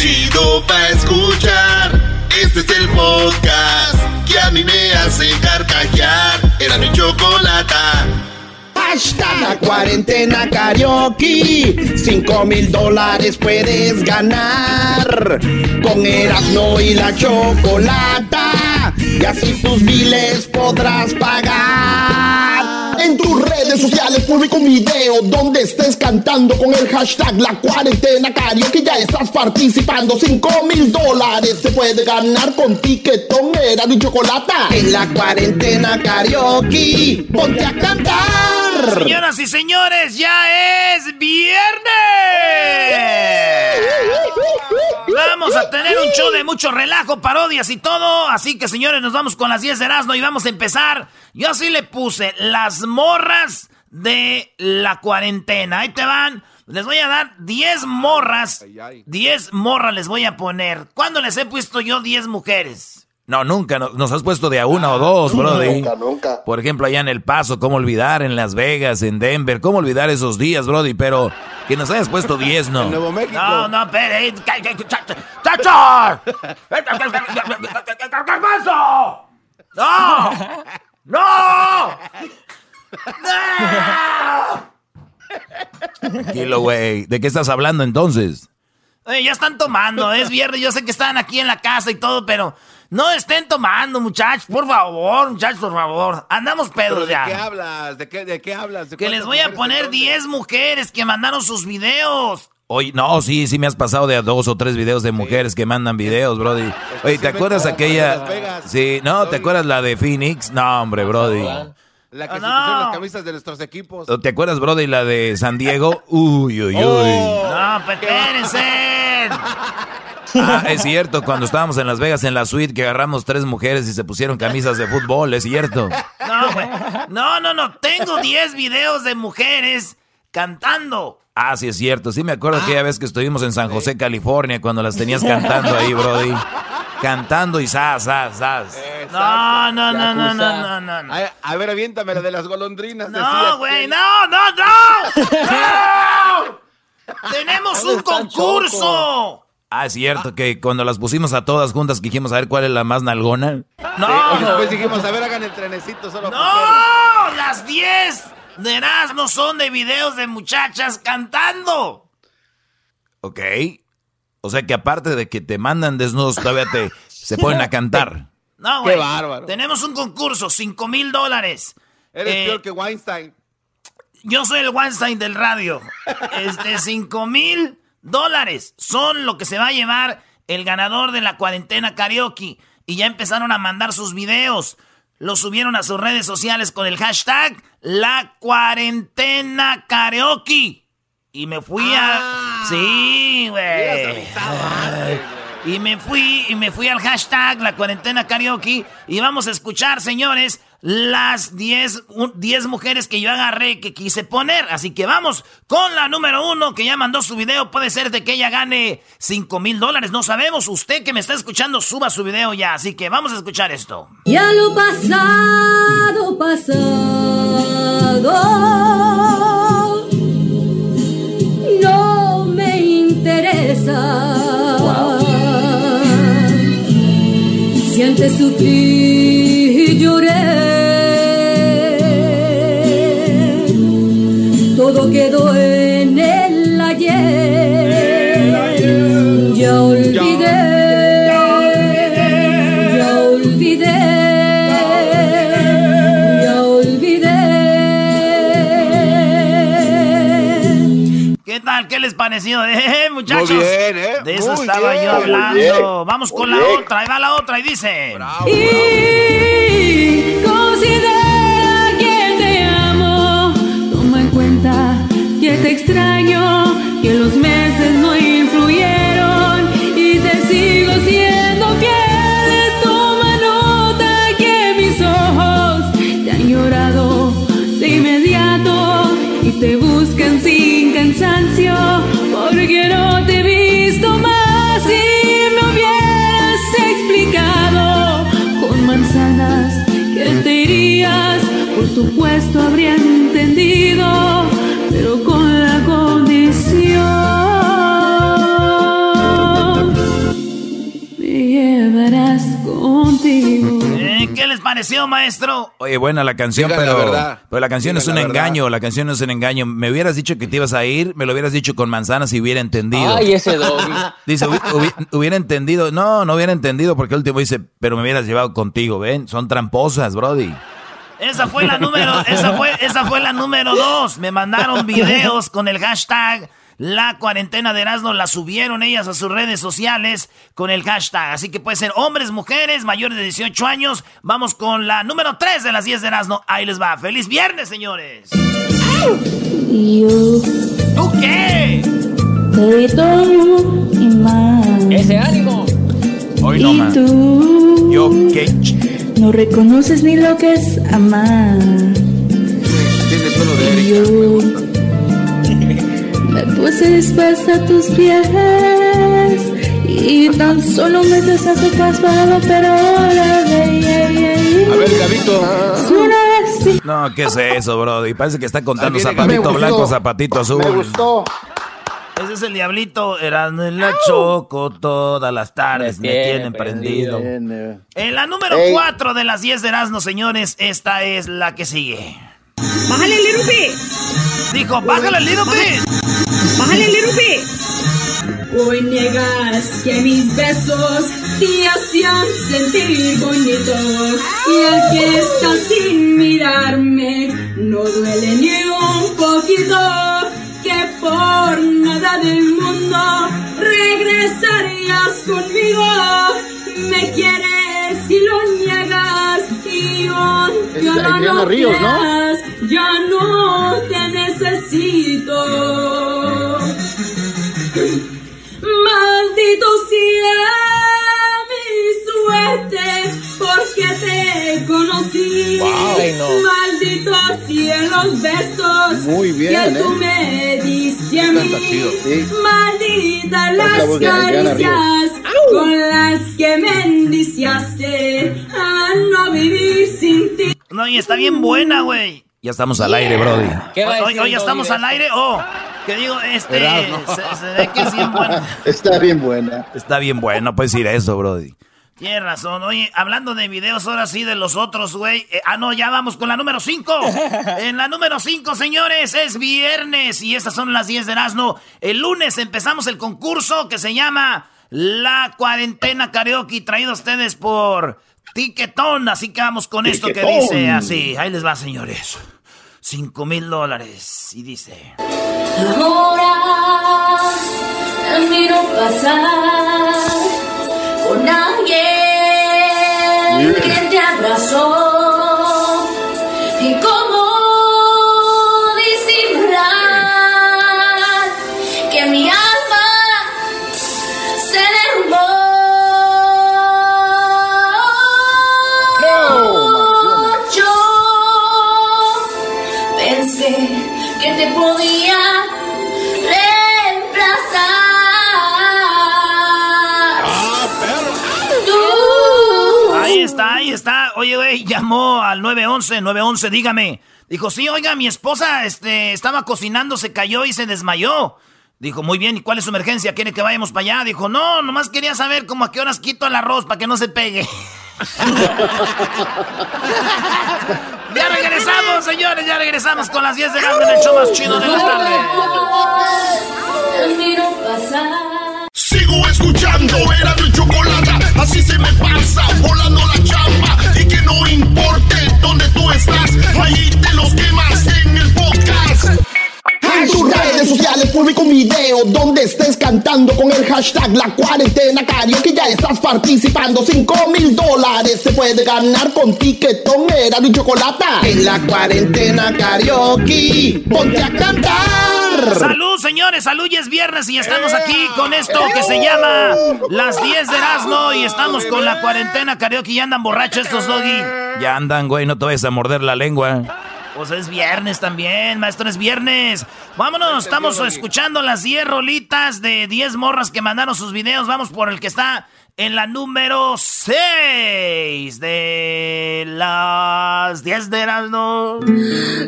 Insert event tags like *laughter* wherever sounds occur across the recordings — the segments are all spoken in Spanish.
chido pa' escuchar. Este es el podcast que a mí me hace carcajear. Era mi chocolata. Hashtag la cuarentena karaoke. Cinco mil dólares puedes ganar. Con Erasmo y la chocolata. Y así tus biles podrás pagar. Redes sociales publica un video donde estés cantando con el hashtag La Cuarentena que Ya estás participando. 5 mil dólares se puede ganar con tiquetón, era de chocolate. En la cuarentena karaoke, ponte a cantar. Señoras y señores, ya es viernes. Vamos a tener un show de mucho relajo, parodias y todo. Así que, señores, nos vamos con las 10 de Erasmo y vamos a empezar. Yo así le puse las morras de la cuarentena. Ahí te van. Les voy a dar 10 morras. 10 morras les voy a poner. ¿Cuándo les he puesto yo 10 mujeres? No, nunca. Nos has puesto de a una o dos, Brody. Nunca, nunca. Por ejemplo, allá en El Paso, ¿cómo olvidar? En Las Vegas, en Denver, ¿cómo olvidar esos días, Brody? Pero que nos hayas puesto 10, no. *laughs* En Nuevo México. No, no, espere. ¡Chacho! ¿Qué pasó? ¡No! ¡No! ¡No! Tranquilo, güey. ¿De qué estás hablando entonces? Oye, ya están tomando, es viernes, yo sé que están aquí en la casa y todo, pero no estén tomando, muchachos, por favor, muchachos, por favor. Andamos pedos ¿De ya. qué hablas? ¿De qué, de qué hablas? ¿De Que les voy a poner entonces? 10 mujeres que mandaron sus videos. Oye, no, sí, sí me has pasado de a dos o tres videos de mujeres que mandan videos, Brody. Oye, ¿te acuerdas de aquella? Sí, no, ¿te acuerdas la de Phoenix? No, hombre, Brody. La que Ah, se no. pusieron las camisas de nuestros equipos. ¿Te acuerdas, Brody, la de San Diego? Uy, uy, uy. Oh. No, pues espérense. *laughs* Ah, es cierto, cuando estábamos en Las Vegas en la suite que agarramos tres mujeres y se pusieron camisas de fútbol, es cierto. No, güey. No, no, no. Tengo 10 videos de mujeres cantando. Ah, sí es cierto, sí me acuerdo aquella vez que estuvimos en San José, California, cuando las tenías cantando ahí, Brody. Cantando y zas, zas, zas. No, no, no, no, no, no, no. no. A ver, aviéntame la de las golondrinas. No, güey, que- no, no, no. *laughs* ¡No! Tenemos un concurso. Ah, es cierto que cuando las pusimos a todas juntas dijimos a ver cuál es la más nalgona. Y No, después dijimos, a ver, hagan el trenecito solo. no. Las 10 de Erasmo son de videos de muchachas cantando. Ok. O sea que aparte de que te mandan desnudos, todavía te se ponen a cantar. No, Qué güey. bárbaro. Tenemos un concurso, 5 mil dólares. Eres Eh, peor que Weinstein. Yo soy el Weinstein del radio. *laughs* Este, 5 mil dólares son lo que se va a llevar el ganador de la cuarentena karaoke. Y ya empezaron a mandar sus videos. Los subieron a sus redes sociales con el hashtag La Cuarentena Karaoke. Y me fui a. Ah. Sí, güey. Y me fui, y me fui al hashtag La Cuarentena Karaoke. Y vamos a escuchar, señores, las 10 un- 10 mujeres que yo agarré que quise poner. Así que vamos con la número uno que ya mandó su video. Puede ser de que ella gane 5 mil dólares. No sabemos. Usted que me está escuchando, suba su video ya. Así que vamos a escuchar esto. Ya lo pasado, pasado, no me interesa. Si antes sufrí y lloré, les pareció? *laughs* Eh, muchachos. Muy bien, ¿eh? De eso Muy estaba bien, yo hablando. Vamos con Muy la bien. otra. Ahí va la otra y dice. Y considera que te amo. Toma en cuenta que te extraño, que los meses días, por supuesto habría entendido, pero con la condición me llevarás contigo. Eh, ¿Qué les pareció, maestro? Oye, buena la canción, pero la, verdad. pero la canción es un la engaño, la canción es un engaño. Me hubieras dicho que te ibas a ir, me lo hubieras dicho con manzanas y hubiera entendido. Ay, ese don. *laughs* Dice, hubi hubi hubiera entendido. No, no hubiera entendido porque el último dice, pero me hubieras llevado contigo, ven. Son tramposas, Brody. Esa fue la número, esa fue, esa fue la número dos. Me mandaron videos con el hashtag la cuarentena de Erasmo, la subieron ellas a sus redes sociales con el hashtag. Así que puede ser hombres, mujeres, mayores de 18 años. Vamos con la número 3 de las 10 de Erasmo. Ahí les va. ¡Feliz viernes, señores! ¿Tú qué? Ese ánimo. Hoy no tú Yo, ¿qué? No reconoces ni lo que es amar. Y yo me puse dispuesta a tus pies y tan solo me desato pasado, pero ahora A ver, Gabito. No, ¿qué es eso, Brody? Parece que está contando zapatito blanco, zapatito azul. Me gustó. Ese es el diablito. Erasmo en la choco todas las tardes. Me, Me tiene tienen prendido. En la número Ey. 4 de las 10 de Erasmo, señores, esta es la que sigue. Bájale el bit. Dijo, bájale el bit. Bájale el bit. Hoy niegas que mis besos te hacían sentir bonito. Y el que está sin mirarme no duele ni un poquito. Que por nada del mundo regresarías conmigo. Me quieres y lo niegas. Y yo, no lo Ríos, ¿no? Ya no te necesito. *laughs* Maldito sea porque te conocí. Ay, no. Maldito sean los besos Muy bien, que tú ¿eh? me diste a mí. Sí. Maldita Es la las caricias con las que me endiciaste a no vivir sin ti. No, y está bien buena, güey. Ya estamos al aire, Brody. ¿Qué va a Oye, decir oye, el estamos doggy al aire. Oh, que digo, este. Erasmo. Se, se ve que es bien buena. *laughs* Está bien buena. Está bien bueno, puedes decir eso, Brody. Tienes razón. Oye, hablando de videos, ahora sí de los otros, güey. Eh, ah, no, ya vamos con la número 5. *laughs* En la número 5, señores, es viernes y estas son las 10 de Erasmo. El lunes empezamos el concurso que se llama La Cuarentena Karaoke, traído a ustedes por Tiquetón. Así que vamos con esto que dice así. Ahí les va, señores. 5 mil dólares. Y dice... Ahora miro pasar con alguien que te abrazó Oye, güey, llamó al 911, 911, dígame. Dijo, sí, oiga, mi esposa este, estaba cocinando, se cayó y se desmayó. Dijo, muy bien, ¿y cuál es su emergencia? ¿Quiere que vayamos para allá? Dijo, no, nomás quería saber como a qué horas quito el arroz para que no se pegue. *laughs* ya regresamos, señores, ya regresamos con las 10 de la noche, el show más de miro pasar. Sigo escuchando, era mi chocolate, así se me pasa, volando la chamba. No importe dónde tú estás, ahí te los quemas en el. En tus redes sociales publica un video donde estés cantando con el hashtag La Cuarentena Karaoke. Ya estás participando. 5 mil dólares se puede ganar con tiquetón, era mi chocolate. En la Cuarentena Karaoke, ponte a cantar. Salud, señores, salud, y es viernes y estamos aquí con esto que se llama Las 10 de Erasmo y estamos con la cuarentena karaoke y andan borrachos estos doggy. Ya andan, güey, no te vayas a morder la lengua. Pues es viernes también, maestro, es viernes. Vámonos, estamos escuchando las 10 rolitas de 10 morras que mandaron sus videos. Vamos por el que está en la número 6 de las 10 de Erasmo.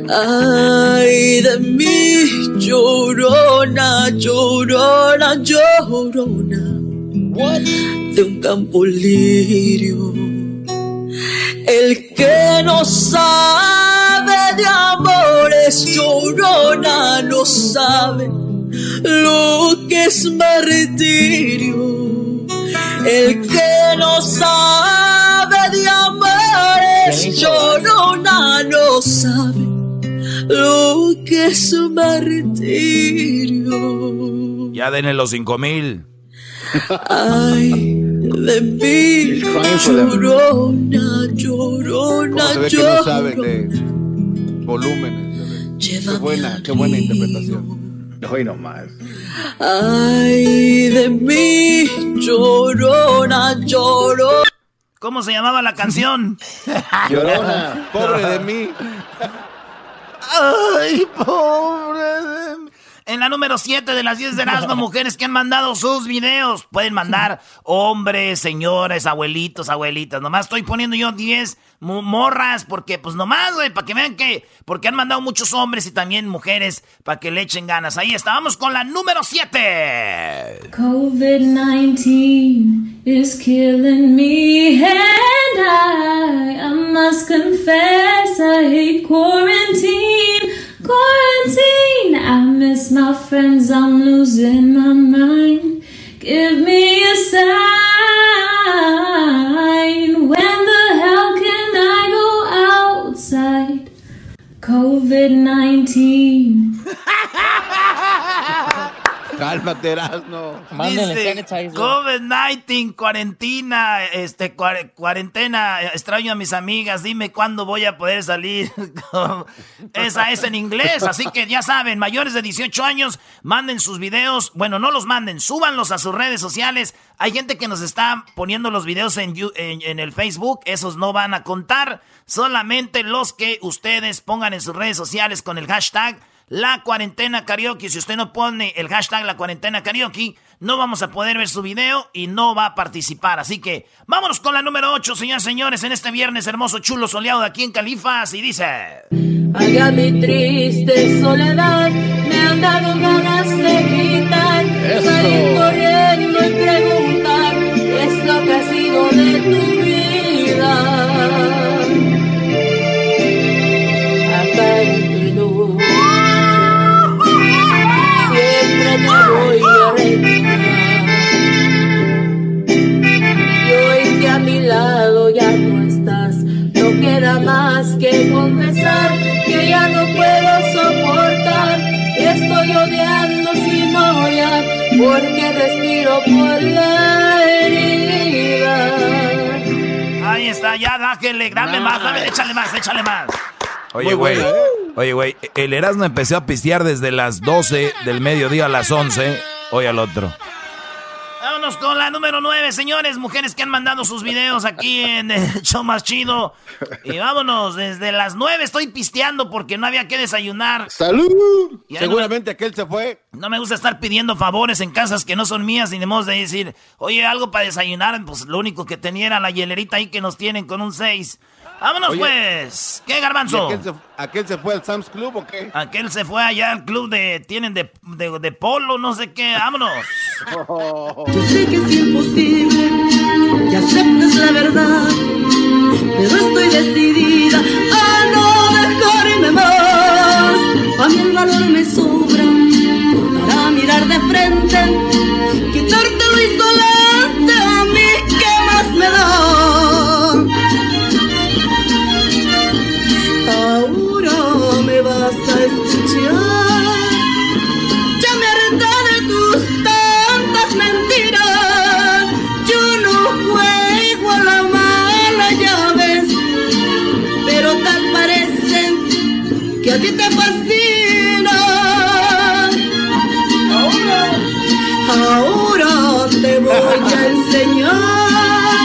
Ay de mí, llorona, llorona, llorona. De un campo lirio El que no sabe de amores llorona no sabe lo que es martirio. El que no sabe de amores llorona no sabe lo que es martirio. Ya denle los cinco mil. Ay, de mí, llorona, llorona, Se ve que no saben de volúmenes. Qué buena, qué buena interpretación. Hoy nomás. Ay, de mí, llorona, llorona. ¿Cómo se llamaba la canción? Llorona. Pobre de mí. Ay, pobre de mí. En la número 7 de las 10 de Erasmo, *laughs* mujeres que han mandado sus videos. Pueden mandar hombres, señores, abuelitos, abuelitas. Nomás estoy poniendo yo 10 morras porque, pues nomás, güey, para que vean que... Porque han mandado muchos hombres y también mujeres para que le echen ganas. Ahí está, vamos con la número 7. COVID-19 is killing me and I, I must confess I hate quarantine, quarantine. I miss my friends, I'm losing my mind. Give me a sign. When the hell can I go outside? COVID-19. *laughs* Cálmate, Erasno. Dice, COVID-19, cuarentena, este, cuare- cuarentena, extraño a mis amigas, dime cuándo voy a poder salir. *laughs* Esa es en inglés, así que ya saben, mayores de 18 años, manden sus videos, bueno, no los manden, súbanlos a sus redes sociales. Hay gente que nos está poniendo los videos en, You- en, en el Facebook, esos no van a contar, solamente los que ustedes pongan en sus redes sociales con el hashtag la cuarentena karaoke. Si usted no pone el hashtag la cuarentena karaoke, no vamos a poder ver su video y no va a participar. Así que vámonos con la número 8, señores, señores, en este viernes hermoso, chulo, soleado de aquí en Califas. Y dice... Haga mi triste soledad, me han dado ganas de gritar, salir corriendo y preguntar qué es lo que ha sido de tu vida. Queda más que confesar que ya no puedo soportar. y Estoy odiando sin odiar porque respiro por la herida. Ahí está, ya dájele, dame más, dame, échale más, échale más. Oye, güey. ¿eh? Oye, güey. El Erasmo empezó a pistear desde las 12 del mediodía a las 11. Hoy al otro. Con la número 9, señores, mujeres que han mandado sus videos aquí en el show más chido. Y vámonos, desde las 9 estoy pisteando porque no había que desayunar. ¡Salud! Y Seguramente aquel se fue. No me gusta estar pidiendo favores en casas que no son mías ni de modo de decir, oye, algo para desayunar. Pues lo único que tenía era la hielerita ahí que nos tienen con un 6. Vámonos Oye. pues. ¿Qué ¿Y garbanzo? aquel, se, aquel se fue al Sam's Club o qué? Aquel se fue allá al club de, tienen de, de, de polo, no sé qué. Vámonos. *laughs* Yo sé que es imposible que aceptes la verdad, pero estoy decidida a no dejarme más. A mí el valor me sobra para mirar de frente, quitarte lo insolente a mí que más me da. A ti te fascina. Ahora, ahora te voy a *laughs* enseñar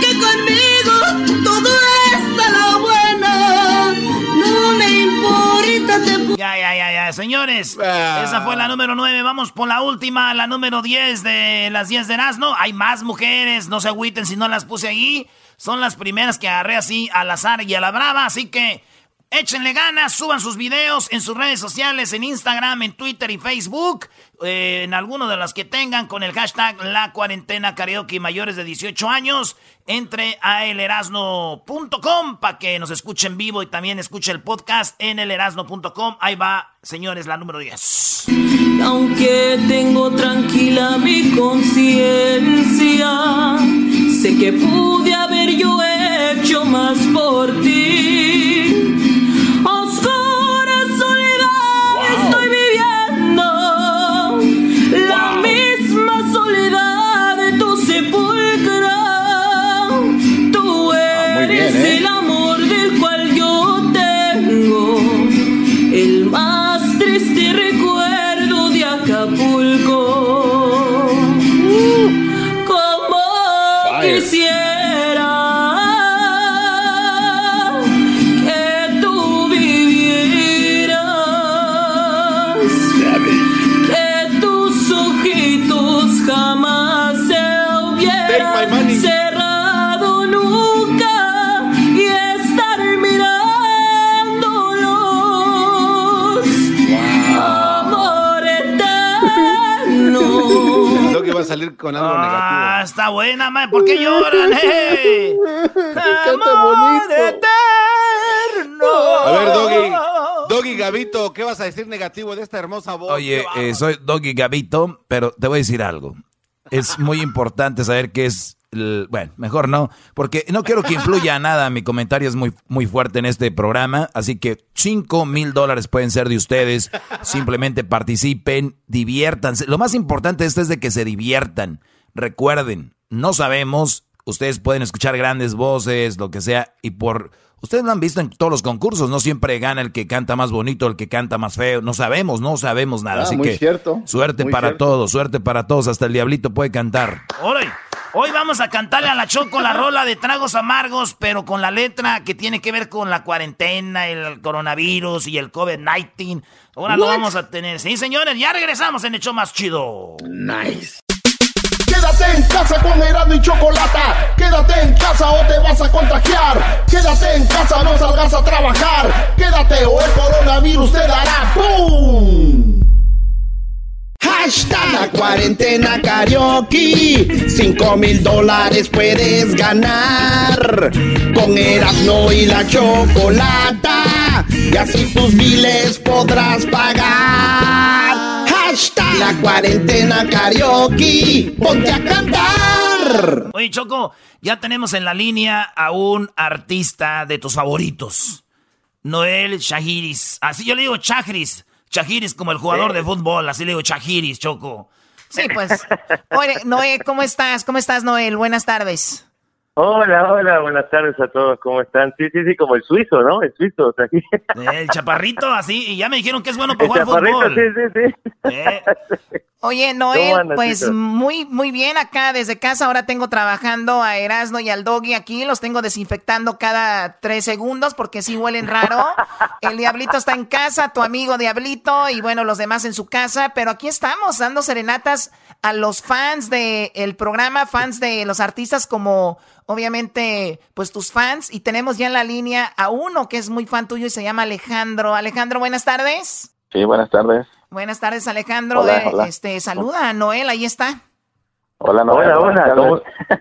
que conmigo todo es a la buena. No me importa, te Ya, ya, ya, ya. Señores, Ah. esa fue la número 9. Vamos por la última, la número 10 de las 10 de Erasmo. Hay más mujeres, no se agüiten si no las puse ahí. Son las primeras que agarré así al azar y a la brava. Así que Échenle ganas, suban sus videos en sus redes sociales, en Instagram, en Twitter y Facebook, eh, en alguno de las que tengan con el hashtag La Cuarentena Karaoke mayores de 18 años. Entre a elerasno.com para que nos escuchen vivo y también escuche el podcast en elerasno.com. Ahí va, señores, la número 10. Aunque tengo tranquila mi conciencia, sé que pude haber yo hecho más por ti. Que va a salir con algo Ah, negativo. está buena, man. ¿Por qué lloran, eh? *laughs* Amor bonito. eterno. A ver, Doggy. Doggy Gavito, ¿qué vas a decir negativo de esta hermosa voz? Oye, eh, soy Doggy Gavito, pero te voy a decir algo. Es muy importante saber qué es. Bueno, mejor no, porque no quiero que influya *laughs* nada. Mi comentario es muy, muy fuerte en este programa, así que 5 mil dólares pueden ser de ustedes. Simplemente participen, diviértanse. Lo más importante de esto es de que se diviertan. Recuerden, no sabemos, ustedes pueden escuchar grandes voces, lo que sea, y por... Ustedes lo han visto en todos los concursos, no siempre gana el que canta más bonito, el que canta más feo, no sabemos, no sabemos nada. Ah, así muy que cierto, suerte muy para cierto. todos, suerte para todos, hasta el diablito puede cantar. Hoy, hoy vamos a cantarle a la Choco la rola de tragos amargos, pero con la letra que tiene que ver con la cuarentena, el coronavirus y el COVID-19. Ahora lo vamos a tener. Sí, señores, ya regresamos en el show más chido. Nice. Quédate en casa con Erasmo y Chocolata. Quédate en casa o te vas a contagiar. Quédate en casa, no salgas a trabajar. Quédate o el coronavirus te dará ¡Pum! Hashtag la cuarentena karaoke. 5 mil dólares puedes ganar. Con Erasmo y la chocolata. Y así tus miles podrás pagar. Hashtag la cuarentena karaoke. Ponte a cantar. Oye, Choco, ya tenemos en la línea a un artista de tus favoritos. Noel Shahiris. Así yo le digo Chahiris. Chahiris como el jugador de fútbol. Así le digo Chahiris, Choco. Sí, pues. Oye, Noel, ¿cómo estás? ¿Cómo estás, Noel? Buenas tardes. Hola, hola, buenas tardes a todos, ¿cómo están? Sí, sí, sí, como el suizo, ¿no? El suizo, o sea, aquí. El chaparrito, así. Y ya me dijeron que es bueno para El jugar chaparrito, fútbol. sí, sí, sí. Eh, Oye, ¿Cómo Noel, andas, pues muy, muy bien acá desde casa. Ahora tengo trabajando a Erasno y al Doggy aquí. Los tengo desinfectando cada tres segundos porque sí huelen raro. El Diablito está en casa, tu amigo Diablito y bueno, los demás en su casa. Pero aquí estamos dando serenatas a los fans del programa, fans de los artistas como obviamente pues tus fans. Y tenemos ya en la línea a uno que es muy fan tuyo y se llama Alejandro. Alejandro, buenas tardes. Sí, buenas tardes. Buenas tardes, Alejandro. Hola, Eh, hola. Este, saluda a Noel, ahí está. Hola, hola, hola. ¿cómo-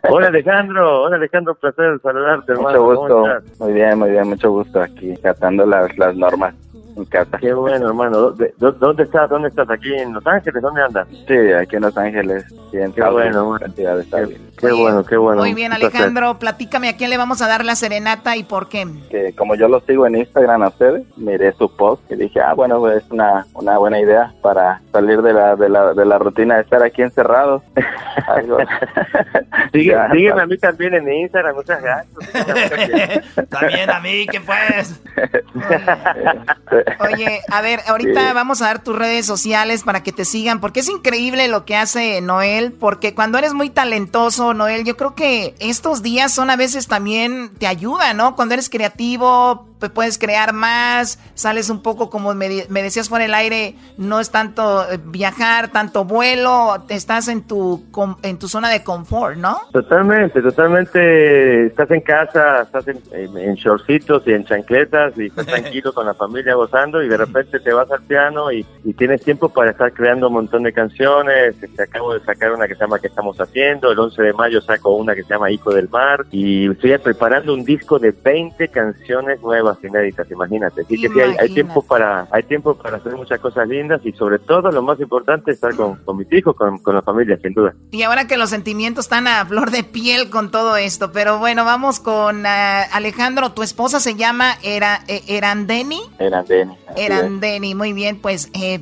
Hola, Alejandro. Hola, Alejandro, placer saludarte, hermano. Mucho ¿Cómo gusto, muy bien, muy bien, mucho gusto aquí, catando las, las normas en casa. Qué bueno, hermano. ¿Dónde, dó- dónde estás? ¿Dónde estás? ¿Aquí en Los Ángeles? ¿Dónde andas? Sí, aquí en Los Ángeles, y en Qué bueno, bueno. cantidad de South Qué, bueno, qué bueno. Muy bien. Alejandro, platícame a quién le vamos a dar la serenata y por qué. Que como yo lo sigo en Instagram a ustedes, miré su post y dije, ah, bueno, pues, es una, una buena idea para salir de la, de la, de la rutina de estar aquí encerrados. *laughs* Para- *laughs* a mí también en Instagram, *laughs* muchas gracias. También a mí, ¿qué pues? Oye, a ver, ahorita Sí. vamos a dar tus redes sociales para que te sigan, porque es increíble lo que hace Noel, porque cuando eres muy talentoso, Noel, yo creo que estos días son a veces también te ayudan, ¿no? Cuando eres creativo, pues, puedes crear más, sales un poco como me, decías fuera el aire, no es tanto eh, viajar, tanto vuelo, estás en tu en tu zona de confort, ¿no? Totalmente, totalmente. Estás en casa, estás en, en, shortcitos y en chancletas y estás tranquilo con la familia gozando y de repente te vas al piano y, tienes tiempo para estar creando un montón de canciones. Este, acabo de sacar una que se llama ¿Qué estamos haciendo? El 11 de mayo saco una que se llama Hijo del Mar y estoy preparando un disco de 20 canciones nuevas inéditas, imagínate. Así que sí, hay, tiempo para hay tiempo para hacer muchas cosas lindas y sobre todo lo más importante es estar con, mis hijos, con, la familia, sin duda. Y ahora que los sentimientos están a flor de piel con todo esto, pero bueno, vamos con eh, Alejandro, tu esposa se llama Era, eh, Erandeni. Erandeni. Erandeni, muy bien, pues eh,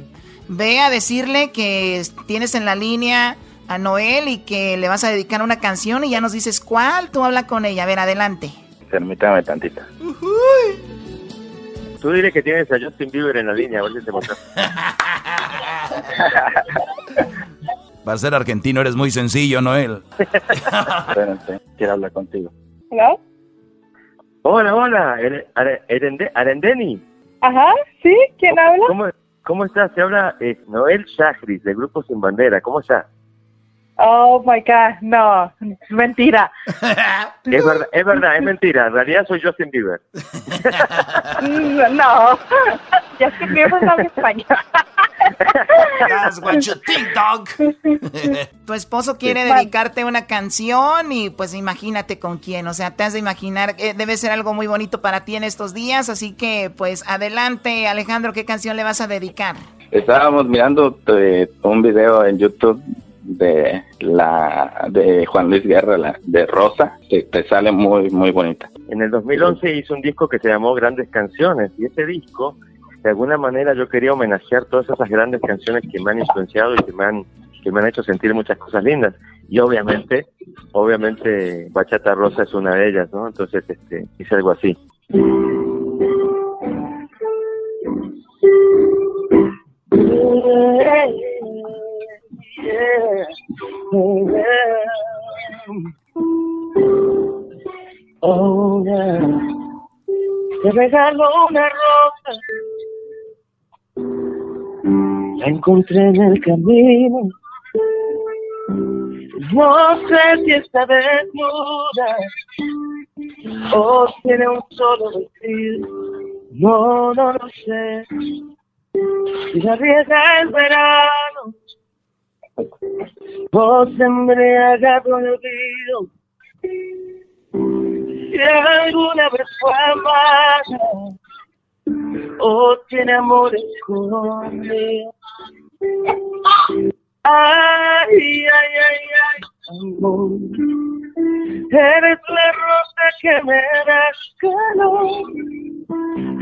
ve a decirle que tienes en la línea a Noel y que le vas a dedicar una canción y ya nos dices cuál, tú habla con ella, a ver, adelante. Permítame tantito. Tú dile que tienes a Justin Bieber en la línea, a ver si te Va *laughs* ser argentino, eres muy sencillo, Noel. *laughs* quiero hablar contigo. ¿Hola? Hola, hola, Arendeni. Ajá, ¿sí? ¿Quién habla? ¿Cómo, estás? Se habla eh, Noel Shahris, de Grupo Sin Bandera. ¿Cómo estás? Oh my God, no, es mentira. *laughs* es verdad, es verdad, es mentira. En realidad soy Justin Bieber. *laughs* no, *laughs* Justin Bieber no es español. That's what you think, dog. tu esposo quiere dedicarte una canción y pues imagínate con quién. O sea, te has de imaginar, eh, debe ser algo muy bonito para ti en estos días. Así que pues adelante, Alejandro, ¿qué canción le vas a dedicar? Estábamos mirando eh, un video en YouTube de la de Juan Luis Guerra, la, de Rosa, que te sale muy muy bonita. En el 2011 hizo un disco que se llamó Grandes Canciones y ese disco, de alguna manera yo quería homenajear todas esas grandes canciones que me han influenciado y que me han que me han hecho sentir muchas cosas lindas y obviamente obviamente Bachata Rosa es una de ellas, ¿no? Entonces este hice algo así. Oh, Te regalo una rosa. La encontré en el camino. No sé si está desnuda o tiene un solo vestido. No, no lo sé. Si la riega el verano Vos embriagado en olvido. Si alguna vez fue amada o tiene amor escondido. Ay, ay, ay, ay, amor. Eres la rosa que me das calor.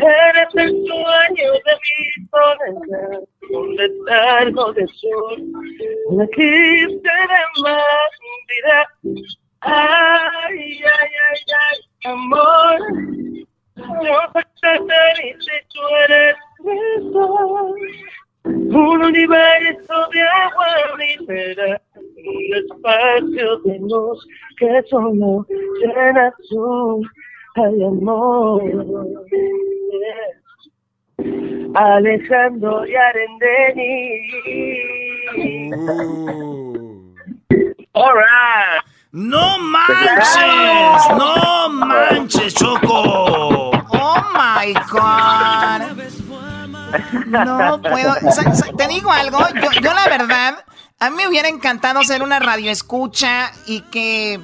Eres el sueño de mi soledad, un letargo de sol, la quiste de más vida. Ay, ay, ay, ay, amor, no sé si tú eres mi un universo de agua libera, un espacio de luz que solo llena tú ay amor. Alejandro y Arendeni. All right. No manches, no manches, Choco. Oh my God. No puedo. Te digo algo, yo, yo la verdad, a mí me hubiera encantado ser una radio escucha y que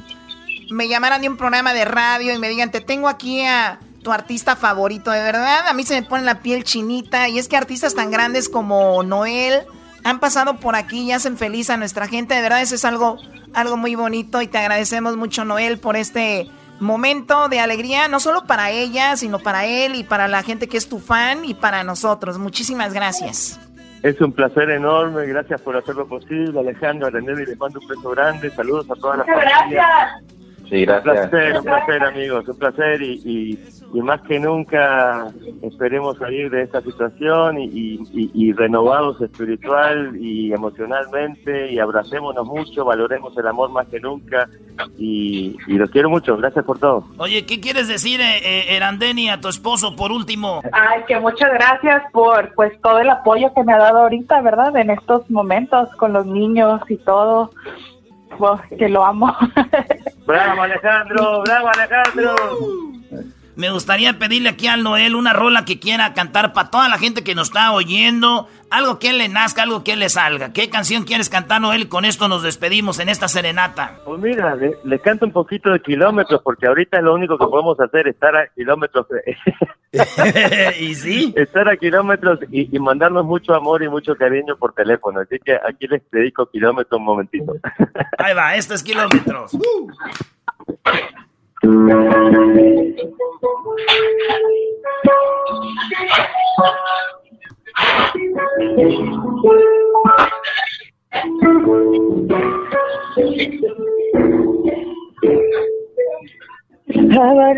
me llamaran de un programa de radio y me digan, te tengo aquí a tu artista favorito, de verdad, a mí se me pone la piel chinita y es que artistas tan grandes como Noel han pasado por aquí y hacen feliz a nuestra gente, de verdad eso es algo, algo muy bonito y te agradecemos mucho Noel por este momento de alegría, no solo para ella, sino para él y para la gente que es tu fan y para nosotros. Muchísimas gracias. Es un placer enorme, gracias por hacerlo posible, Alejandro, a y le mando un beso grande, saludos a todas las familias. Gracias. Sí, Un gracias. placer, un placer, amigos, un placer y, y, y más que nunca esperemos salir de esta situación y, y- renovados espiritual y emocionalmente y abracémonos mucho, valoremos el amor más que nunca y, y los quiero mucho, gracias por todo. Oye, ¿qué quieres decir, eh, eh, Erandeni, a tu esposo por último? Ay, que muchas gracias por pues todo el apoyo que me ha dado ahorita, ¿verdad? En estos momentos con los niños y todo. Pues, que lo amo. Bravo Alejandro, bravo Alejandro. Me gustaría pedirle aquí al Noel una rola que quiera cantar para toda la gente que nos está oyendo. Algo que le nazca, algo que le salga. ¿Qué canción quieres cantar, Noel? Con esto nos despedimos en esta serenata. Pues mira, le, le canto un poquito de kilómetros porque ahorita lo único que podemos hacer es estar a kilómetros. *laughs* ¿Y sí? *laughs* Estar a kilómetros y, y mandarnos mucho amor y mucho cariño por teléfono. Así que aquí les dedico kilómetros un momentito. Ahí va, este es kilómetros. A *laughs*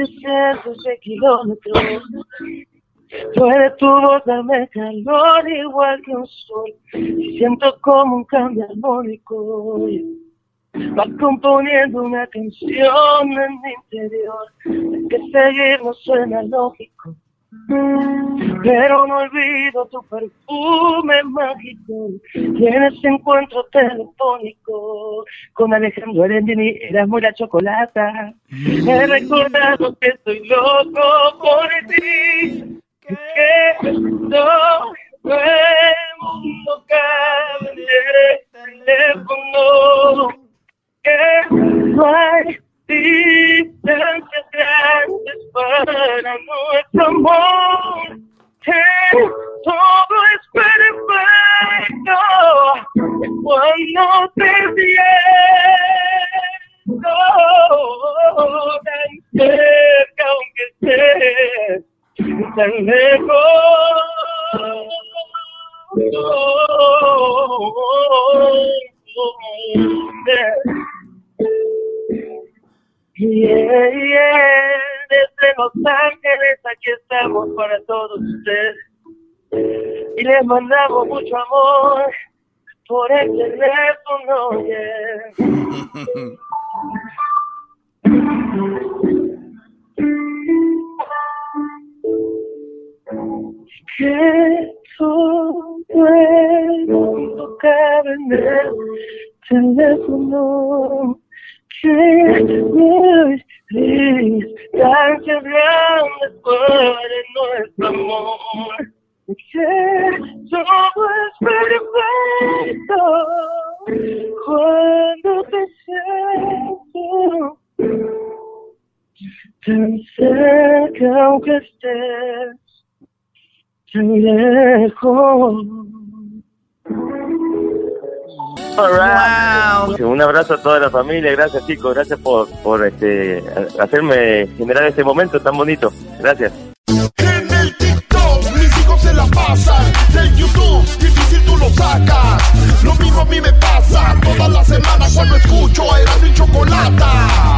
cientos de kilómetros puede tu voz darme calor igual que un sol. Siento como un cambio armónico va componiendo una canción en mi interior. Que seguir no suena lógico. Pero no olvido tu perfume mágico. Y en ese encuentro telefónico con Alejandro Arendini era muy la chocolata. He recordado que estoy loco por ti. Que no el mundo cabe en el teléfono que no hay distancias grandes para nuestro amor que todo es perfecto cuando te siento tan cerca aunque estés tan lejos. Yeah, yeah, desde Los Ángeles aquí estamos para todos ustedes y les mandamos mucho amor por el teléfono, yeah. *laughs* todo el mundo cabe en el teléfono que no es distancias grandes para nuestro amor que todo es perfecto cuando te siento tan cerca aunque estés tan lejos. Alright. Un abrazo a toda la familia, gracias chicos, gracias por, por este, hacerme generar este momento tan bonito. Gracias. En el TikTok mis hijos se la pasan Del YouTube difícil tú lo sacas Lo mismo a mí me pasa Toda la semana cuando escucho a Erasmo y Chocolata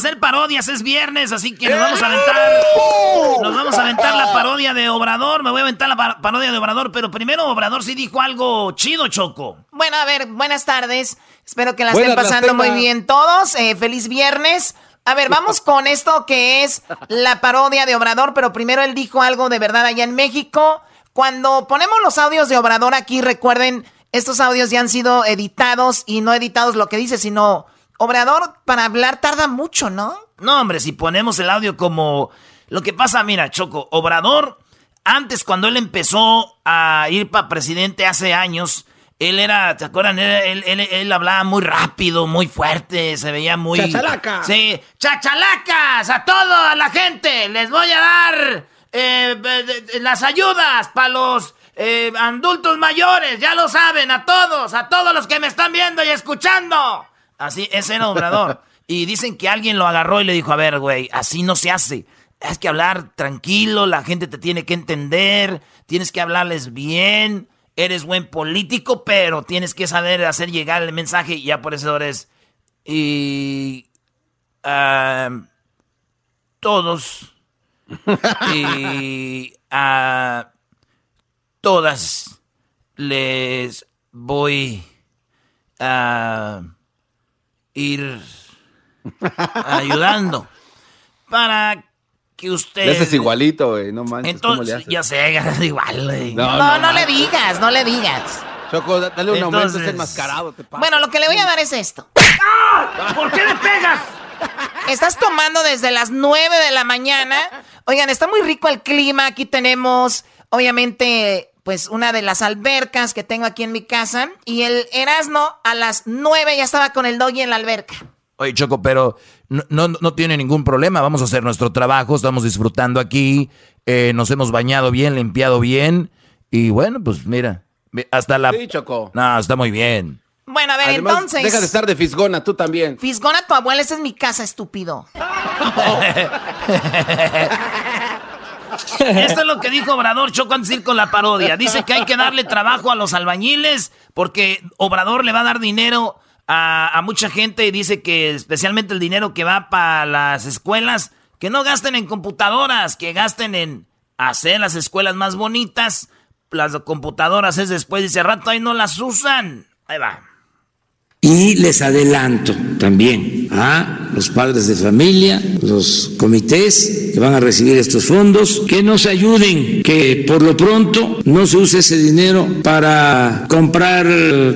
hacer parodias, es viernes, así que nos vamos a aventar. Nos vamos a aventar la parodia de Obrador. Me voy a aventar la par- parodia de Obrador, pero primero Obrador sí dijo algo chido, Choco. Bueno, a ver, buenas tardes. Espero que la Buenas estén pasando muy bien todos. Eh, feliz viernes. A ver, vamos con esto que es la parodia de Obrador, pero primero él dijo algo de verdad allá en México. Cuando ponemos los audios de Obrador aquí, recuerden, estos audios ya han sido editados y no editados lo que dice, sino Obrador para hablar tarda mucho, ¿no? No, hombre, si ponemos el audio como... Lo que pasa, mira, Choco, Obrador, antes cuando él empezó a ir para presidente hace años, él era, ¿te acuerdan? Él, él- él- él hablaba muy rápido, muy fuerte, se veía muy... Chachalaca. Sí, chachalacas a toda la gente, les voy a dar eh, las ayudas para los eh, adultos mayores, ya lo saben, a todos, a todos los que me están viendo y escuchando. Así, ese era Obrador. Y dicen que alguien lo agarró y le dijo, a ver, güey, así no se hace. Es que hablar tranquilo, la gente te tiene que entender, tienes que hablarles bien, eres buen político, pero tienes que saber hacer llegar el mensaje y ya por eso eres... Y... ah, todos y a todas les voy a ir ayudando para que usted... Ese es igualito, güey, no manches. ¿cómo le Entonces, haces? ya sé, *laughs* igual, güey. No, no, le digas, no le digas. Choco, da- dale un aumento, Entonces- es enmascarado, te pasa. Bueno, lo que le voy a dar es esto. ¿Por qué le pegas? Estás tomando desde las 9 de la mañana. Oigan, está muy rico el clima. Aquí tenemos, obviamente, pues una de las albercas que tengo aquí en mi casa. Y el Erasmo a las 9 ya estaba con el doggy en la alberca. Oye, Choco, pero no, no, no tiene ningún problema. Vamos a hacer nuestro trabajo, estamos disfrutando aquí, eh, nos hemos bañado bien, limpiado bien. Y bueno, pues mira, hasta la... Sí, Choco. No, está muy bien. Bueno, a ver, Además, entonces. deja de estar de fisgona, tú también. Fisgona tu abuela, esa es mi casa, estúpido. *laughs* *laughs* Esto es lo que dijo Obrador Choco antes de ir con la parodia. Dice que hay que darle trabajo a los albañiles porque Obrador le va a dar dinero a, a mucha gente y dice que especialmente el dinero que va para las escuelas, que no gasten en computadoras, que gasten en hacer las escuelas más bonitas. Las computadoras es después, dice, rato ahí no las usan. Ahí va. Y les adelanto también a los padres de familia, los comités que van a recibir estos fondos, que nos ayuden, que por lo pronto no se use ese dinero para comprar,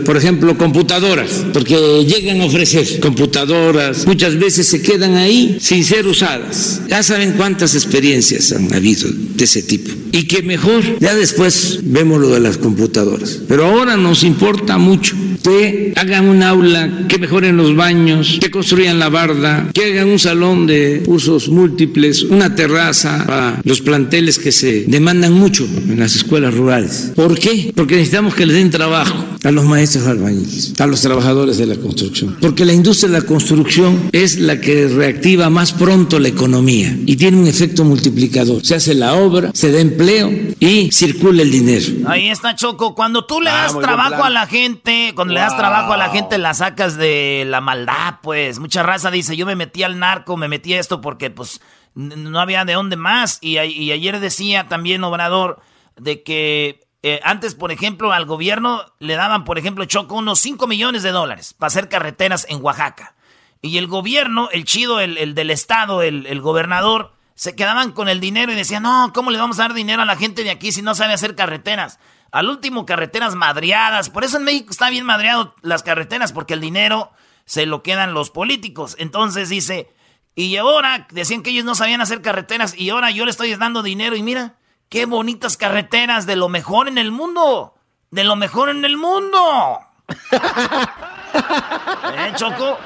por ejemplo, computadoras, porque llegan a ofrecer computadoras, muchas veces se quedan ahí sin ser usadas. Ya saben cuántas experiencias han habido de ese tipo. Y que mejor, ya después vemos lo de las computadoras. Pero ahora nos importa mucho que hagan un aula, que mejoren los baños, que construyan la barda, que hagan un salón de usos múltiples, una terraza para los planteles que se demandan mucho en las escuelas rurales. ¿Por qué? Porque necesitamos que les den trabajo a los maestros albañiles, a los trabajadores de la construcción. Porque la industria de la construcción es la que reactiva más pronto la economía y tiene un efecto multiplicador. Se hace la obra, se da empleo y circula el dinero. Ahí está Choco. Cuando tú le Ah, das buen trabajo a la gente, cuando le das Wow. trabajo a la gente, la sacas de la maldad, pues. Mucha raza dice, yo me metí al narco, me metí a esto porque, pues, no había de dónde más. Y, ayer decía también Obrador de que eh, antes, por ejemplo, al gobierno le daban, por ejemplo, Choco, unos 5 millones de dólares para hacer carreteras en Oaxaca. Y el gobierno, el chido, el, el del estado, el, el gobernador, se quedaban con el dinero y decían, no, ¿cómo le vamos a dar dinero a la gente de aquí si no sabe hacer carreteras? Al último, carreteras madreadas. Por eso en México está bien madreado las carreteras, porque el dinero se lo quedan los políticos. Entonces dice, y ahora decían que ellos no sabían hacer carreteras y ahora yo le estoy dando dinero y mira, qué bonitas carreteras de lo mejor en el mundo. De lo mejor en el mundo. *laughs* ¿Eh, Choco?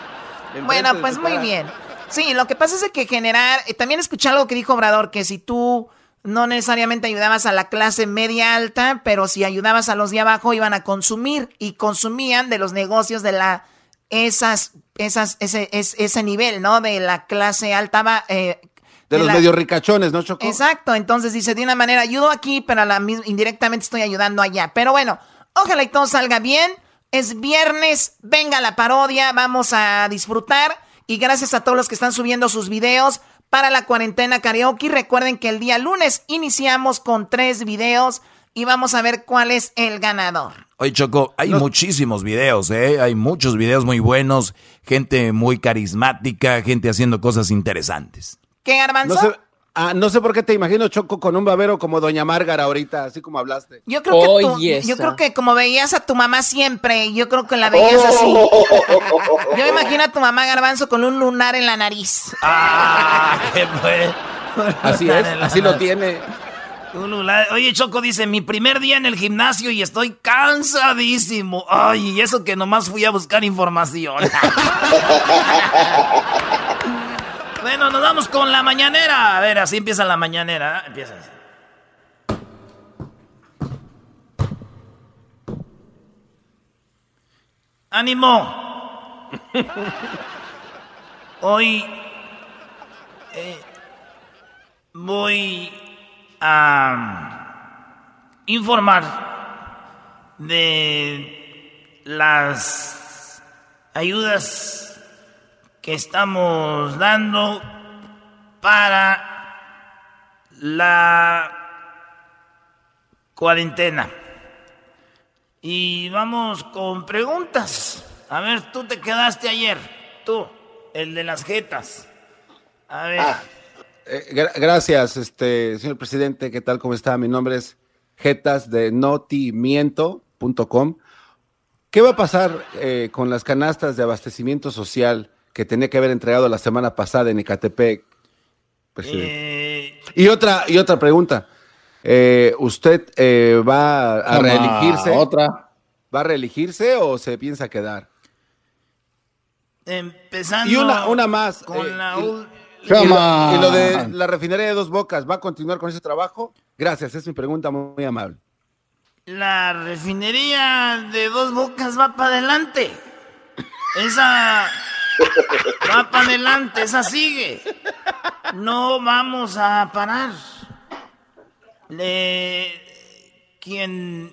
Bueno, pues muy bien. Sí, lo que pasa es que generar, eh, también escuché algo que dijo Obrador, que si tú no necesariamente ayudabas a la clase media alta, pero si ayudabas a los de abajo iban a consumir y consumían de los negocios de la esas esas ese es- ese nivel, ¿no? De la clase alta va, eh, De los la- medio ricachones, ¿no, Choco? Exacto, entonces dice, de una manera ayudo aquí, pero a la indirectamente estoy ayudando allá. Pero bueno, ojalá y todo salga bien. Es viernes, venga la parodia, vamos a disfrutar. Y gracias a todos los que están subiendo sus videos para la cuarentena karaoke. Recuerden que el día lunes iniciamos con tres videos y vamos a ver cuál es el ganador. Oye, Choco, hay muchísimos videos, ¿eh? Hay muchos videos muy buenos, gente muy carismática, gente haciendo cosas interesantes. ¿Qué, Garbanzo? No ah, no sé por qué te imagino, Choco, con un babero como Doña Márgara ahorita, así como hablaste. Yo creo, que tú- yo creo que como veías a tu mamá siempre, yo creo que la veías así. Yo me imagino a tu mamá garbanzo con un lunar en la nariz. Ah, *laughs* qué fue. Así es, así lo tiene. Oye, Choco dice, mi primer día en el gimnasio y estoy cansadísimo. Ay, y eso que nomás fui a buscar información. *laughs* bueno, nos vamos con la mañanera. A ver, así empieza la mañanera. Empieza así. ¡Ánimo! hoy eh, voy a informar de las ayudas que estamos dando para la cuarentena. Y vamos con preguntas. A ver, tú te quedaste ayer, tú, el de las jetas. A ver. Ah, eh, gracias, este, señor presidente. ¿Qué tal? ¿Cómo está? Mi nombre es Jetas de notimiento.com. ¿Qué va a pasar eh, con las canastas de abastecimiento social que tenía que haber entregado la semana pasada en Ecatepec? Eh, y otra y otra pregunta. ¿Usted va a reelegirse? Otra. ¿Va a reelegirse o se piensa quedar? Empezando y una, una más. Con la y lo, de la refinería de dos bocas, ¿va a continuar con ese trabajo? Gracias, es mi pregunta muy, amable. La refinería de dos bocas va para adelante. Esa va para adelante, esa sigue. No vamos a parar. Le... Quien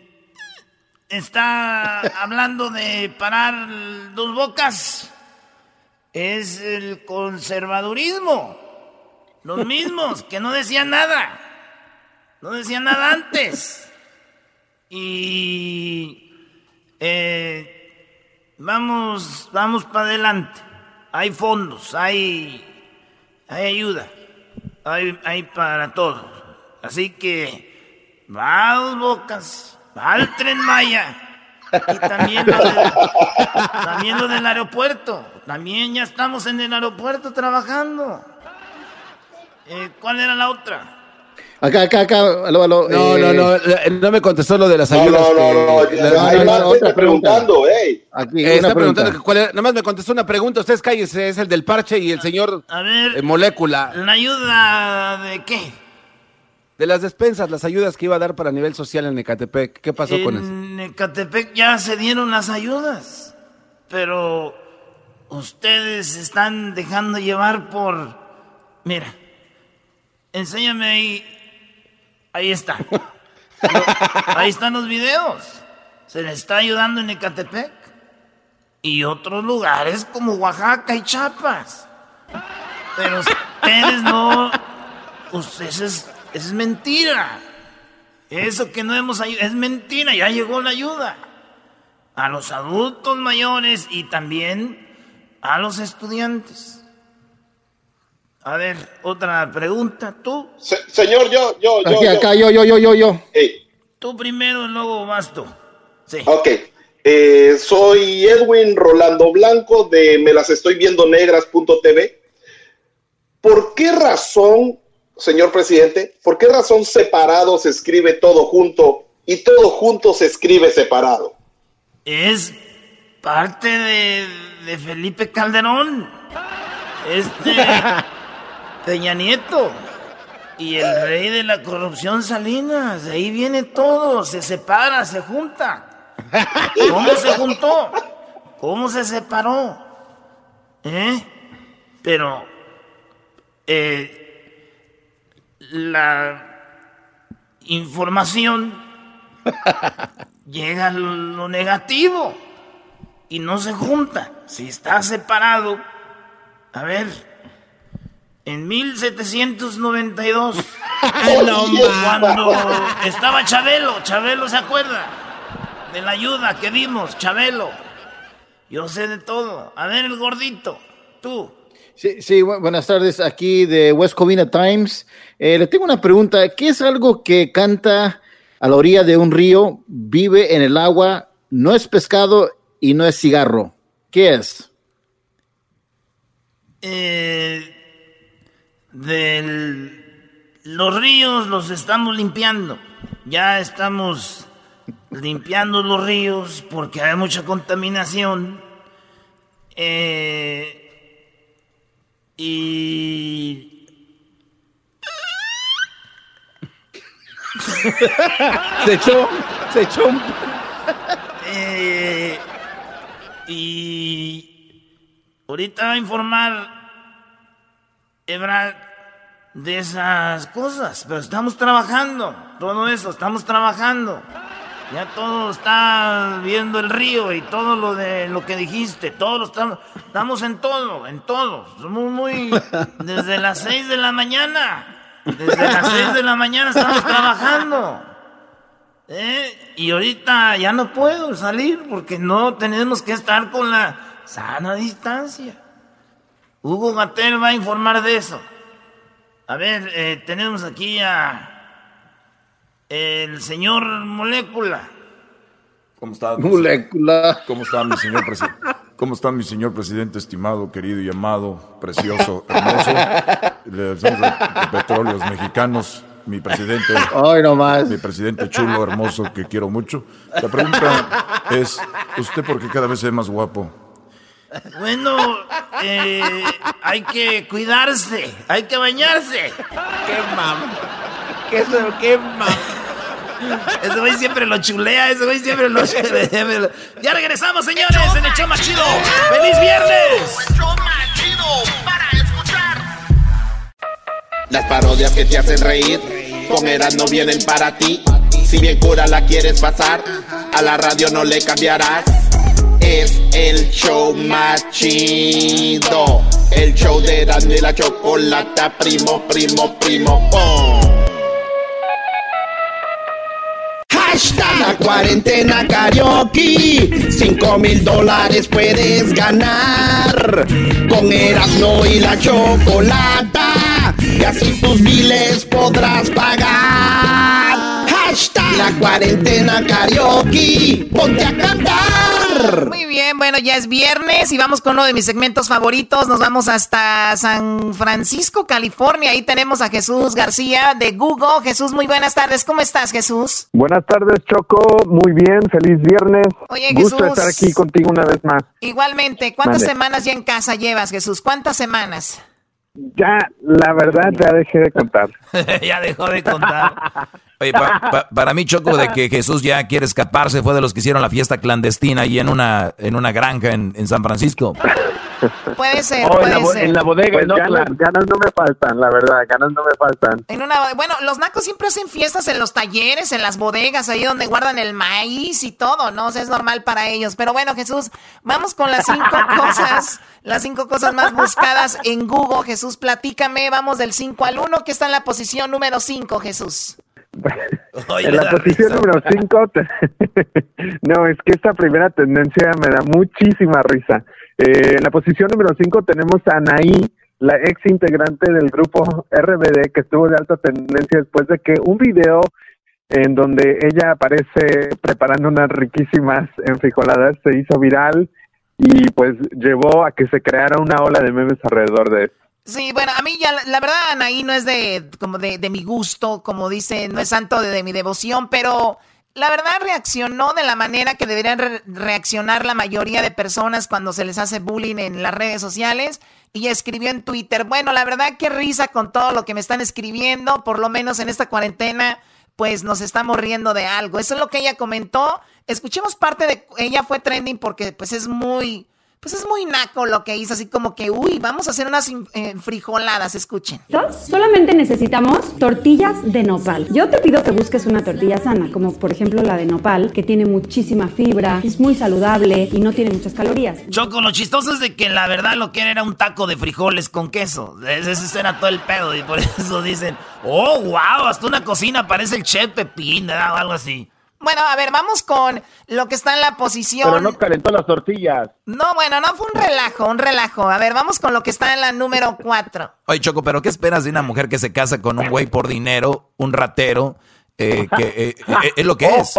está hablando de parar dos bocas es el conservadurismo. Los mismos que no decían nada. No decían nada antes. Y eh, vamos, vamos para adelante. Hay fondos, hay, hay ayuda, hay, hay para todo. Así que va a dos bocas, va al tren Maya. Y también lo, del, también lo del aeropuerto. También ya estamos en el aeropuerto trabajando. Eh, ¿Cuál era la otra? Acá, acá, acá, aló, aló. No, no, no, eh, no me contestó lo de las ayudas. No, no, no, no. Hay más gente preguntando, hey. Aquí, eh, está preguntando cuál era. Nomás me contestó una pregunta. Ustedes cállese, es el del parche y el señor a ver, Molécula. ¿La ayuda de qué? De las despensas, las ayudas que iba a dar para nivel social en Ecatepec. ¿Qué pasó con eso? En Ecatepec ya se dieron las ayudas, pero ustedes están dejando llevar por... Mira, enséñame ahí. Ahí está. *laughs* ahí están los videos. Se le está ayudando en Ecatepec. Y otros lugares como Oaxaca y Chiapas. Pero ustedes no... Ustedes es mentira. Eso que no hemos ayudado es mentira, ya llegó la ayuda. A los adultos mayores y también a los estudiantes. A ver, otra pregunta, tú. señor, yo, yo, yo. Aquí, acá, yo, yo, yo, yo, yo. Tú primero, luego vas tú. Sí. Ok. Eh, soy Edwin Rolando Blanco de me las estoy viendo negras.tv. ¿Por qué razón señor presidente, ¿por qué razón separado se escribe todo junto y todo junto se escribe separado? Es parte de, Felipe Calderón, este *laughs* Peña Nieto y el rey de la corrupción Salinas. De ahí viene todo, se separa, se junta. *laughs* ¿Cómo se juntó? ¿Cómo se separó? ¿Eh? Pero eh, la información *laughs* llega a lo negativo y no se junta. Si está separado, a ver, en 1792, *laughs* cuando estaba Chabelo, Chabelo se acuerda de la ayuda que dimos, Chabelo. Yo sé de todo. A ver, el gordito, tú. Sí, sí, buenas tardes, aquí de West Covina Times. Eh, le tengo una pregunta. ¿Qué es algo que canta a la orilla de un río, vive en el agua, no es pescado y no es cigarro? ¿Qué es? Eh, los ríos los estamos limpiando. Ya estamos limpiando los ríos porque hay mucha contaminación. Eh, y... *laughs* se echó, se echó eh, y ahorita va a informar Ebrard, de esas cosas. Pero estamos trabajando, todo eso, estamos trabajando. Ya todo está viendo el río y todo lo de lo que dijiste, todos lo estamos, estamos en todo, en todo. Somos muy desde las 6 de la mañana. Desde las 6 de la mañana estamos trabajando. ¿Eh? Y ahorita ya no puedo salir porque no tenemos que estar con la sana distancia. Hugo Gatel va a informar de eso. A ver, eh, tenemos aquí a el señor Molécula. ¿Cómo está? Molécula. ¿Cómo está mi señor presidente? ¿Cómo está mi señor presidente, estimado, querido y amado, precioso, hermoso? Le decimos de, de Petróleos Mexicanos, mi presidente. Ay, no más. Mi presidente chulo, hermoso, que quiero mucho. La pregunta es, ¿usted por qué cada vez se ve más guapo? Bueno, eh, hay que cuidarse, hay que bañarse. ¡Qué mam! ¿Qué, qué mam? Ese güey siempre lo chulea, ese güey siempre lo chulea. Ya regresamos, señores, en el show más chido. ¡Feliz viernes! El show más chido para escuchar. Las parodias que te hacen reír, con Eras no vienen para ti. Si bien cura la quieres pasar, a la radio no le cambiarás. Es el show más chido. El show de y la chocolata, primo, primo, primo, pum. Hashtag la cuarentena karaoke. Cinco mil dólares puedes ganar. Con Erasmo y la chocolata. Y así tus miles podrás pagar. Hashtag la cuarentena karaoke. Ponte a cantar. Muy bien, bueno, ya es viernes y vamos con uno de mis segmentos favoritos. Nos vamos hasta San Francisco, California. Ahí tenemos a Jesús García de Google. Jesús, muy buenas tardes. ¿Cómo estás, Jesús? Buenas tardes, Choco. Muy bien, feliz viernes. Oye, Gusto Jesús. estar aquí contigo una vez más. Igualmente, ¿cuántas semanas ya en casa llevas, Jesús? ¿Cuántas semanas? Ya, la verdad, ya dejé de contar. *laughs* ya dejó de contar. Oye, pa- pa- para mí, Choco, de que Jesús ya quiere escaparse, fue de los que hicieron la fiesta clandestina ahí en una, en una granja en, en San Francisco. Puede ser, Oh, en, puede la, ser. en la bodega, Pues ganas, ganas- ganas no me faltan, la verdad, ganas no me faltan. En una, bueno, los nacos siempre hacen fiestas en los talleres, en las bodegas, ahí donde guardan el maíz y todo, ¿no? O sea, es normal para ellos. Pero bueno, Jesús, vamos con las cinco *laughs* cosas, las cinco cosas más buscadas en Google. Jesús, platícame, vamos del 5 al 1, que está en la posición número 5, Jesús. *laughs* Oye, en la posición risa. número 5, *laughs* no, es que esta primera tendencia me da muchísima risa. Eh, en la posición número 5 tenemos a Anaí, la ex integrante del grupo RBD, que estuvo de alta tendencia después de que un video en donde ella aparece preparando unas riquísimas enfrijoladas se hizo viral y pues llevó a que se creara una ola de memes alrededor de eso. Sí, bueno, a mí ya, la- la verdad, Anaí no es de, como de, de mi gusto, como dice, no es santo de, de mi devoción, pero la verdad reaccionó de la manera que deberían re- reaccionar la mayoría de personas cuando se les hace bullying en las redes sociales. Y escribió en Twitter, bueno, la verdad, qué risa con todo lo que me están escribiendo, por lo menos en esta cuarentena, pues nos estamos riendo de algo. Eso es lo que ella comentó. Escuchemos parte de, ella fue trending porque pues es muy... Pues es muy naco lo que hizo, así como que, uy, vamos a hacer unas eh, frijoladas, escuchen. Solamente necesitamos tortillas de nopal. Yo te pido que busques una tortilla sana, como por ejemplo la de nopal, que tiene muchísima fibra, es muy saludable y no tiene muchas calorías. Choco, lo chistoso es de que la verdad lo que era era un taco de frijoles con queso. Ese ese era todo el pedo y por *laughs* eso dicen, oh, wow, hasta una cocina parece el chef Pepín, ¿verdad? o algo así. Bueno, a ver, vamos con lo que está en la posición. Pero no calentó las tortillas. No, bueno, no fue un relajo, un relajo. A ver, vamos con lo que está en la número 4. Oye, Choco, ¿pero qué esperas de una mujer que se casa con un güey por dinero, un ratero? eh, que eh, eh, es lo que es.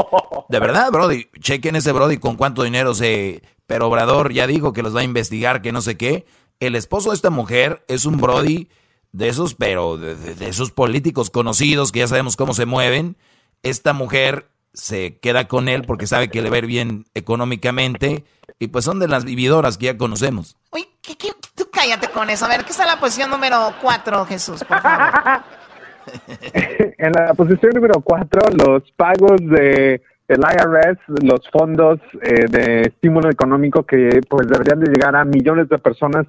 De verdad, Brody. Chequen ese Brody con cuánto dinero se. Pero Obrador ya dijo que los va a investigar, que no sé qué. El esposo de esta mujer es un Brody de esos, pero de, de- de esos políticos conocidos que ya sabemos cómo se mueven. Esta mujer se queda con él porque sabe que le va a ir bien económicamente. Y pues son de las vividoras que ya conocemos. Uy, ¿qué, qué? tú cállate con eso. A ver, ¿qué está en la posición número 4, Jesús, por favor? *laughs* En la posición número 4, los pagos de el IRS, los fondos eh, de estímulo económico que pues deberían de llegar a millones de personas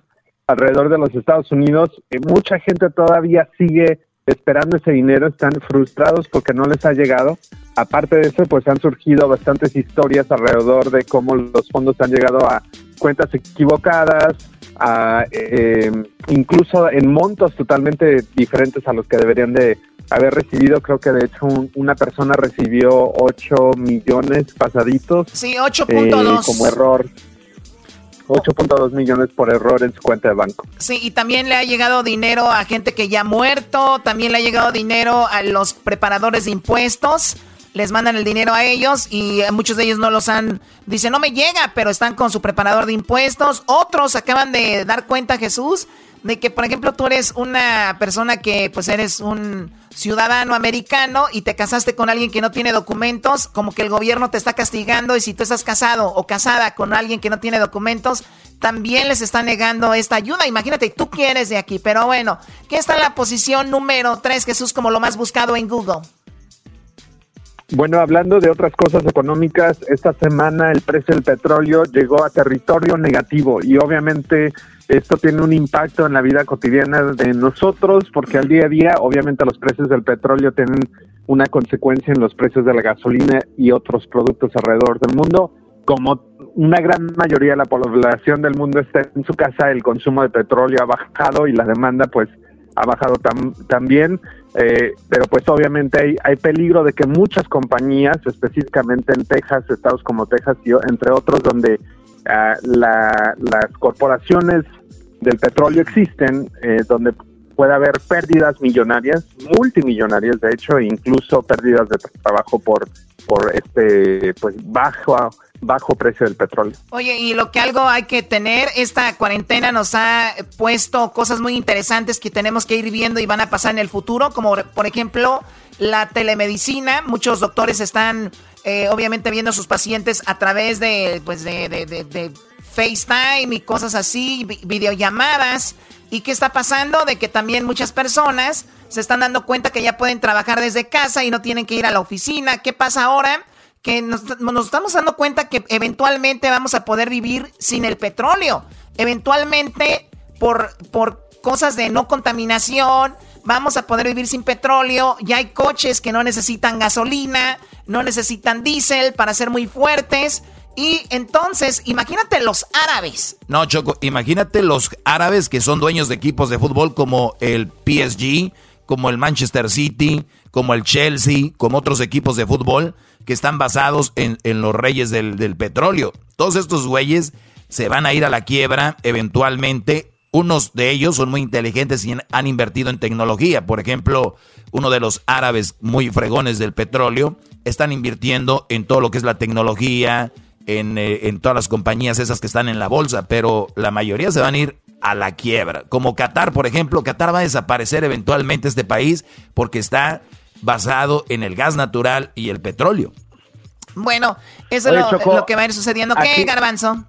alrededor de los Estados Unidos. Eh, mucha gente todavía sigue esperando ese dinero, están frustrados porque no les ha llegado. Aparte de eso, pues han surgido bastantes historias alrededor de cómo los fondos han llegado a cuentas equivocadas, a, eh, incluso en montos totalmente diferentes a los que deberían de haber recibido. Creo que de hecho un- una persona recibió 8 millones pasaditos. Sí, eh, 8.2. como error. 8.2 millones por error en su cuenta de banco. Sí, y también le ha llegado dinero a gente que ya ha muerto, también le ha llegado dinero a los preparadores de impuestos, les mandan el dinero a ellos y muchos de ellos no los han, dicen no me llega, pero están con su preparador de impuestos, otros acaban de dar cuenta, Jesús, de que por ejemplo tú eres una persona que pues eres un ciudadano americano y te casaste con alguien que no tiene documentos, como que el gobierno te está castigando y si tú estás casado o casada con alguien que no tiene documentos, también les está negando esta ayuda. Imagínate, tú quieres de aquí, pero bueno, ¿qué está en la posición número 3, Jesús, como lo más buscado en Google? Bueno, hablando de otras cosas económicas, esta semana el precio del petróleo llegó a territorio negativo y obviamente esto tiene un impacto en la vida cotidiana de nosotros porque al día a día obviamente los precios del petróleo tienen una consecuencia en los precios de la gasolina y otros productos alrededor del mundo. Como una gran mayoría de la población del mundo está en su casa, el consumo de petróleo ha bajado y la demanda pues ha bajado tam- también, eh, pero pues obviamente hay, hay peligro de que muchas compañías, específicamente en Texas, estados como Texas y entre otros, donde ah, la- las corporaciones del petróleo existen, eh, donde puede haber pérdidas millonarias, multimillonarias de hecho, incluso pérdidas de trabajo por por este pues bajo bajo precio del petróleo. Oye, y lo que algo hay que tener, esta cuarentena nos ha puesto cosas muy interesantes que tenemos que ir viendo y van a pasar en el futuro, como por ejemplo la telemedicina. Muchos doctores están eh, obviamente viendo a sus pacientes a través de, pues de, de- de- de FaceTime y cosas así, vi- videollamadas. ¿Y qué está pasando? De que también muchas personas se están dando cuenta que ya pueden trabajar desde casa y no tienen que ir a la oficina. ¿Qué pasa ahora? Que nos, estamos dando cuenta que eventualmente vamos a poder vivir sin el petróleo. Eventualmente, por, por cosas de no contaminación, vamos a poder vivir sin petróleo. Ya hay coches que no necesitan gasolina, no necesitan diésel para ser muy fuertes. Y entonces, imagínate los árabes. No, Choco, imagínate los árabes que son dueños de equipos de fútbol como el PSG, como el Manchester City, como el Chelsea, como otros equipos de fútbol que están basados en, los reyes del, petróleo. Todos estos güeyes se van a ir a la quiebra eventualmente. Unos de ellos son muy inteligentes y han invertido en tecnología. Por ejemplo, uno de los árabes muy fregones del petróleo están invirtiendo en todo lo que es la tecnología, en, eh, en todas las compañías esas que están en la bolsa, pero la mayoría se van a ir a la quiebra. Como Qatar, por ejemplo, Qatar va a desaparecer eventualmente este país porque está basado en el gas natural y el petróleo. Bueno, eso Oye, es lo, Choco, lo que va a ir sucediendo. ¿Qué, aquí- Garbanzo?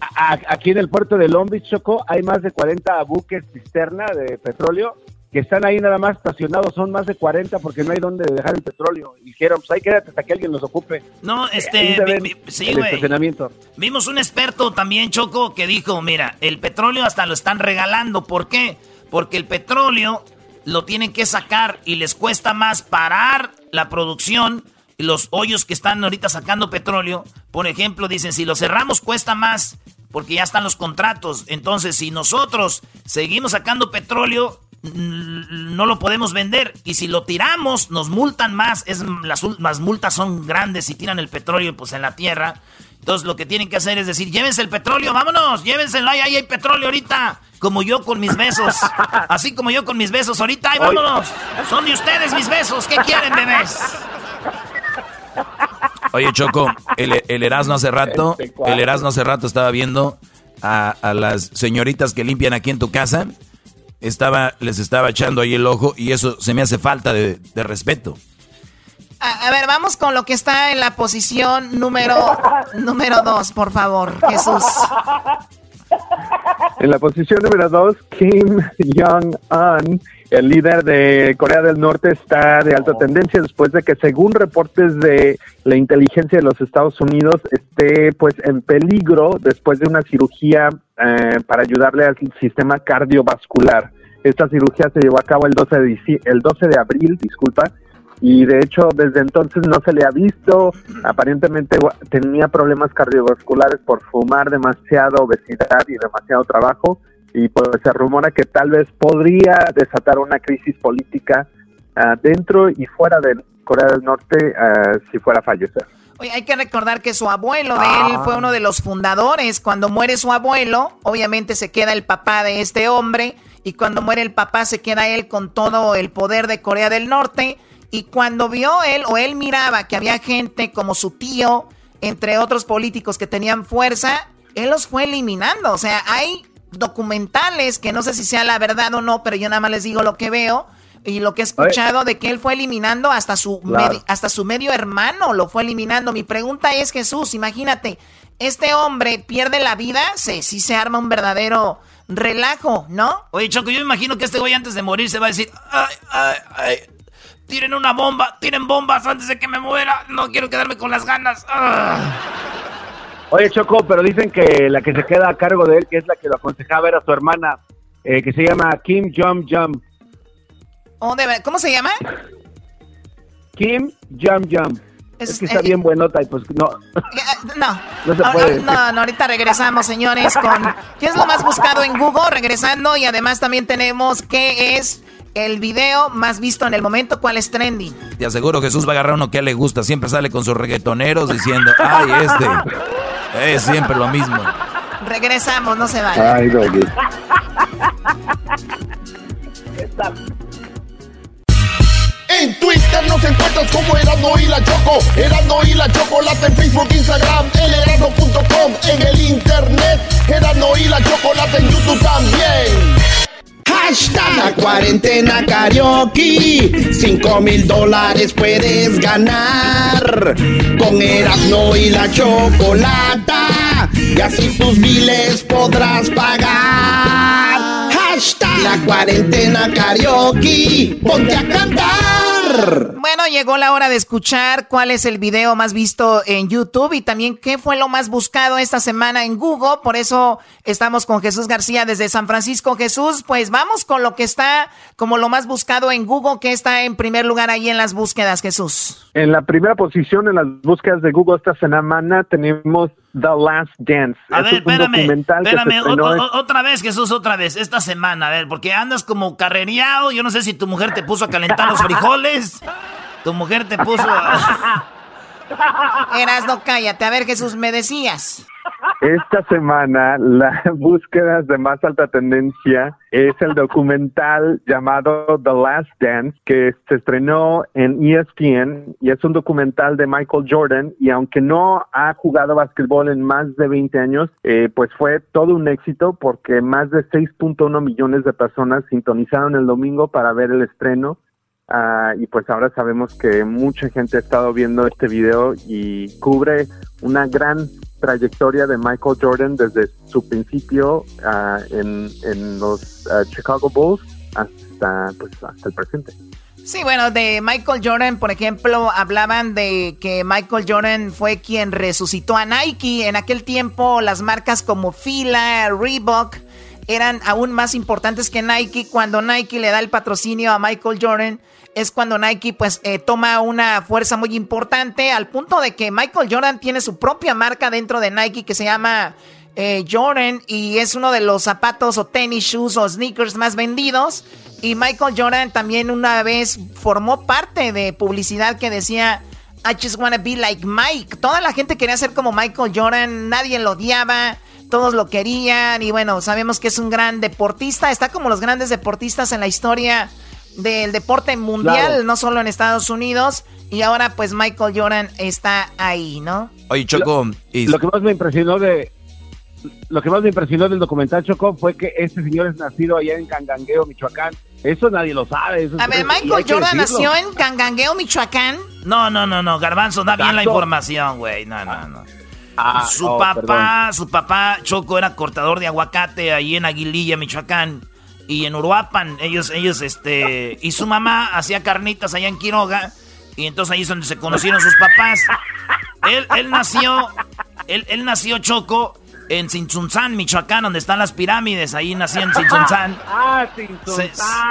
A- aquí en el puerto de Long Beach, Choco, hay más de 40 buques cisterna de petróleo que están ahí nada más estacionados. Son más de 40 porque no hay donde dejar el petróleo. Y dijeron, pues ahí quédate hasta que alguien los ocupe. No, Ahí este, vi- sí, el estacionamiento. Vimos un experto también, Choco, que dijo, mira, el petróleo hasta lo están regalando. ¿Por qué? Porque el petróleo lo tienen que sacar y les cuesta más parar la producción. Y los hoyos que están ahorita sacando petróleo, por ejemplo, dicen, si lo cerramos cuesta más porque ya están los contratos. Entonces, si nosotros seguimos sacando petróleo, no lo podemos vender. Y si lo tiramos, nos multan más. Es, las, las multas son grandes si tiran el petróleo pues, en la tierra. Entonces lo que tienen que hacer es decir, llévense el petróleo, vámonos, llévenselo, ahí, ahí hay petróleo ahorita. Como yo con mis besos. *laughs* Así como yo con mis besos ahorita, ahí vámonos. Son de ustedes mis besos, ¿qué quieren, bebés? Oye, Choco, el, el Erasmo hace rato, el Erasmo hace rato estaba viendo a, a las señoritas que limpian aquí en tu casa. Estaba, les estaba echando ahí el ojo y eso se me hace falta de, de respeto. A, a ver, vamos con lo que está en la posición número *laughs* número dos, por favor, Jesús. En la posición número dos, Kim Jong-un, el líder de Corea del Norte, está de alta tendencia después de que, según reportes de la inteligencia de los Estados Unidos, esté pues en peligro después de una cirugía eh, para ayudarle al sistema cardiovascular. Esta cirugía se llevó a cabo el 12 de, el 12 de abril, disculpa, y de hecho desde entonces no se le ha visto. Aparentemente tenía problemas cardiovasculares por fumar demasiado, obesidad y demasiado trabajo. Y pues se rumora que tal vez podría desatar una crisis política ah, dentro y fuera de Corea del Norte ah, si fuera a fallecer. Oye, hay que recordar que su abuelo de él fue uno de los fundadores. Cuando muere su abuelo, obviamente se queda el papá de este hombre. Y cuando muere el papá, se queda él con todo el poder de Corea del Norte. Y cuando vio él o él miraba que había gente como su tío, entre otros políticos que tenían fuerza, él los fue eliminando. O sea, hay documentales que no sé si sea la verdad o no, pero yo nada más les digo lo que veo y lo que he escuchado de que él fue eliminando hasta su Claro. medi- hasta su medio hermano lo fue eliminando. Mi pregunta es, Jesús, imagínate, este hombre pierde la vida, sí, sí se arma un verdadero relajo, ¿no? Oye, Choco, yo me imagino que este güey antes de morir se va a decir, ay, ay, ay, tiren una bomba, tiren bombas antes de que me muera, no quiero quedarme con las ganas. Ah. Oye, Choco, pero dicen que la que se queda a cargo de él, que es la que lo aconsejaba, era su hermana, eh, que se llama Kim Jong Jong. ¿Cómo se llama? Kim Jong Jong. Es- Es, que está eh, bien buenota y pues no. No. *laughs* No se Ah, puede. No, no, ahorita regresamos, señores, con qué es lo más buscado en Google, regresando, y además también tenemos qué es el video más visto en el momento, cuál es trending. Te aseguro Jesús va a agarrar uno que a él le gusta. Siempre sale con sus reggaetoneros diciendo, ay, este. *laughs* Es siempre lo mismo. Regresamos, no se vayan. Ay, Doggy. En Twitter nos encuentras como Erasmo y la Choco. Erasmo y la Chocolate en Facebook, Instagram, el erasmo.com, en el internet. Erasmo y la Chocolate en YouTube también. Hashtag la cuarentena karaoke. Cinco mil dólares puedes ganar. Con Erasmo y la chocolata. Y así tus biles podrás pagar. Hashtag la cuarentena karaoke. Ponte a cantar. Bueno, llegó la hora de escuchar cuál es el video más visto en YouTube y también qué fue lo más buscado esta semana en Google. Por eso estamos con Jesús García desde San Francisco. Jesús, pues vamos con lo que está como lo más buscado en Google, que está en primer lugar ahí en las búsquedas, Jesús. En la primera posición en las búsquedas de Google esta semana tenemos The Last Dance. A ver, espérame, espérame, estrenó o- en- o- otra vez, Jesús, otra vez, esta semana, a ver, porque andas como carrereado, yo no sé si tu mujer te puso a calentar los frijoles, tu mujer te puso a... *laughs* Eras, no cállate. A ver, Jesús, me decías. Esta semana la *laughs* búsqueda de más alta tendencia es el documental llamado The Last Dance que se estrenó en ESPN y es un documental de Michael Jordan y aunque no ha jugado básquetbol en más de 20 años, eh, pues fue todo un éxito porque más de 6.1 millones de personas sintonizaron el domingo para ver el estreno Ah, y pues ahora sabemos que mucha gente ha estado viendo este video y cubre una gran trayectoria de Michael Jordan desde su principio ah, en, en los ah, Chicago Bulls hasta pues hasta el presente. Sí, bueno, de Michael Jordan, por ejemplo, hablaban de que Michael Jordan fue quien resucitó a Nike. En aquel tiempo, las marcas como Fila, Reebok eran aún más importantes que Nike. Cuando Nike le da el patrocinio a Michael Jordan, es cuando Nike pues eh, toma una fuerza muy importante al punto de que Michael Jordan tiene su propia marca dentro de Nike que se llama eh, Jordan y es uno de los zapatos o tenis shoes o sneakers más vendidos. Y Michael Jordan también una vez formó parte de publicidad que decía I just wanna be like Mike. Toda la gente quería ser como Michael Jordan, nadie lo odiaba, todos lo querían y bueno, sabemos que es un gran deportista, está como los grandes deportistas en la historia del deporte mundial, Claro. no solo en Estados Unidos y ahora pues Michael Jordan está ahí, ¿no? Oye, Choco, y- Lo que más me impresionó de lo que más me impresionó del documental Choco fue que este señor es nacido allá en Cangangueo, Michoacán. Eso nadie lo sabe. eso A es- ver, Michael Jordan nació en Cangangueo, Michoacán. No, no, no, no, Garbanzo, da bien la información, güey, no, no, no. Ah, su oh, papá, perdón. su papá Choco era cortador de aguacate ahí en Aguililla, Michoacán. Y en Uruapan, ellos, ellos, este, y su mamá hacía carnitas allá en Quiroga. Y entonces ahí es donde se conocieron sus papás. Él, él nació, él, él nació Choco en Sinzunzán, Michoacán, donde están las pirámides. Ahí nació en Sinzunzán. *laughs* Ah, sin Se,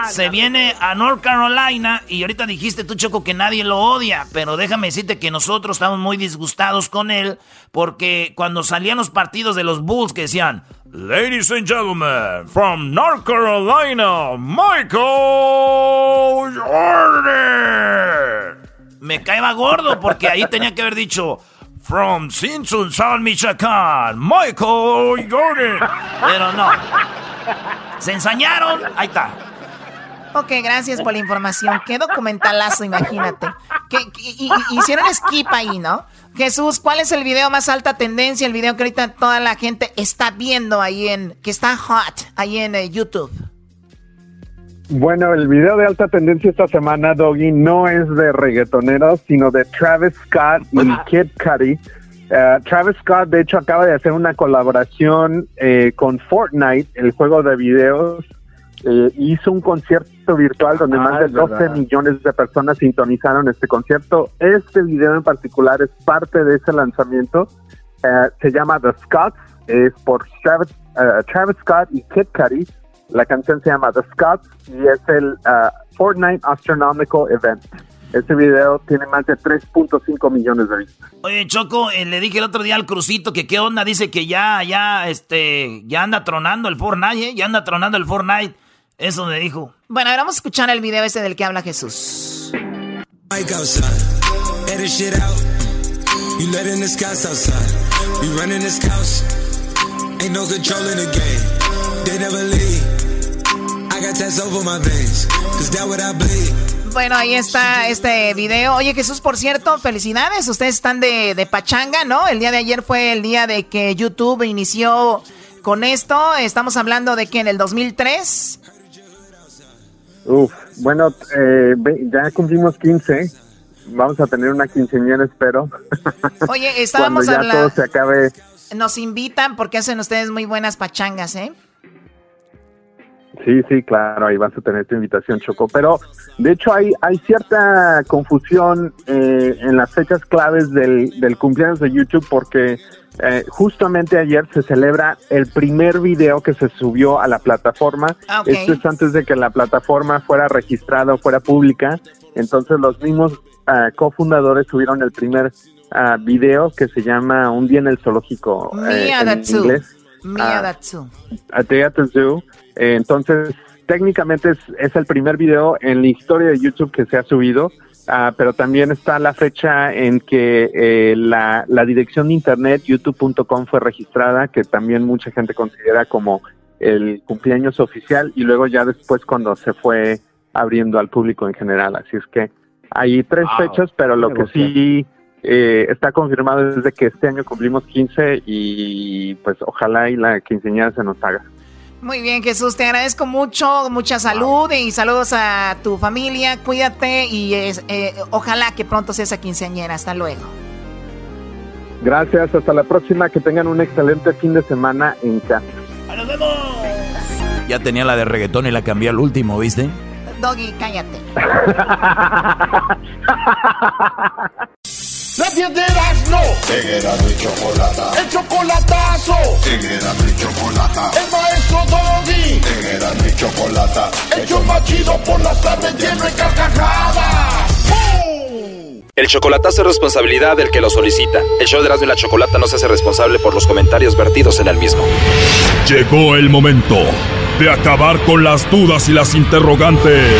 se viene a North Carolina y ahorita dijiste tú, Choco, que nadie lo odia, pero déjame decirte que nosotros estamos muy disgustados con él porque cuando salían los partidos de los Bulls que decían, Ladies and gentlemen, from North Carolina, Michael Jordan. Me caeba gordo porque ahí tenía que haber dicho, From Simpson, San Michoacán, Michael Jordan. Pero no. Se ensañaron. Ahí está. Ok, gracias por la información. Qué documentalazo, imagínate. Que, hicieron skip ahí, ¿no? Jesús, ¿cuál es el video más alta tendencia? El video que ahorita toda la gente está viendo ahí en... Que está hot ahí en eh, YouTube. Bueno, el video de alta tendencia esta semana, Doggy, no es de reggaetoneros, sino de Travis Scott y Kid Cudi. Eh, Travis Scott, de hecho, acaba de hacer una colaboración eh, con Fortnite, el juego de videos. Eh, hizo un concierto virtual donde Ah, más de es 12 verdad. millones de personas sintonizaron este concierto. Este video en particular es parte de ese lanzamiento. Eh, se llama The Scotts, es por Travis, eh, Travis Scott y Kid Cudi. La canción se llama The Scotts y es el uh, Fortnite Astronomical Event. Este video tiene más de 3.5 millones de vistas. Oye, Choco, eh, le dije el otro día al Crucito que qué onda, dice que ya, ya, este, ya anda tronando el Fortnite, ¿eh? Ya anda tronando el Fortnite. Eso me dijo. Bueno, ahora vamos a escuchar el video ese del que habla Jesús. Bueno, ahí está este video. Oye, Jesús, por cierto, felicidades. Ustedes están de, de pachanga, ¿no? El día de ayer fue el día de que YouTube inició con esto. Estamos hablando de que en el 2003. Uf, bueno, eh, ya cumplimos 15. Vamos a tener una quinceañera, espero. *laughs* Oye, estábamos Cuando ya hablando- todo se acabe. Nos invitan porque hacen ustedes muy buenas pachangas, ¿eh? Sí, sí, claro, ahí vas a tener tu invitación, Choco. Pero, de hecho, hay, hay cierta confusión eh, en las fechas claves del, del cumpleaños de YouTube porque eh, justamente ayer se celebra el primer video que se subió a la plataforma. Ah, ok. Esto es antes de que la plataforma fuera registrada o fuera pública. Entonces, los mismos ah, cofundadores subieron el primer ah, video que se llama Un día en el zoológico eh, Mia en Datsu. inglés. Ah, Datsu. Zoo. Eh, entonces, técnicamente es, es el primer video en la historia de YouTube que se ha subido, ah, pero también está la fecha en que eh, la, la dirección de internet youtube.com fue registrada, que también mucha gente considera como el cumpleaños oficial, y luego ya después cuando se fue abriendo al público en general. Así es que hay tres Wow. fechas, pero lo que sí eh, está confirmado es de que este año cumplimos 15 y pues ojalá y la quinceañera se nos haga. Muy bien, Jesús, te agradezco mucho, mucha salud y saludos a tu familia, cuídate y es- eh, ojalá que pronto seas a quinceañera. Hasta luego. Gracias, hasta la próxima, que tengan un excelente fin de semana en casa. ¡Nos vemos! Ya tenía la de reggaetón y la cambié al último, ¿viste? Doggy, cállate. *laughs* La piedras no. Erasmo y chocolata. El chocolatazo. Erasmo y chocolata. El maestro Doggy. Erasmo y chocolata. El show más chido por las tardes lleno de carcajadas. ¡Bum! El chocolatazo es responsabilidad del que lo solicita. El show de Erasmo y la Chocolata no se hace responsable por los comentarios vertidos en el mismo. Llegó el momento de acabar con las dudas y las interrogantes.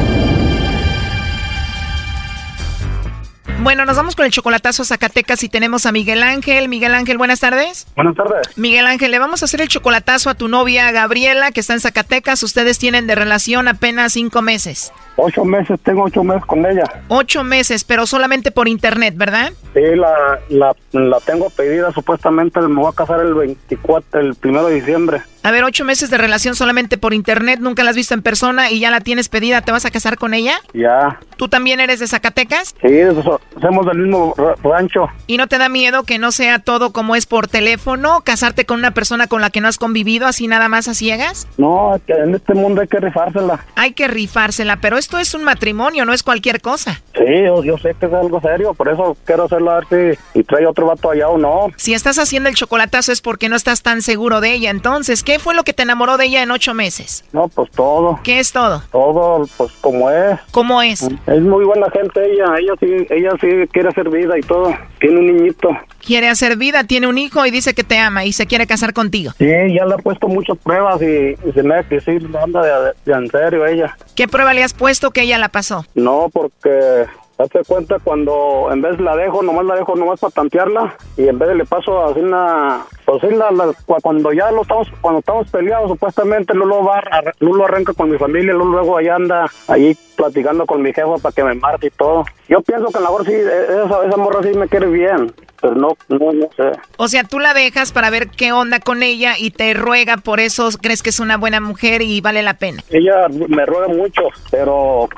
Bueno, nos vamos con el chocolatazo a Zacatecas y tenemos a Miguel Ángel. Miguel Ángel, buenas tardes. Buenas tardes. Miguel Ángel, le vamos a hacer el chocolatazo a tu novia Gabriela, que está en Zacatecas. Ustedes tienen de relación apenas cinco meses. Ocho meses, tengo ocho meses con ella. Ocho meses, pero solamente por internet, ¿verdad? Sí, la, la, la tengo pedida, supuestamente me voy a casar el 24, el primero de diciembre. A ver, ocho meses de relación solamente por internet, nunca la has visto en persona y ya la tienes pedida, ¿te vas a casar con ella? Ya. ¿Tú también eres de Zacatecas? Sí, eso- somos del mismo ra- rancho. ¿Y no te da miedo que no sea todo como es por teléfono, casarte con una persona con la que no has convivido así nada más a ciegas? No, que en este mundo hay que rifársela. Hay que rifársela, pero esto es un matrimonio, no es cualquier cosa. Sí, yo, yo sé que es algo serio, por eso quiero hacerlo a ver si y trae otro vato allá o no. Si estás haciendo el chocolatazo es porque no estás tan seguro de ella. Entonces, ¿qué fue lo que te enamoró de ella en ocho meses? No, pues todo. ¿Qué es todo? Todo, pues como es. ¿Cómo es? Es muy buena gente ella, ella sí, ella sí quiere hacer vida y todo. Tiene un niñito. Quiere hacer vida, tiene un hijo y dice que te ama y se quiere casar contigo. Sí, ya le he puesto muchas pruebas y, y se me hace que sí anda de, de en serio ella. ¿Qué prueba le has puesto que ella la pasó? No, porque hazte cuenta cuando en vez la dejo, nomás la dejo nomás para tantearla y en vez de le paso así una, pues sí, la, la- cu- cuando ya lo estamos, cuando estamos peleados supuestamente Lulo va, Lulo arranca con mi familia, Lulo luego allá anda ahí platicando con mi jefa para que me marque y todo. Yo pienso que a lo mejor sí, e- esa, esa morra sí me quiere bien, pero no, no, no sé. O sea, tú la dejas para ver qué onda con ella y te ruega, por eso crees que es una buena mujer y vale la pena. Ella me ruega mucho, pero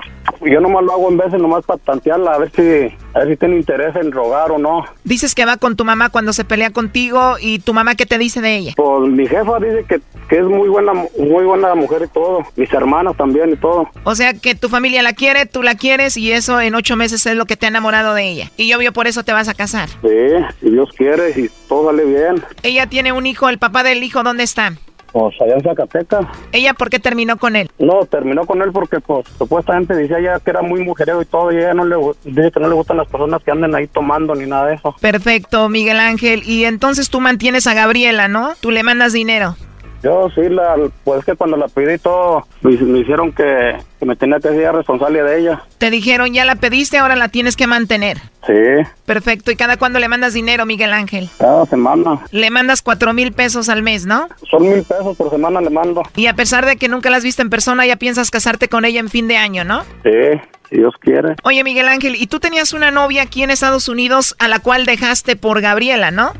yo nomás lo hago en veces nomás para tantearla, a ver si, a ver si tiene interés en rogar o no. Dices que va con tu mamá cuando se pelea contigo y tu mamá qué te dice de ella. Pues mi jefa dice que, que es muy buena, muy buena mujer y todo. Mis hermanas también y todo. O sea, que tu familia la quiere, tú la quieres y eso en ocho meses es lo que te ha enamorado de ella. Y obvio por eso te vas a casar. Sí, si Dios quiere, y todo sale bien. Ella tiene un hijo, el papá del hijo, ¿dónde está? Pues allá en Zacatecas. ¿Ella por qué terminó con él? No, terminó con él porque pues supuestamente decía ella que era muy mujerero y todo y ella no le dice que no le gustan las personas que anden ahí tomando ni nada de eso. Perfecto, Miguel Ángel. Y entonces tú mantienes a Gabriela, ¿no? Tú le mandas dinero. Yo sí, la, pues es que cuando la pedí todo, me, me hicieron que, que me tenía que ser responsable de ella. Te dijeron, ya la pediste, ahora la tienes que mantener. Sí, Perfecto. ¿Y cada cuándo le mandas dinero, Miguel Ángel? cada semana. Le mandas cuatro mil pesos al mes, ¿no? Son mil pesos por semana le mando. Y a pesar de que nunca la has visto en persona, ya piensas casarte con ella en fin de año, ¿no? Sí, si Dios quiere. Oye, Miguel Ángel, y tú tenías una novia aquí en Estados Unidos a la cual dejaste por Gabriela, ¿no?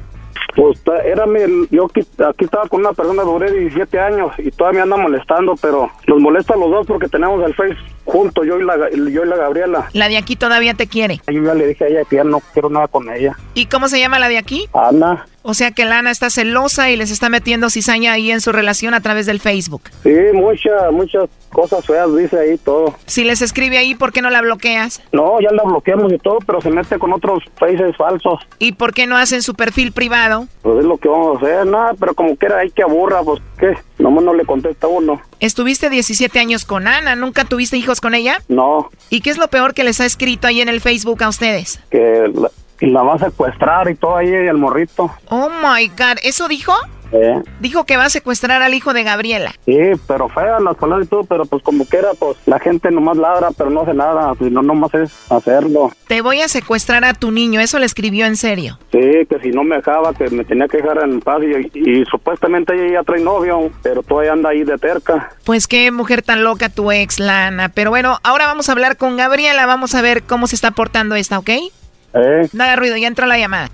Pues era mi, yo aquí, aquí estaba con una persona, duré 17 años y todavía me anda molestando, pero los molesta a los dos porque tenemos el Face juntos, yo y la, yo y la Gabriela. La de aquí todavía te quiere. Yo ya le dije a ella que ya no quiero nada con ella. ¿Y cómo se llama la de aquí? Ana, O sea que Lana está celosa y les está metiendo cizaña ahí en su relación a través del Facebook. sí, muchas, muchas cosas feas dice ahí todo. Si les escribe ahí, ¿por qué no la bloqueas? No, ya la bloqueamos y todo, pero se mete con otros faces falsos. ¿Y por qué no hacen su perfil privado? Pues es lo que vamos a hacer, nada, pero como quiera hay que aburra, pues qué, nomás no le contesta uno. Estuviste 17 años con Ana, ¿nunca tuviste hijos con ella? No, ¿Y qué es lo peor que les ha escrito ahí en el Facebook a ustedes? que la, la va a secuestrar y todo ahí el morrito. Oh my god, ¿eso dijo? Eh. Dijo que va a secuestrar al hijo de Gabriela. Sí, pero feas las palabras y todo, pero pues como quiera, pues la gente nomás ladra, pero no hace nada, si no nomás es hacerlo. Te voy a secuestrar a tu niño, eso le escribió en serio. Sí, que si no me dejaba, que me tenía que dejar en paz y, y supuestamente ella ya trae novio, pero todavía anda ahí de terca. Pues qué mujer tan loca tu ex, Lana. Pero bueno, ahora vamos a hablar con Gabriela, vamos a ver cómo se está portando esta, ¿ok? ¿Eh? No haga ruido, ya entró la llamada.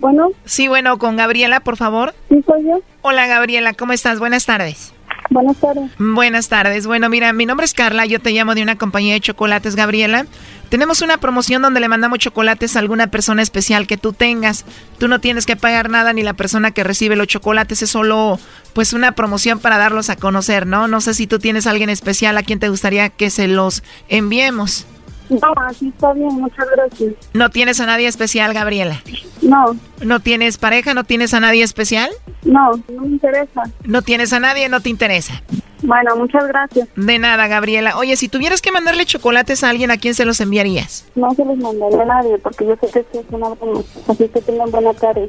Bueno, Sí, bueno, con Gabriela, por favor. sí soy yo. Hola, Gabriela, ¿cómo estás? Buenas tardes. Buenas tardes. Buenas tardes. Bueno, mira, mi nombre es Carla, yo te llamo de una compañía de chocolates, Gabriela. Tenemos una promoción donde le mandamos chocolates a alguna persona especial que tú tengas. Tú no tienes que pagar nada ni la persona que recibe los chocolates, es solo pues una promoción para darlos a conocer, ¿no? No sé si tú tienes a alguien especial a quien te gustaría que se los enviemos. No, así está bien, muchas gracias. ¿No tienes a nadie especial, Gabriela? No, ¿No tienes pareja? ¿No tienes a nadie especial? no, no me interesa. ¿No tienes a nadie? ¿No te interesa? Bueno, muchas gracias. De nada, Gabriela. Oye, si tuvieras que mandarle chocolates a alguien, ¿a quién se los enviarías? No se los mandaré a nadie porque yo sé que esto es una broma. Así que tengan buena tarde.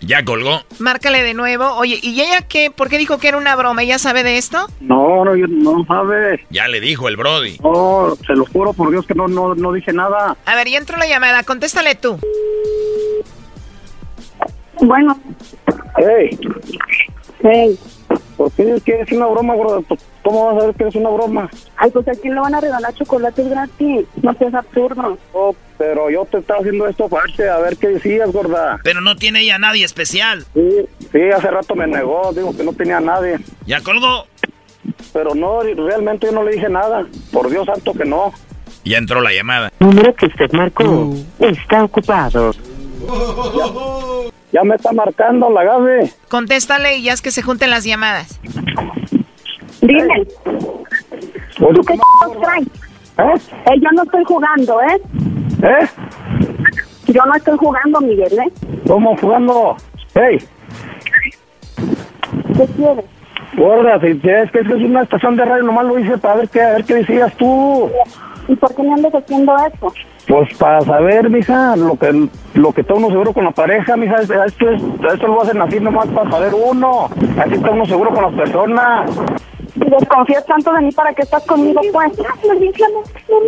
Ya colgó. Márcale de nuevo. Oye, ¿y ella qué? ¿Por qué dijo que era una broma? ¿Ella sabe de esto? No, no, yo no sabe. Ya le dijo el Brody. No, se lo juro por Dios que no, no, no dije nada. A ver, ya entró la llamada. Contéstale tú. Bueno. Hey, Hey. ¿Por qué dices que es una broma, gorda? ¿Cómo vas a ver que es una broma? Ay, pues a quién le van a regalar chocolates gratis. No seas absurdo. Oh, pero yo te estaba haciendo esto aparte, a ver qué decías, gorda. Pero no tiene ella nadie especial. Sí, sí, hace rato me negó, digo que no tenía a nadie. Ya colgó. Pero no, realmente yo no le dije nada. Por Dios santo que no. Ya entró la llamada. Número que usted marcó está ocupado. *laughs* Ya me está marcando la Gaby. Contéstale y ya es que se junten las llamadas. Dime. ¿Tú qué traes? Eh, yo no estoy jugando, ¿eh? ¿Eh? Yo no estoy jugando, Miguel, ¿eh? ¿Cómo jugando? Hey, ¿Qué quieres? gorda, si es que es una estación de radio, nomás lo hice para ver qué, a ver qué decías tú. ¿Y por qué me andas haciendo eso? Pues para saber, mija, lo que lo que está uno seguro con la pareja, mija, es- esto, es, esto lo hacen así nomás para saber uno. Así está uno seguro con las personas. Si desconfías tanto de mí, ¿para qué estás conmigo, pues?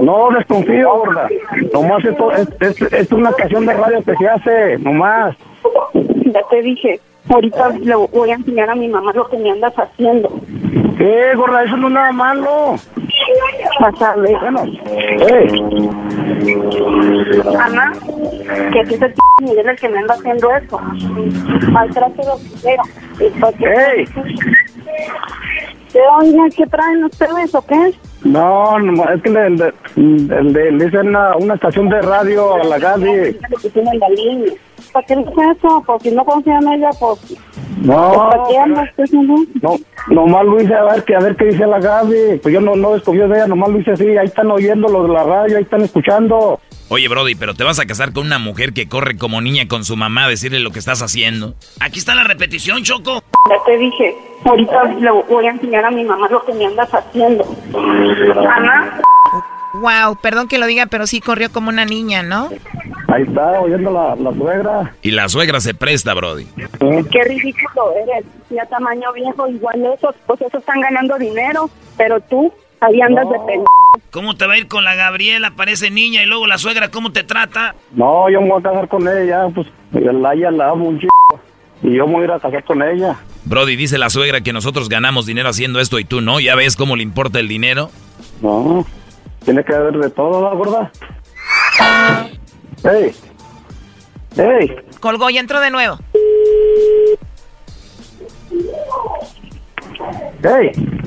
No desconfío, gorda. Nomás esto es, es, es una canción de radio que se hace, nomás. Ya te dije. Ahorita le voy a enseñar a mi mamá lo que me andas haciendo. ¿Qué, gorda? Eso no es nada malo. Ver. Bueno, hey, Ana, que aquí p Miguel el que me anda haciendo eso. Maltrato de primero. Hey. ¿De dónde? ¿Qué traen ustedes o qué? no, no, es que le, le, le- le- le hice una, una estación de radio a la línea. ¿Para qué dices eso? Pues si no confían en ella, pues... No, ¿Para qué eso? no, nomás lo hice a ver, que, a ver qué dice la Gaby. Pues yo no, no desconfío de ella, nomás lo hice así. Ahí están oyendo los de la radio, ahí están escuchando. Oye, Brody, pero te vas a casar con una mujer que corre como niña con su mamá a decirle lo que estás haciendo. Aquí está la repetición, Choco. Ya te dije. Ahorita le voy a enseñar a mi mamá lo que me andas haciendo. Ana, Wow, perdón que lo diga, pero sí corrió como una niña, ¿no? Ahí está oyendo la, la suegra. Y la suegra se presta, Brody. qué ridículo eres. Ya tamaño viejo, igual esos, pues esos están ganando dinero. Pero tú, ahí andas de pendejo. ¿Cómo te va a ir con la Gabriela? Parece niña y luego la suegra, ¿cómo te trata? No, yo me voy a casar con ella, pues la ella la amo un chico. Y yo me voy a ir a casar con ella. Brody, dice la suegra que nosotros ganamos dinero haciendo esto y tú no. ¿Ya ves cómo le importa el dinero? No, tiene que haber de todo, ¿no, gorda? ¡Ey! ¡Ey! Colgó y entró de nuevo. ¡Ey!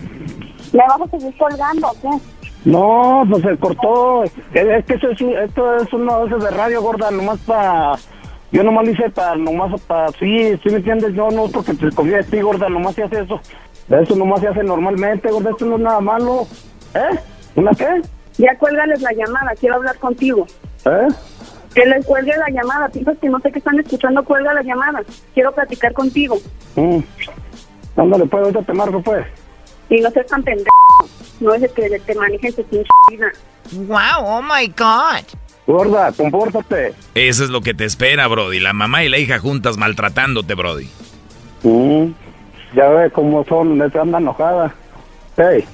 ¿Me vas a seguir colgando o qué? No, pues se cortó. Es, es que eso es, esto es uno de de radio, gorda, nomás para... Yo nomás lo hice para, nomás para... Sí, sí me entiendes, yo no porque te confío de ti, gorda, nomás se hace eso. Eso nomás se hace normalmente, gorda, esto no es nada malo. ¿Eh? ¿Una qué? Ya cuélgales la llamada, quiero hablar contigo. ¿Eh? Que les cuelgue la llamada, piensas que no sé qué están escuchando, cuelga la llamada. Quiero platicar contigo. Mm. Ándale, pues, ahorita te marco, pues. Y no seas tan pendejo. No es de que te manejes tu pinche vida. Wow, oh my God. Gorda, compórtate. Eso es lo que te espera, Brody. La mamá y la hija juntas maltratándote, Brody. Mm. Ya ve cómo son, se anda enojada. Hey.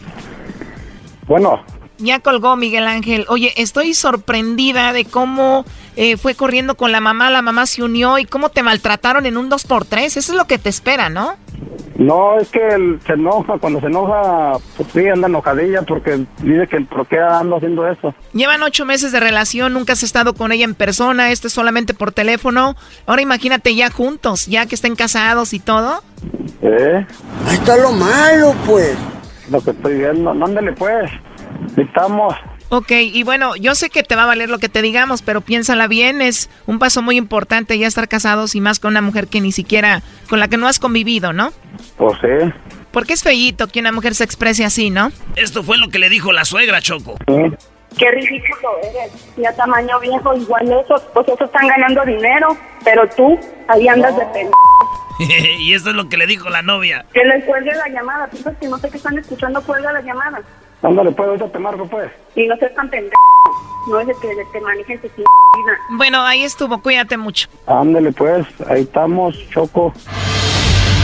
Bueno, Ya colgó Miguel Ángel. Oye, estoy sorprendida de cómo eh, fue corriendo con la mamá, la mamá se unió y cómo te maltrataron en un 2x3. Eso es lo que te espera, ¿no? no, es que él se enoja, cuando se enoja, pues sí, anda enojadilla porque dice que por qué ando haciendo eso. Llevan ocho meses de relación, nunca has estado con ella en persona, esto es solamente por teléfono. Ahora imagínate ya juntos, ya que estén casados y todo. ¿Eh? Ahí está lo malo, pues. Lo que estoy viendo, mándale pues. Estamos. Ok, y bueno, yo sé que te va a valer lo que te digamos, pero piénsala bien, es un paso muy importante ya estar casados y más con una mujer que ni siquiera, con la que no has convivido, ¿no? Pues sí. Porque es feíto que una mujer se exprese así, ¿no? Esto fue lo que le dijo la suegra, Choco. Sí. Qué ridículo eres. Ya tamaño viejo, igual esos, pues esos están ganando dinero. Pero tú, ahí andas de pendejo. *laughs* y eso es lo que le dijo la novia. Que les cuelgue la llamada. Piensas que no sé qué están escuchando, cuelga la llamada. Ándale, pues, ahorita te marco, pues. Y no seas tan pendejo. No es de que te manejen tu vida. Bueno, ahí estuvo, cuídate mucho. Ándale, pues, ahí estamos, Choco.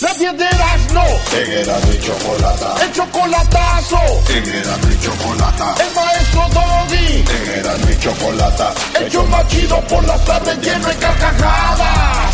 La piedras no. En Erasmo y chocolata. El chocolatazo. En Erasmo y chocolata. El maestro Doggy. En Erasmo y chocolata. El show por las tardes lleno de carcajadas.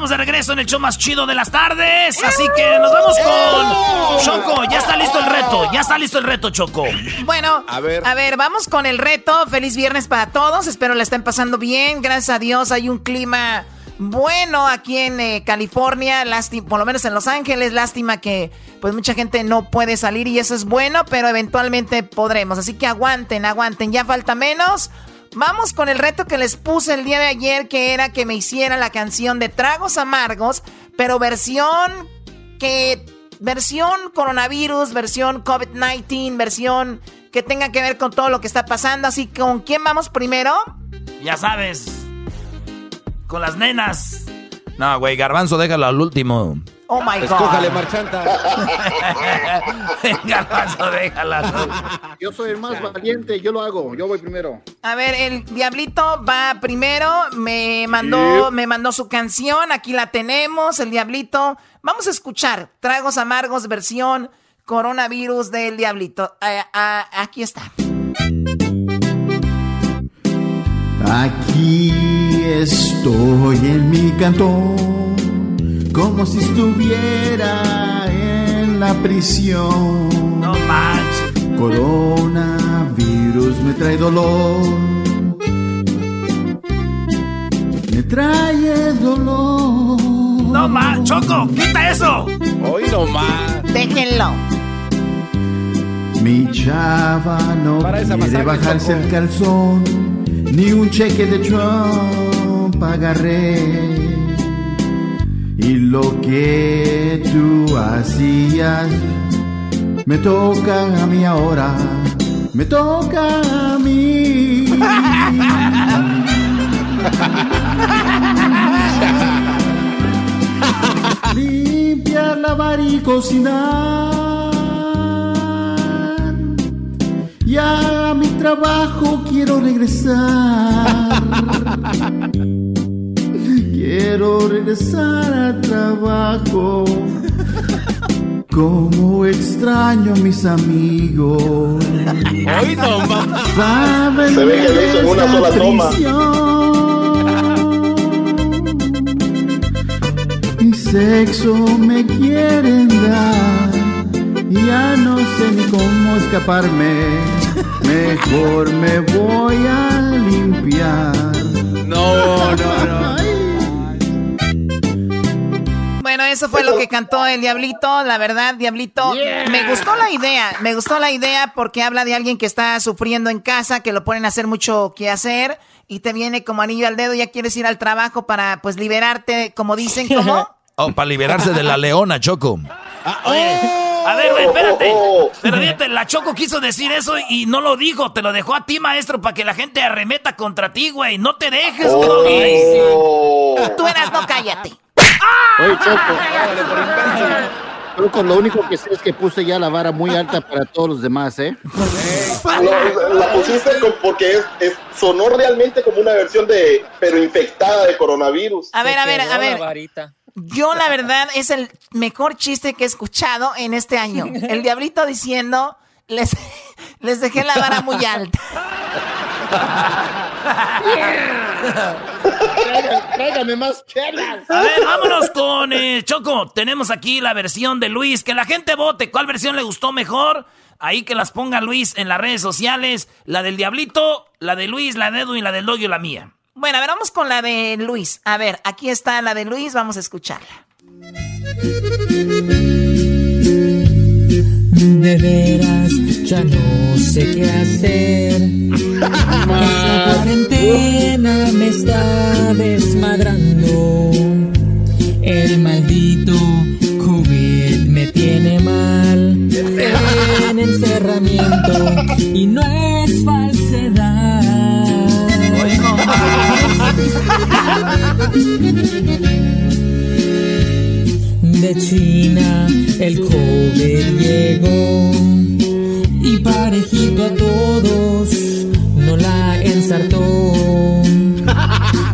Estamos de regreso en el show más chido de las tardes. Así que nos vamos con Choco. Ya está listo el reto. Ya está listo el reto, Choco. Bueno, A ver. a ver, vamos con el reto. Feliz viernes para todos. Espero la estén pasando bien. Gracias a Dios hay un clima bueno aquí en eh, California, lástima, por lo menos en Los Ángeles. Lástima que pues mucha gente no puede salir y eso es bueno, pero eventualmente podremos. Así que aguanten, aguanten. Ya falta menos. Vamos con el reto que les puse el día de ayer, que era que me hiciera la canción de Tragos Amargos, pero versión que versión coronavirus, versión COVID-19, versión que tenga que ver con todo lo que está pasando. Así que, ¿con quién vamos primero? Ya sabes. Con las nenas. No, güey, garbanzo, déjalo al último. Oh my Escójale, God. marchanta. *laughs* Garbanzo, déjala. Yo soy el más valiente, yo lo hago, yo voy primero. A ver, el diablito va primero. Me mandó, Sí. me mandó su canción. Aquí la tenemos, el diablito. Vamos a escuchar Tragos Amargos, versión coronavirus del diablito. Ah, ah, aquí está. Aquí estoy en mi cantón, como si estuviera en la prisión. No manches. Coronavirus me trae dolor, me trae dolor. No más, Choco, quita eso. Hoy nomás. Déjenlo. Mi chava no Para quiere masacre, bajarse Choco. el calzón, ni un cheque de Trump agarré. Y lo que tú hacías me toca a mí ahora, me toca a mí. *laughs* Limpiar, lavar y cocinar. Ya a mi trabajo quiero regresar. *laughs* Quiero regresar al trabajo. *laughs* Como extraño a mis amigos. Hoy. Saben Se ve que lo hizo en una sola toma. Mi sexo me quieren dar. Ya no sé ni cómo escaparme. Mejor me voy a limpiar. No, no, no. Bueno, eso fue lo que cantó el Diablito. La verdad, Diablito, me gustó la idea. Me gustó la idea porque habla de alguien que está sufriendo en casa, que lo ponen a hacer mucho que hacer y te viene como anillo al dedo. Ya quieres ir al trabajo para, pues, liberarte, como dicen, ¿cómo? *laughs* Oh, para liberarse de la leona, Choco. A ver, güey, espérate. Pero fíjate, la Choco quiso decir eso y no lo dijo. Te lo dejó a ti, maestro, para que la gente arremeta contra ti, güey. No te dejes, Oh. Tú eras, no cállate. *laughs* Oye, Choco. Choco, lo único que sé es que puse ya la vara muy alta para todos los demás, ¿eh? Lo- la pusiste con- porque es, es- sonó realmente como una versión de, pero infectada de coronavirus. A ver, a ver, a ver. Yo, la verdad, es el mejor chiste que he escuchado en este año. El diablito diciendo, les, *laughs* les dejé la vara muy alta. *laughs* Tráigame más chelas. A ver, vámonos con eh, Choco. Tenemos aquí la versión de Luis. Que la gente vote. ¿Cuál versión le gustó mejor? Ahí que las ponga Luis en las redes sociales. La del Diablito, la de Luis, la de Edwin, la del Doggy, la mía. Bueno, a ver, vamos con la de Luis. A ver, aquí está la de Luis, vamos a escucharla. De veras, ya no sé qué hacer. *laughs* Esta cuarentena me está desmadrando. Y parejito a todos no la ensartó. *laughs*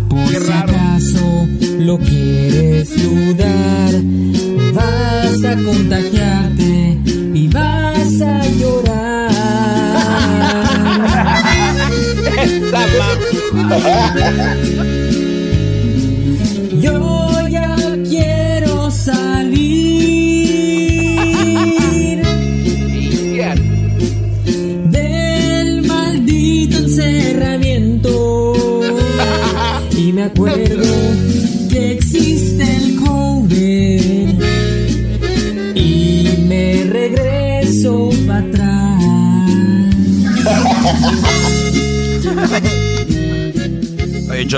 Por si acaso lo quieres dudar, vas a contagiarte y vas a llorar. *laughs* *laughs*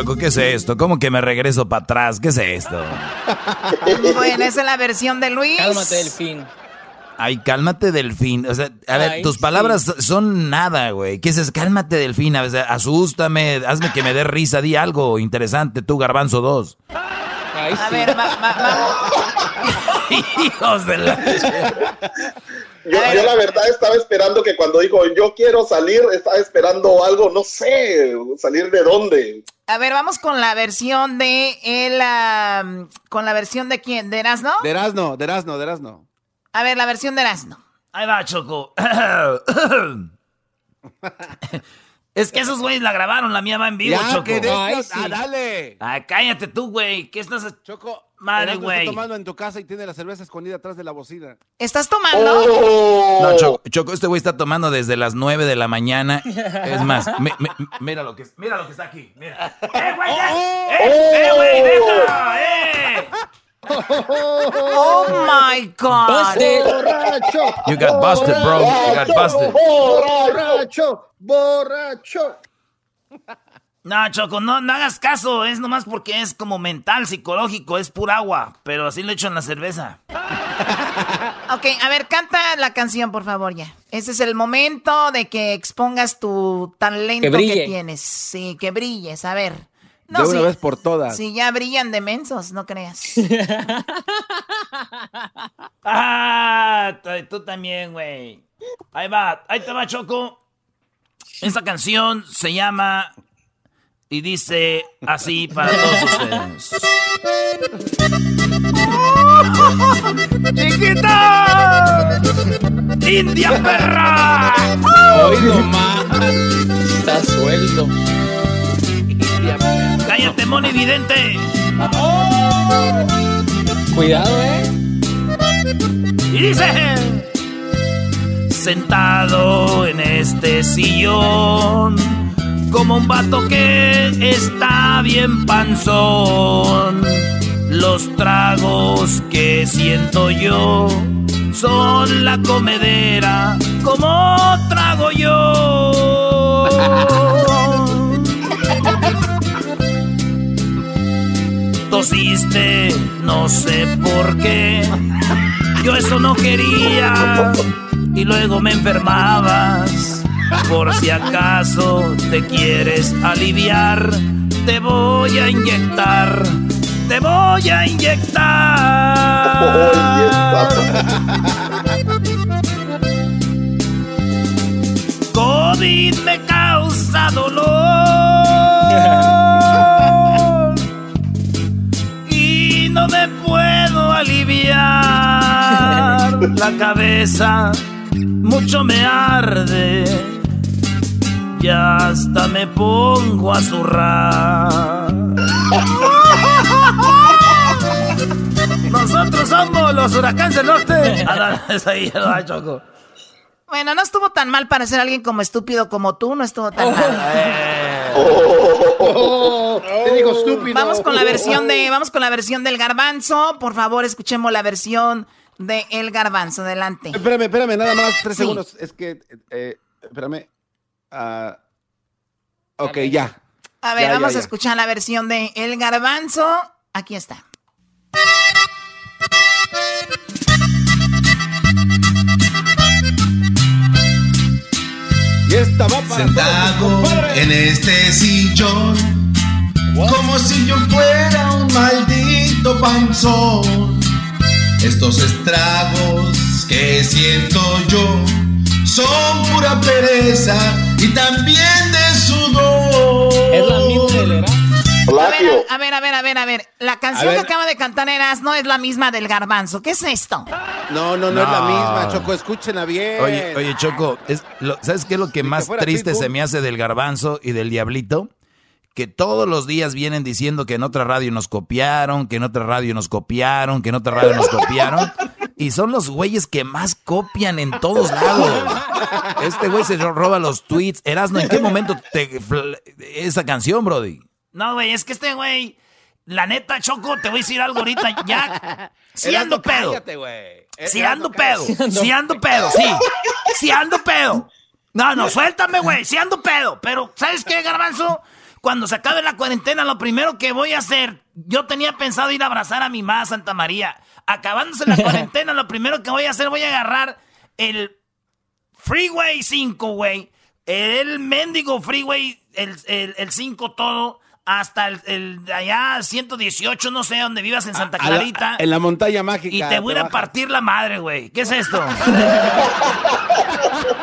Choco, ¿qué es esto? ¿Cómo que me regreso para atrás? ¿Qué es esto? Bueno, esa es la versión de Luis. Cálmate, Delfín. Ay, cálmate, delfín. O sea, a ver, Ay, tus sí. palabras son nada, güey. ¿Qué dices? Cálmate, delfín. A veces, asústame, hazme que me dé risa, di algo interesante, tú, Garbanzo 2. A ver, va- va- vamos. *laughs* Hijos de la... Yo, yo la verdad estaba esperando que cuando dijo yo quiero salir, estaba esperando algo, no sé, salir de dónde. A ver, vamos con la versión de el, con la versión de quién, de Erasno. De Erasno, de Erasno, de Erasno. A ver, la versión de Erasno. Ahí va, Choco. *laughs* *laughs* es que esos güeyes la grabaron, la mía va en vivo, Ya, Choco. que de- ah, dale. Ah, cállate tú, güey. ¿Qué estás? Choco, Madre, güey. está tomando en tu casa y tiene la cerveza escondida atrás de la bocina. ¿Estás tomando? Oh. No, Choco, Choco, este güey está tomando desde las 9 de la mañana. Es más, *laughs* mi- mi- mira lo que Mira lo que está aquí. Mira. *laughs* ¡Eh, güey! ¡Eh, eh, güey! ¡Deja! ¡Eh! *laughs* Oh my God. Borracho. You got busted, bro. You got busted. Borracho. Borracho. No, Choco, no, no hagas caso. Es nomás porque es como mental, psicológico. Es pura agua. Pero así lo he hecho en la cerveza. *laughs* Ok, a ver, canta la canción, por favor, ya. Ese es el momento de que expongas tu talento Que que, tienes. Sí, que brilles, a ver. De una sí, vez por todas. sí, ya brillan de mensos, no creas. *laughs* Ah, tú también, güey. Ahí va, ahí te va, Choco. Esta canción se llama y dice así para todos ustedes. ¡Chiquita! ¡India perra! Hoy nomás. Está suelto. ¡Cállate, Moni Vidente! Cuidado, eh. Y dice... Sentado en este sillón, como un vato que está bien panzón. Los tragos que siento yo son la comedera como trago yo. *laughs* Tosiste, no sé por qué. Yo eso no quería y luego me enfermabas. Por si acaso te quieres aliviar, te voy a inyectar, te voy a inyectar. COVID me causa dolor aliviar la cabeza, mucho me arde, ya hasta me pongo a zurrar. Nosotros somos los huracanes del norte. Ah, no, es ahí, no, Choco. Bueno, no estuvo tan mal para ser alguien como estúpido como tú, no estuvo tan mal. Te digo estúpido. Vamos con la versión de, *laughs* vamos con la versión del garbanzo. Por favor, escuchemos la versión de El Garbanzo. Adelante. Espérame, espérame, nada más tres Sí. segundos. Es que, eh, espérame. Ah, ok, ya. A ver, Ya, ya, vamos ya. a escuchar la versión de El Garbanzo. Aquí está. Y esta va para Sentado en este sillón, como si yo fuera un maldito panzón. Estos estragos que siento yo son pura pereza y también de sudor. Es la A ver, a ver, a ver, a ver, a ver. La canción que acaba de cantar Eras no es la misma del Garbanzo. ¿Qué es esto? No, no, no, es la misma, Choco, escúchenla bien. Oye, oye, Choco, es lo- ¿sabes qué es lo que más triste Pitbull. se me hace del garbanzo y del diablito? Que todos los días vienen diciendo que en otra radio nos copiaron, que en otra radio nos copiaron, que en otra radio nos copiaron. Y son los güeyes que más copian en todos lados. Este güey se roba los tweets. Erasno, ¿en qué momento te esa canción, Brody? No, güey, es que este güey, la neta, Choco, te voy a decir algo ahorita, ya. *laughs* Si ando pedo. Si Erasno, ando pedo. Si ando pedo, sí. Si ando pedo. No, no, suéltame, güey. Si ando pedo. Pero, ¿sabes qué, Garbanzo? Cuando se acabe la cuarentena, lo primero que voy a hacer, yo tenía pensado ir a abrazar a mi mamá, Santa María. Acabándose la *laughs* cuarentena, lo primero que voy a hacer, voy a agarrar el Freeway 5, güey. El mendigo Freeway, el, el, el 5 todo, hasta el, el allá 118, no sé dónde vivas en Santa A la- Clarita. en la montaña mágica. Y te voy a partir la madre, güey. ¿Qué es esto? *laughs*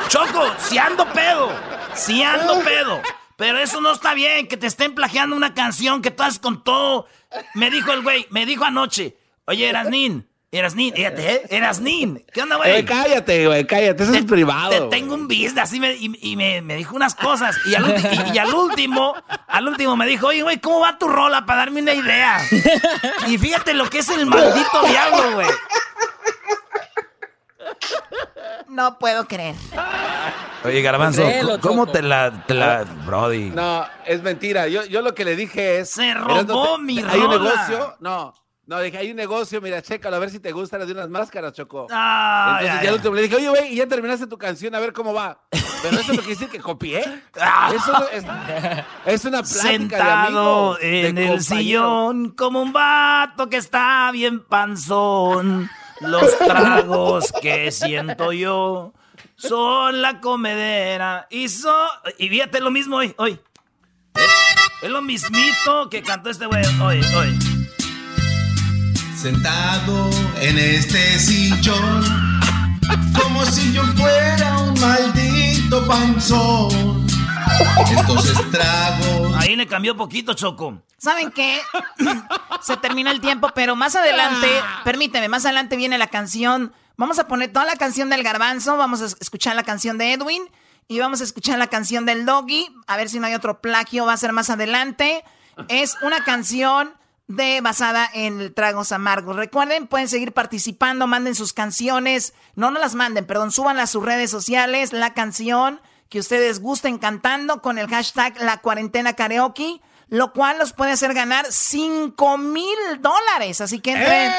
Choco, si ando pedo. Si ando pedo. Pero eso no está bien, que te estén plagiando una canción que tú haces con todo. Me dijo el güey, me dijo anoche. Oye, Erasnín. Erasnín, fíjate, ¿eh? Erasnín. ¿Qué onda, güey? Eh, cállate, güey, cállate, eso es privado. Te tengo un business así me- y, y me, me dijo unas cosas. Y al, ulti- y, y al último, al último me dijo, oye, güey, ¿cómo va tu rola para darme una idea? Y fíjate lo que es el maldito diablo, güey. No puedo creer. Oye, Garbanzo, Créelo, ¿cómo te la, te la- Brody? No, es mentira. Yo, yo lo que le dije es. Se robó mi Hay un rola. negocio. No, no, dije, hay un negocio. Mira, chécalo a ver si te gustan las de unas máscaras, Choco. Ah, Entonces ya, ya, al último le dije, oye, güey, y ya terminaste tu canción, a ver cómo va. Pero eso no quiere decir que copié. Ah. Eso no es, es una plática de Sentado amigos. de en el sillón como un vato que está bien panzón. Los tragos que siento yo son la comedera y so y fíjate lo mismo hoy, hoy. Es, es lo mismito que cantó este güey hoy, hoy. Sentado en este sillón, como si yo fuera un maldito panzón. Estos estragos. Ahí le cambió poquito, Choco. ¿Saben qué? Se termina el tiempo, pero más adelante, permíteme, más adelante viene la canción. Vamos a poner toda la canción del garbanzo, vamos a es- escuchar la canción de Edwin y vamos a escuchar la canción del doggy. A ver si no hay otro plagio, va a ser más adelante. Es una canción de basada en el Tragos Amargos. Recuerden, pueden seguir participando, manden sus canciones. No, no las manden, perdón, suban a sus redes sociales la canción que ustedes gusten cantando con el hashtag La Cuarentena Karaoke, lo cual los puede hacer ganar 5 mil dólares. Así que entren,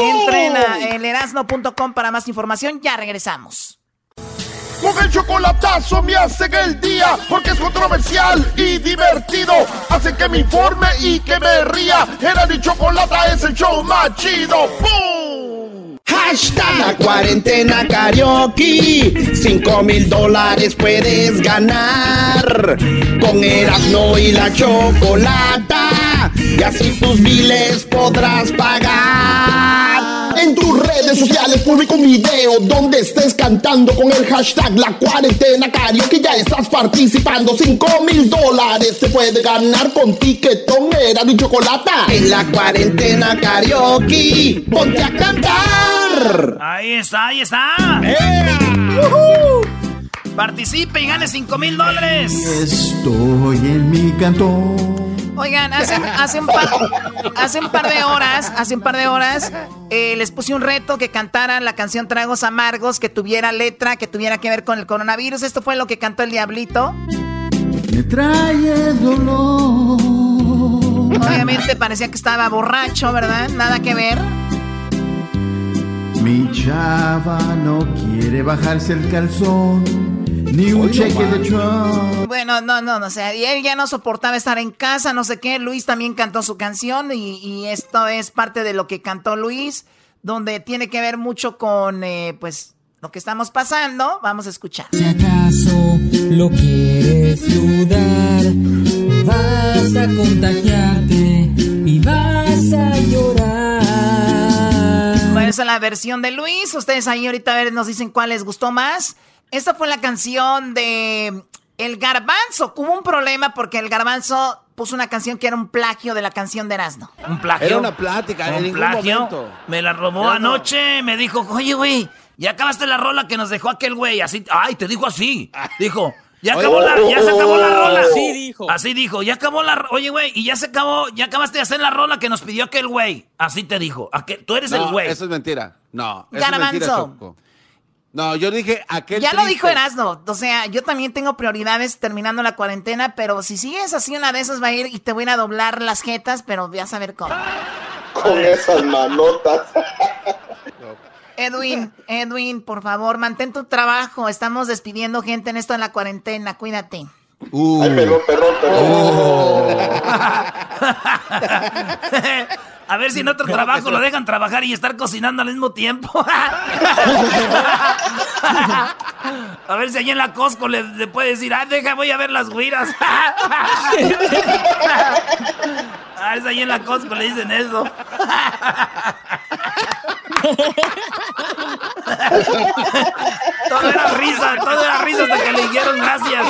entren a elerasno.com para más información. Ya regresamos. Con el chocolatazo me hacen el día porque es controversial y divertido. Hacen que me informe y que me ría. Era mi chocolata es el show más chido. ¡Bum! Hashtag la cuarentena karaoke. Cinco mil dólares puedes ganar. Con Erasmo y la chocolata. Y así tus biles podrás pagar. Tus redes sociales publica un video donde estés cantando con el hashtag La Cuarentena Karaoke. Ya estás participando. 5 mil dólares te puede ganar con tiquetón era mi chocolata. En la cuarentena karaoke. Ponte a cantar. Ahí está, ahí está. Participe y gane 5 mil dólares. Estoy en mi cantón. Oigan, hace, hace, un par, hace un par de horas, hace un par de horas, eh, les puse un reto que cantaran la canción Tragos Amargos, que tuviera letra, que tuviera que ver con el coronavirus. Esto fue lo que cantó el Diablito. Me trae dolor. Obviamente parecía que estaba borracho, ¿verdad? Nada que ver. Mi chava no quiere bajarse el calzón, ni un cheque de chon. Bueno, no, no, no, o sea, y él ya no soportaba estar en casa, no sé qué. Luis también cantó su canción y, y esto es parte de lo que cantó Luis, donde tiene que ver mucho con, eh, pues, lo que estamos pasando. Vamos a escuchar. Si acaso lo quieres dudar, vas a contagiarte y vas a llorar. Bueno, esa es la versión de Luis. Ustedes ahí ahorita a ver, nos dicen cuál les gustó más. Esta fue la canción de El Garbanzo. Hubo un problema porque el Garbanzo puso una canción que era un plagio de la canción de Erasmo. Un plagio. Era una plática, en Un ningún plagio. momento. Me la robó no. anoche. Me dijo, oye, güey, ya acabaste la rola que nos dejó aquel güey. Así, ay, te dijo así. Dijo, ya acabó la, ya se acabó la rola. Así dijo. Así dijo, ya acabó la, oye, güey, y ya se acabó, ya acabaste de hacer la rola que nos pidió aquel güey. Así te dijo. Aquel- tú eres el güey. eso es mentira. No, eso es mentira, Garbanzo. Choco. No, yo dije aquel Ya lo dijo Erasmo. O sea, yo también tengo prioridades terminando la cuarentena, pero si sigues así, una de esas va a ir y te voy a ir a doblar las jetas, pero voy a saber cómo. Con esas manotas. *laughs* Edwin, Edwin, por favor, mantén tu trabajo. Estamos despidiendo gente en esto de la cuarentena. Cuídate. Uh. Ay, perdón, perdón, perdón. *laughs* A ver si en otro trabajo lo dejan trabajar y estar cocinando al mismo tiempo. *laughs* A ver si allí en la Costco le, le puede decir, ah, deja, voy a ver las guiras. *laughs* A ver si allí en la Costco le dicen eso. Todo era risa, todo era risa hasta que le dijeron gracias.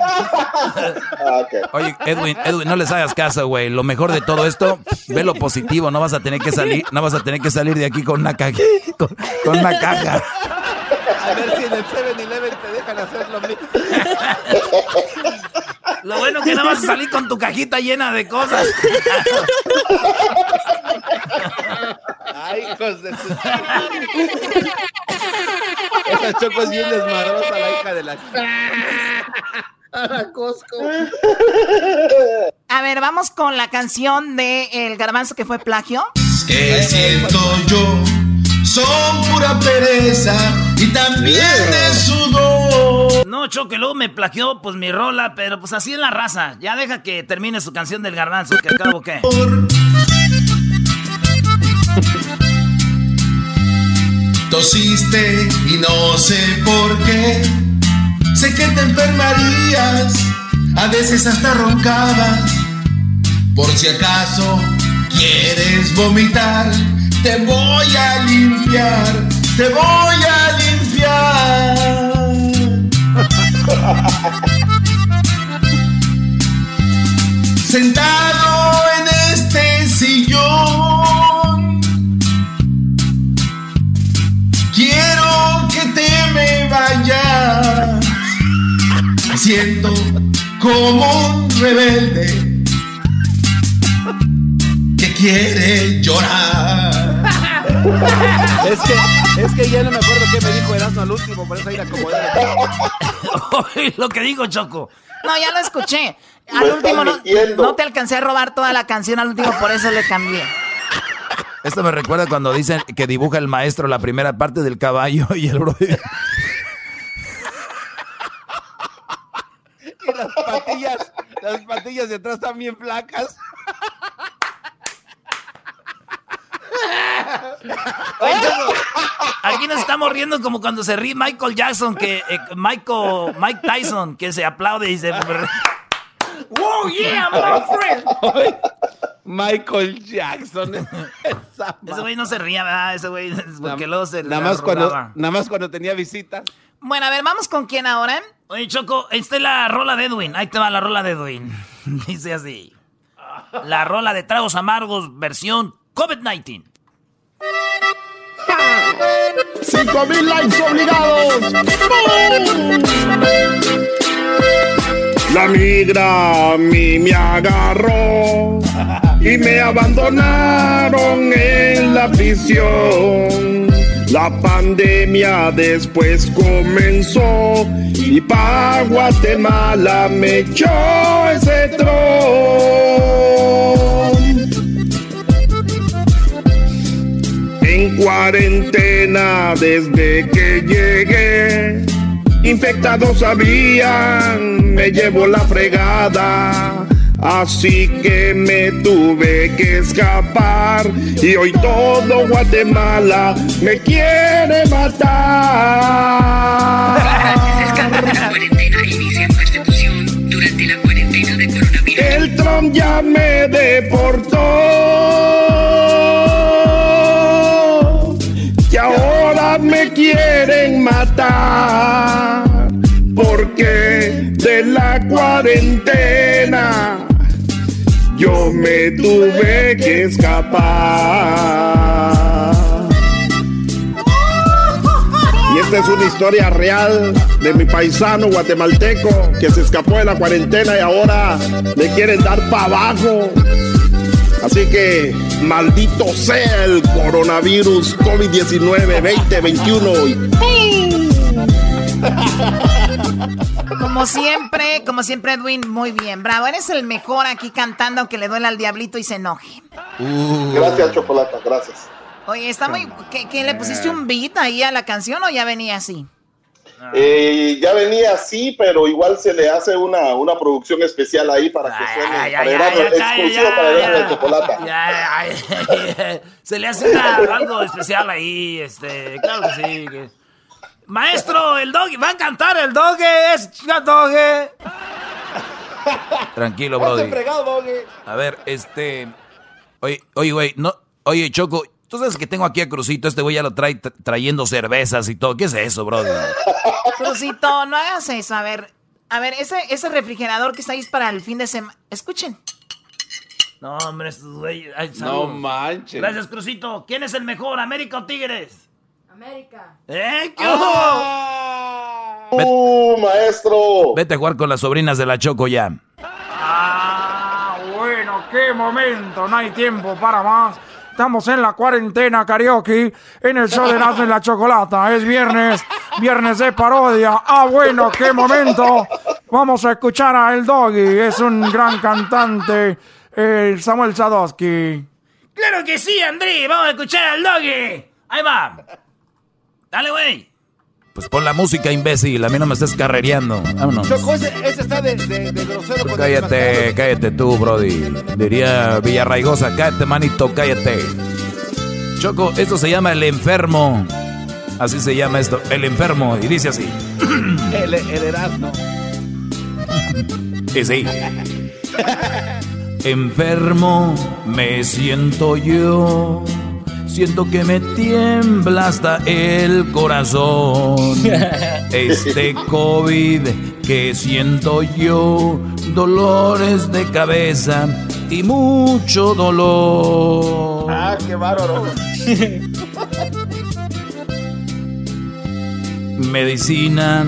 Ah. Oye, Edwin, Edwin, no les hagas caso, güey. Lo mejor de todo esto, ve lo positivo. No vas a tener que salir, no vas a tener que salir de aquí con una caja, con, con una caja. A ver si en el 7-Eleven te dejan hacer lo mismo. *laughs* Lo bueno que no vas a salir con tu cajita llena de cosas. Ay, hijos de su... Esa Choco es bien desmadrosa, la hija de la... A la Costco. A ver, vamos con la canción de El Garbanzo que fue plagio. que siento yo son pura pereza y también es sudor. No, Choque, luego me plagió pues mi rola, pero pues así es la raza. Ya deja que termine su canción del garbanzo, que acabo qué. Tosiste y no sé por qué. Sé que te enfermarías, a veces hasta roncabas. Por si acaso quieres vomitar, te voy a limpiar, te voy a limpiar. *laughs* Sentado en este sillón, quiero que te me vayas. Me siento como un rebelde que quiere llorar. *laughs* Es que, es que ya no me acuerdo qué me dijo Erasmo al último, por eso ahí la acomodé. *laughs* Oye, Lo que digo, Choco. No, ya lo escuché. Al último no, no te alcancé a robar toda la canción, al último por eso le cambié. Esto me recuerda cuando dicen que dibuja el maestro la primera parte del caballo y el bro. *laughs* Y las patillas, las patillas de atrás están bien flacas. Oye, Choco, *laughs* aquí nos estamos riendo como cuando se ríe Michael Jackson, que eh, Michael, Mike Tyson, que se aplaude y se... *laughs* ¡Wow, yeah, my friend! Michael Jackson. Ese güey no se ría, ¿verdad? Ese güey, porque luego se nada más cuando, nada más cuando tenía visita. Bueno, a ver, vamos con quién ahora. Oye, Choco, esta es la rola de Edwin. Ahí te va la rola de Edwin. *laughs* Dice así. La rola de tragos amargos, versión COVID-19. ¡Cinco mil likes obligados! La migra a mí me agarró y me abandonaron en la prisión. La pandemia después comenzó y pa' Guatemala me echó ese tron. En cuarentena desde que llegué, infectados habían, me llevo la fregada. Así que me tuve que escapar y hoy todo Guatemala me quiere matar. *laughs* La cuarentena inicia persecución durante la cuarentena de coronavirus. El Trump ya me deportó quieren matar porque de la cuarentena yo me tuve que escapar. Y esta es una historia real de mi paisano guatemalteco que se escapó de la cuarentena y ahora le quieren dar para abajo. Así que maldito sea el coronavirus COVID-19 2021. *laughs* Como siempre, como siempre, Edwin, muy bien. Bravo, eres el mejor aquí cantando aunque le duele al diablito y se enoje. Gracias, Chocolata, gracias. Oye, está muy... ¿qué, qué, le pusiste un beat ahí a la canción o ya venía así? Eh, ya venía así, pero igual se le hace una, una producción especial ahí para que suene para exclusivo para ay, Erasmo de ay, *laughs* *laughs* Se le hace una- algo especial ahí, este, claro que sí. que- Maestro, el doggy, va a cantar el doggy, es chica doggy. *laughs* Tranquilo, Brody. A ver, este. Oye, oye, güey, no. Oye, Choco, tú sabes que tengo aquí a Crucito. Este güey ya lo trae tra- trayendo cervezas y todo. ¿Qué es eso, Brody? Crucito, no hagas eso. A ver, a ver, ese, ese refrigerador que está ahí es para el fin de semana. Escuchen. No, hombre, estos güeyes. No manches. Gracias, Crucito. ¿Quién es el mejor, América o Tigres? América. ¿Eh? ¿Qué hubo? ¡Uh, maestro! Vete a jugar con las sobrinas de la Choco ya. Ah, bueno, qué momento, no hay tiempo para más. Estamos en la cuarentena karaoke en el show de y la Chocolata. Es viernes, viernes de parodia. Ah, bueno, qué momento. Vamos a escuchar a El Doggy, es un gran cantante, el Samuel Sadowski. Claro que sí, André. Vamos a escuchar al doggy. Ahí va. Dale, güey. Pues pon la música, imbécil. A mí no me estás carrereando. Vámonos. Choco, ese, ese está de, de, de grosero. el Cállate, cállate tú, Brody. Diría Villarraigosa, cállate, manito, cállate. Choco, esto se llama el enfermo. Así se llama esto, el enfermo. Y dice así. *clears throat* El, el Erasmo. Y sí. Enfermo me siento yo. Siento que me tiembla hasta el corazón. *laughs* Este COVID que siento yo, dolores de cabeza y mucho dolor. Ah, qué bárbaro. Medicina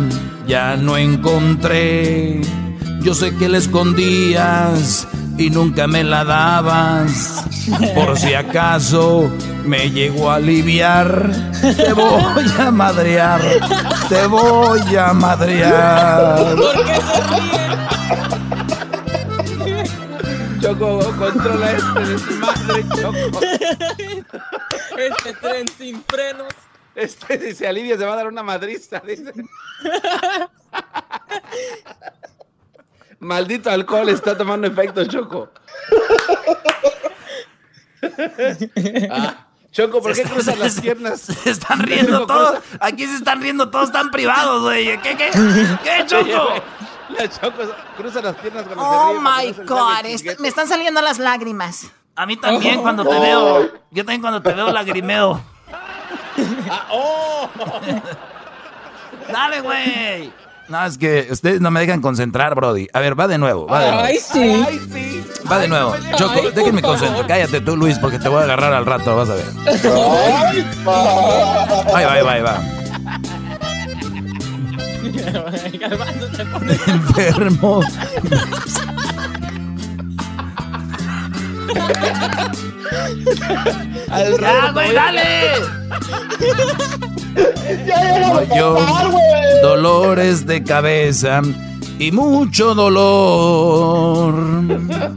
ya no encontré. Yo sé que la escondías y nunca me la dabas. Por si acaso me llegó a aliviar, te voy a madrear, te voy a madrear. ¿Por qué se ríen? Choco, controla este de su madre, Choco. Este tren sin frenos. Este, si se alivia, se va a dar una madriza, dice. *laughs* Maldito alcohol está tomando efecto, Choco. *laughs* Ah, Choco, ¿por qué Se cruzas está- las *laughs* piernas? Se están riendo todos. cruza- Aquí se están riendo todos, están privados, güey. ¿Qué, qué? ¿Qué, *laughs* Choco? La Choco cruza las piernas cuando Oh se ríe. my God, est- me están saliendo las lágrimas. A mí también cuando te veo. Yo también cuando te veo lagrimeo. Ah, oh. Dale, güey. No, es que ustedes no me dejan concentrar, Brody. A ver, va de nuevo, va de nuevo. Ay, sí. Ay, sí. Va de nuevo. Choco, Ay, déjenme concentrar. Cállate tú, Luis, porque te voy a agarrar al rato, vas a ver. Ay. Ahí va, ahí va, ahí va. Enfermo. ¡Ya, güey, dale! No, yo, dolores de cabeza y mucho dolor.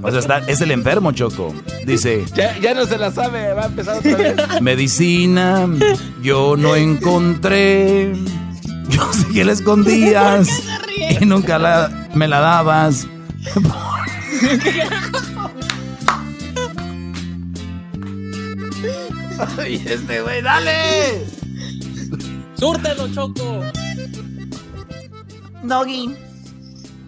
O sea, está- es el enfermo, Choco. Dice, Ya, ya no se la sabe, va a empezar otra vez. medicina yo no encontré. Yo sé que la escondías y nunca la, me la dabas. *laughs* Ay, este güey, dale. ¡Súrtelo, Choco! Doggy.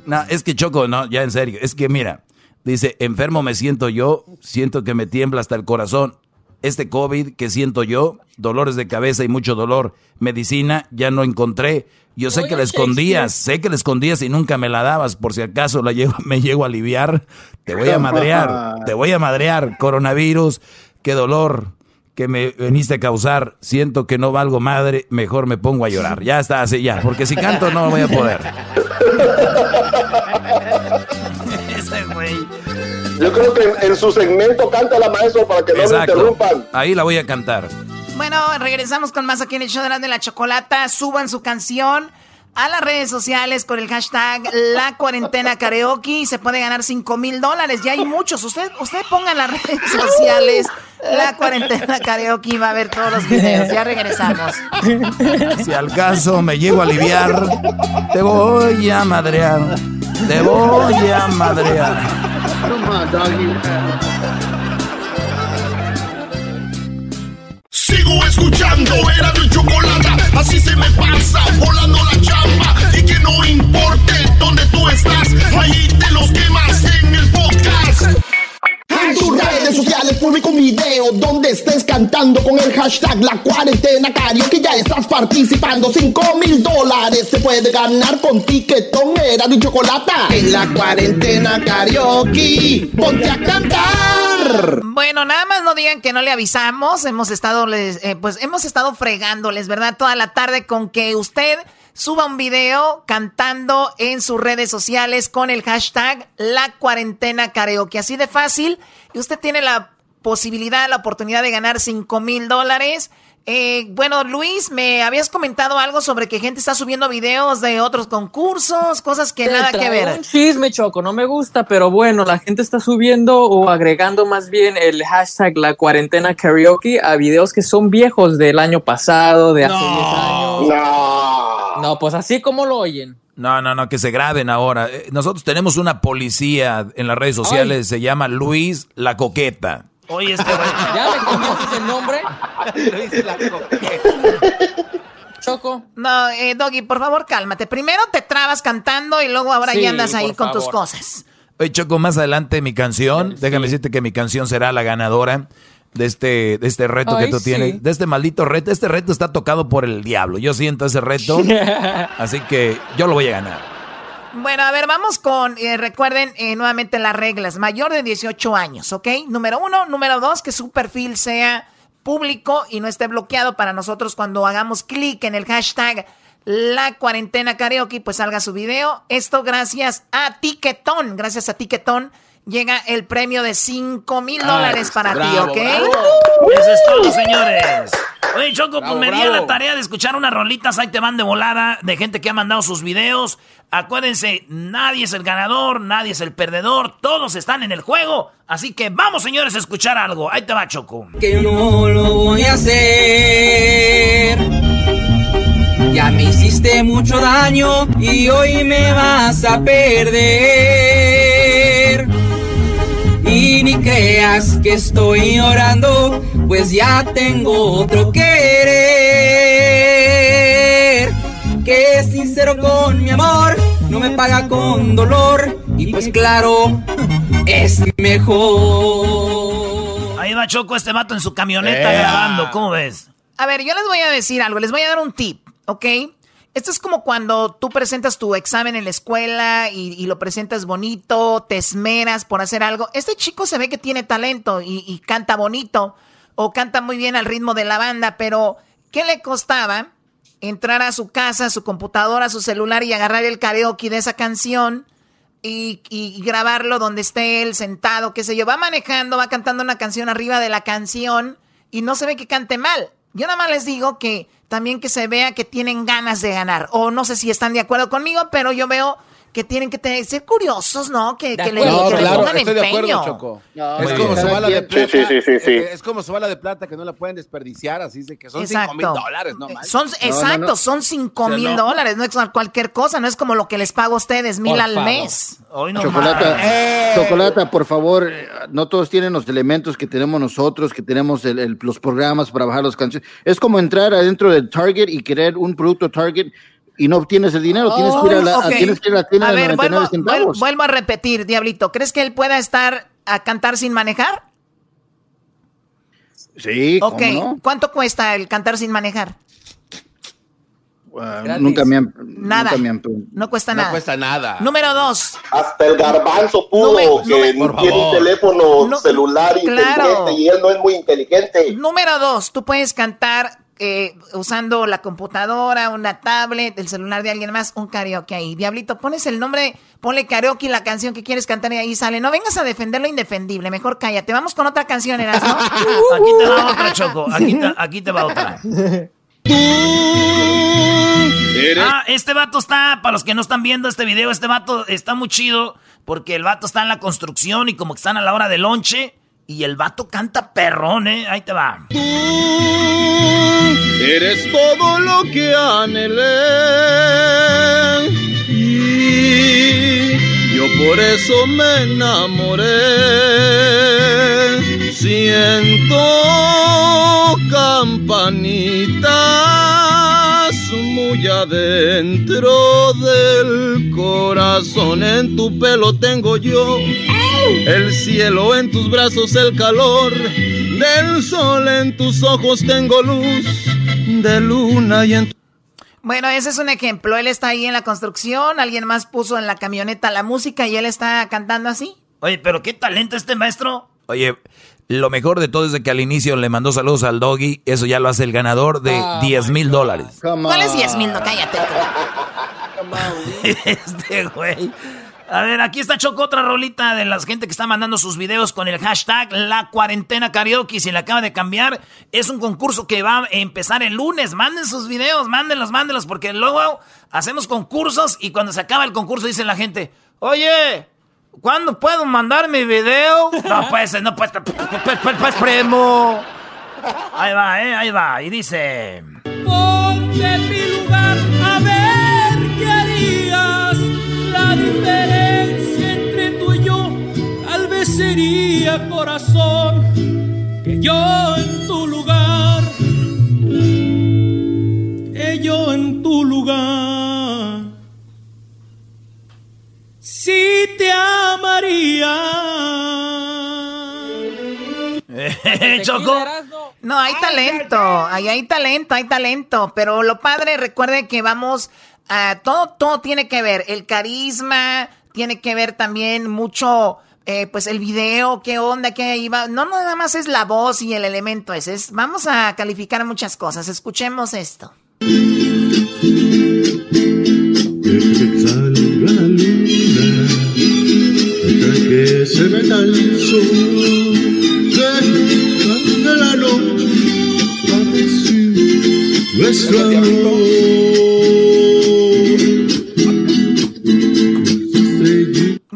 No, es que Choco, no, ya en serio. Es que mira, dice, enfermo me siento yo, siento que me tiembla hasta el corazón. Este COVID que siento yo, dolores de cabeza y mucho dolor. Medicina ya no encontré. Yo sé que la escondías, sé que la escondías y nunca me la dabas. Por si acaso la llego, *laughs* me llego a aliviar, te voy a madrear, te voy a madrear. Coronavirus, qué dolor que me veniste a causar. Siento que no valgo madre, mejor me pongo a llorar. Ya está, así ya, porque si canto no voy a poder. *laughs* Ese güey. Yo creo que en su segmento canta la maestro para que no Exacto. interrumpan. Ahí la voy a cantar. Bueno, regresamos con más aquí en el show de la, de la chocolata. Suban su canción a las redes sociales con el hashtag La Cuarentena Karaoke y se puede ganar 5 mil dólares. Ya hay muchos. Usted, usted ponga en las redes *laughs* sociales La Cuarentena Karaoke y va a ver todos los videos. Ya regresamos. Si al caso me llego a aliviar, te voy a madrear. Te voy a madrear. Come on, doggy. Sigo escuchando, era mi chocolata. Así se me pasa, volando la chamba. Y que no importe dónde tú estás, ahí te los quemas en el podcast. En tus redes sociales publico un video donde estés cantando con el hashtag La Cuarentena Karaoke ya estás participando. 5 mil dólares se puede ganar con tiquetón era de chocolata. En la Cuarentena Karaoke, ponte a cantar. Bueno, nada más no digan que no le avisamos. Hemos estado, les- eh, pues hemos estado fregándoles, ¿verdad? Toda la tarde con que usted suba un video cantando en sus redes sociales con el hashtag La Cuarentena Karaoke. Así de fácil. Y usted tiene la posibilidad, la oportunidad de ganar 5 mil dólares. Eh, bueno, Luis, me habías comentado algo sobre que gente está subiendo videos de otros concursos, cosas que Te nada que ver. Un chisme, Choco, no me gusta, pero bueno, la gente está subiendo o agregando más bien el hashtag la cuarentena karaoke a videos que son viejos del año pasado, de hace 10 años. No. No, pues así como lo oyen. No, no, no, que se graben ahora. Eh, Nosotros tenemos una policía en las redes sociales, se llama Luis la Coqueta. Oye, este güey. *laughs* ¿Ya me cambiaste el nombre? Choco. No, eh, Doggy, por favor, cálmate. Primero te trabas cantando y luego ahora Sí, ya andas ahí con tus cosas. Oye, Choco, más adelante mi canción, déjame decirte que mi canción será la ganadora de este, de este reto Ay, que tú sí. tienes, de este maldito reto. Este reto está tocado por el diablo. Yo siento ese reto, *laughs* así que yo lo voy a ganar. Bueno, a ver, vamos con, eh, recuerden eh, nuevamente las reglas. Mayor de 18 años, ¿ok? Número uno. Número dos, que su perfil sea público y no esté bloqueado para nosotros cuando hagamos clic en el hashtag La Cuarentena Karaoke, pues salga su video. Esto gracias a Tiquetón. Gracias a Tiquetón llega el premio de 5 mil dólares para ti, bravo, ¿ok? Eso es todo, señores. Oye, Choco, Bravo, pues me di la tarea de escuchar unas rolitas, ahí te van de volada, de gente que ha mandado sus videos. Acuérdense, nadie es el ganador, nadie es el perdedor, todos están en el juego. Así que vamos, señores, a escuchar algo. Ahí te va, Choco. que no lo voy a hacer. Ya me hiciste mucho daño y hoy me vas a perder. Y ni creas que estoy llorando, pues ya tengo otro querer. Que es sincero con mi amor, no me paga con dolor. Y pues claro, es mejor. Ahí va Choco, este vato en su camioneta grabando, ¿cómo ves? A ver, yo les voy a decir algo, les voy a dar un tip, ¿ok? Esto es como cuando tú presentas tu examen en la escuela y, lo presentas bonito, te esmeras por hacer algo. Este chico se ve que tiene talento y, y canta bonito o canta muy bien al ritmo de la banda, pero ¿qué le costaba entrar a su casa, a su computadora, a su celular y agarrar el karaoke de esa canción y, y grabarlo donde esté él sentado, qué sé yo. Va manejando, va cantando una canción arriba de la canción y no se ve que cante mal. Yo nada más les digo que también que se vea que tienen ganas de ganar. O no sé si están de acuerdo conmigo, pero yo veo que tienen que tener- ser curiosos, ¿no? Que, que le, No, que claro, pongan estoy de acuerdo, Choco. No, es como su bala de plata. sí, sí, sí, sí. eh, Es como su bala de plata que no la pueden desperdiciar, así de que son Exacto. 5 mil dólares, no manches. Son, No, no, exacto, no. son cinco O sea, mil no. dólares, no es cualquier cosa, no es como lo que les pago a ustedes, mil Por al favor. mes. Hoy no Chocolata, más. Chocolata, por favor, eh, no todos tienen los elementos que tenemos nosotros, que tenemos el- el- los programas para bajar las canciones. Es como entrar adentro del Target y querer un producto Target y no obtienes el dinero, tienes, que ir a la, tienes que ir a la tienda A de ver, 99 vuelvo, centavos. vuel- vuelvo a repetir, Diablito, ¿crees que él pueda estar a cantar sin manejar? Sí, ¿cómo Ok, no? ¿cuánto cuesta el cantar sin manejar? Ah, nunca me han... Nada. Nunca me han No cuesta No nada. cuesta nada. Número dos. Hasta el garbanzo pudo, Número- que número- tiene un teléfono No, celular claro. inteligente y él no es muy inteligente. Número dos, tú puedes cantar eh, usando la computadora, una tablet, el celular de alguien más, un karaoke ahí. Diablito, pones el nombre, ponle karaoke la canción que quieres cantar y ahí sale. No vengas a defender lo indefendible, mejor cállate. Vamos con otra canción, Erasmo. *laughs* Aquí te va otra, Choco. Aquí te, aquí te va otra. Ah, este vato está, para los que no están viendo este video, este vato está muy chido porque el vato está en la construcción y como que están a la hora de lonche y el vato canta perrón, ¿eh? Ahí te va. Eres todo lo que anhelé y yo por eso me enamoré. Siento campanitas muy adentro del corazón. En tu pelo tengo yo el cielo, en tus brazos el calor del sol, en tus ojos tengo luz de luna y en tu... Bueno, ese es un ejemplo. Él está ahí en la construcción, alguien más puso en la camioneta la música y él está cantando así. Oye, pero qué talento este maestro. Oye, lo mejor de todo es de que al inicio le mandó saludos al doggy. Eso ya lo hace el ganador de Oh 10 mil dólares. ¿Cuál es 10 mil? No, cállate. *laughs* este güey. A ver, aquí está Choco, otra rolita de la gente que está mandando sus videos con el hashtag La Cuarentena Karaoke. Si le acaba de cambiar, es un concurso que va a empezar el lunes. Manden sus videos, mándenlos, mándenlos, porque luego hacemos concursos y cuando se acaba el concurso dice la gente, oye, ¿cuándo puedo mandar mi video? No puede ser, no pues, pues, pues, pues, primo. Ahí va, eh, ahí va. Y dice... Ponte mi lugar La diferencia entre tú y yo tal vez sería corazón que yo en tu lugar, que yo en tu lugar. Si te amaría. *laughs* Choco. No, hay talento, ahí hay talento, hay talento, pero lo padre, recuerde que vamos a todo, todo tiene que ver, el carisma, tiene que ver también mucho, eh, pues el video, qué onda, qué va, no nada más es la voz y el elemento ese, es, vamos a calificar muchas cosas, escuchemos esto. Se sol, la nuestro amor.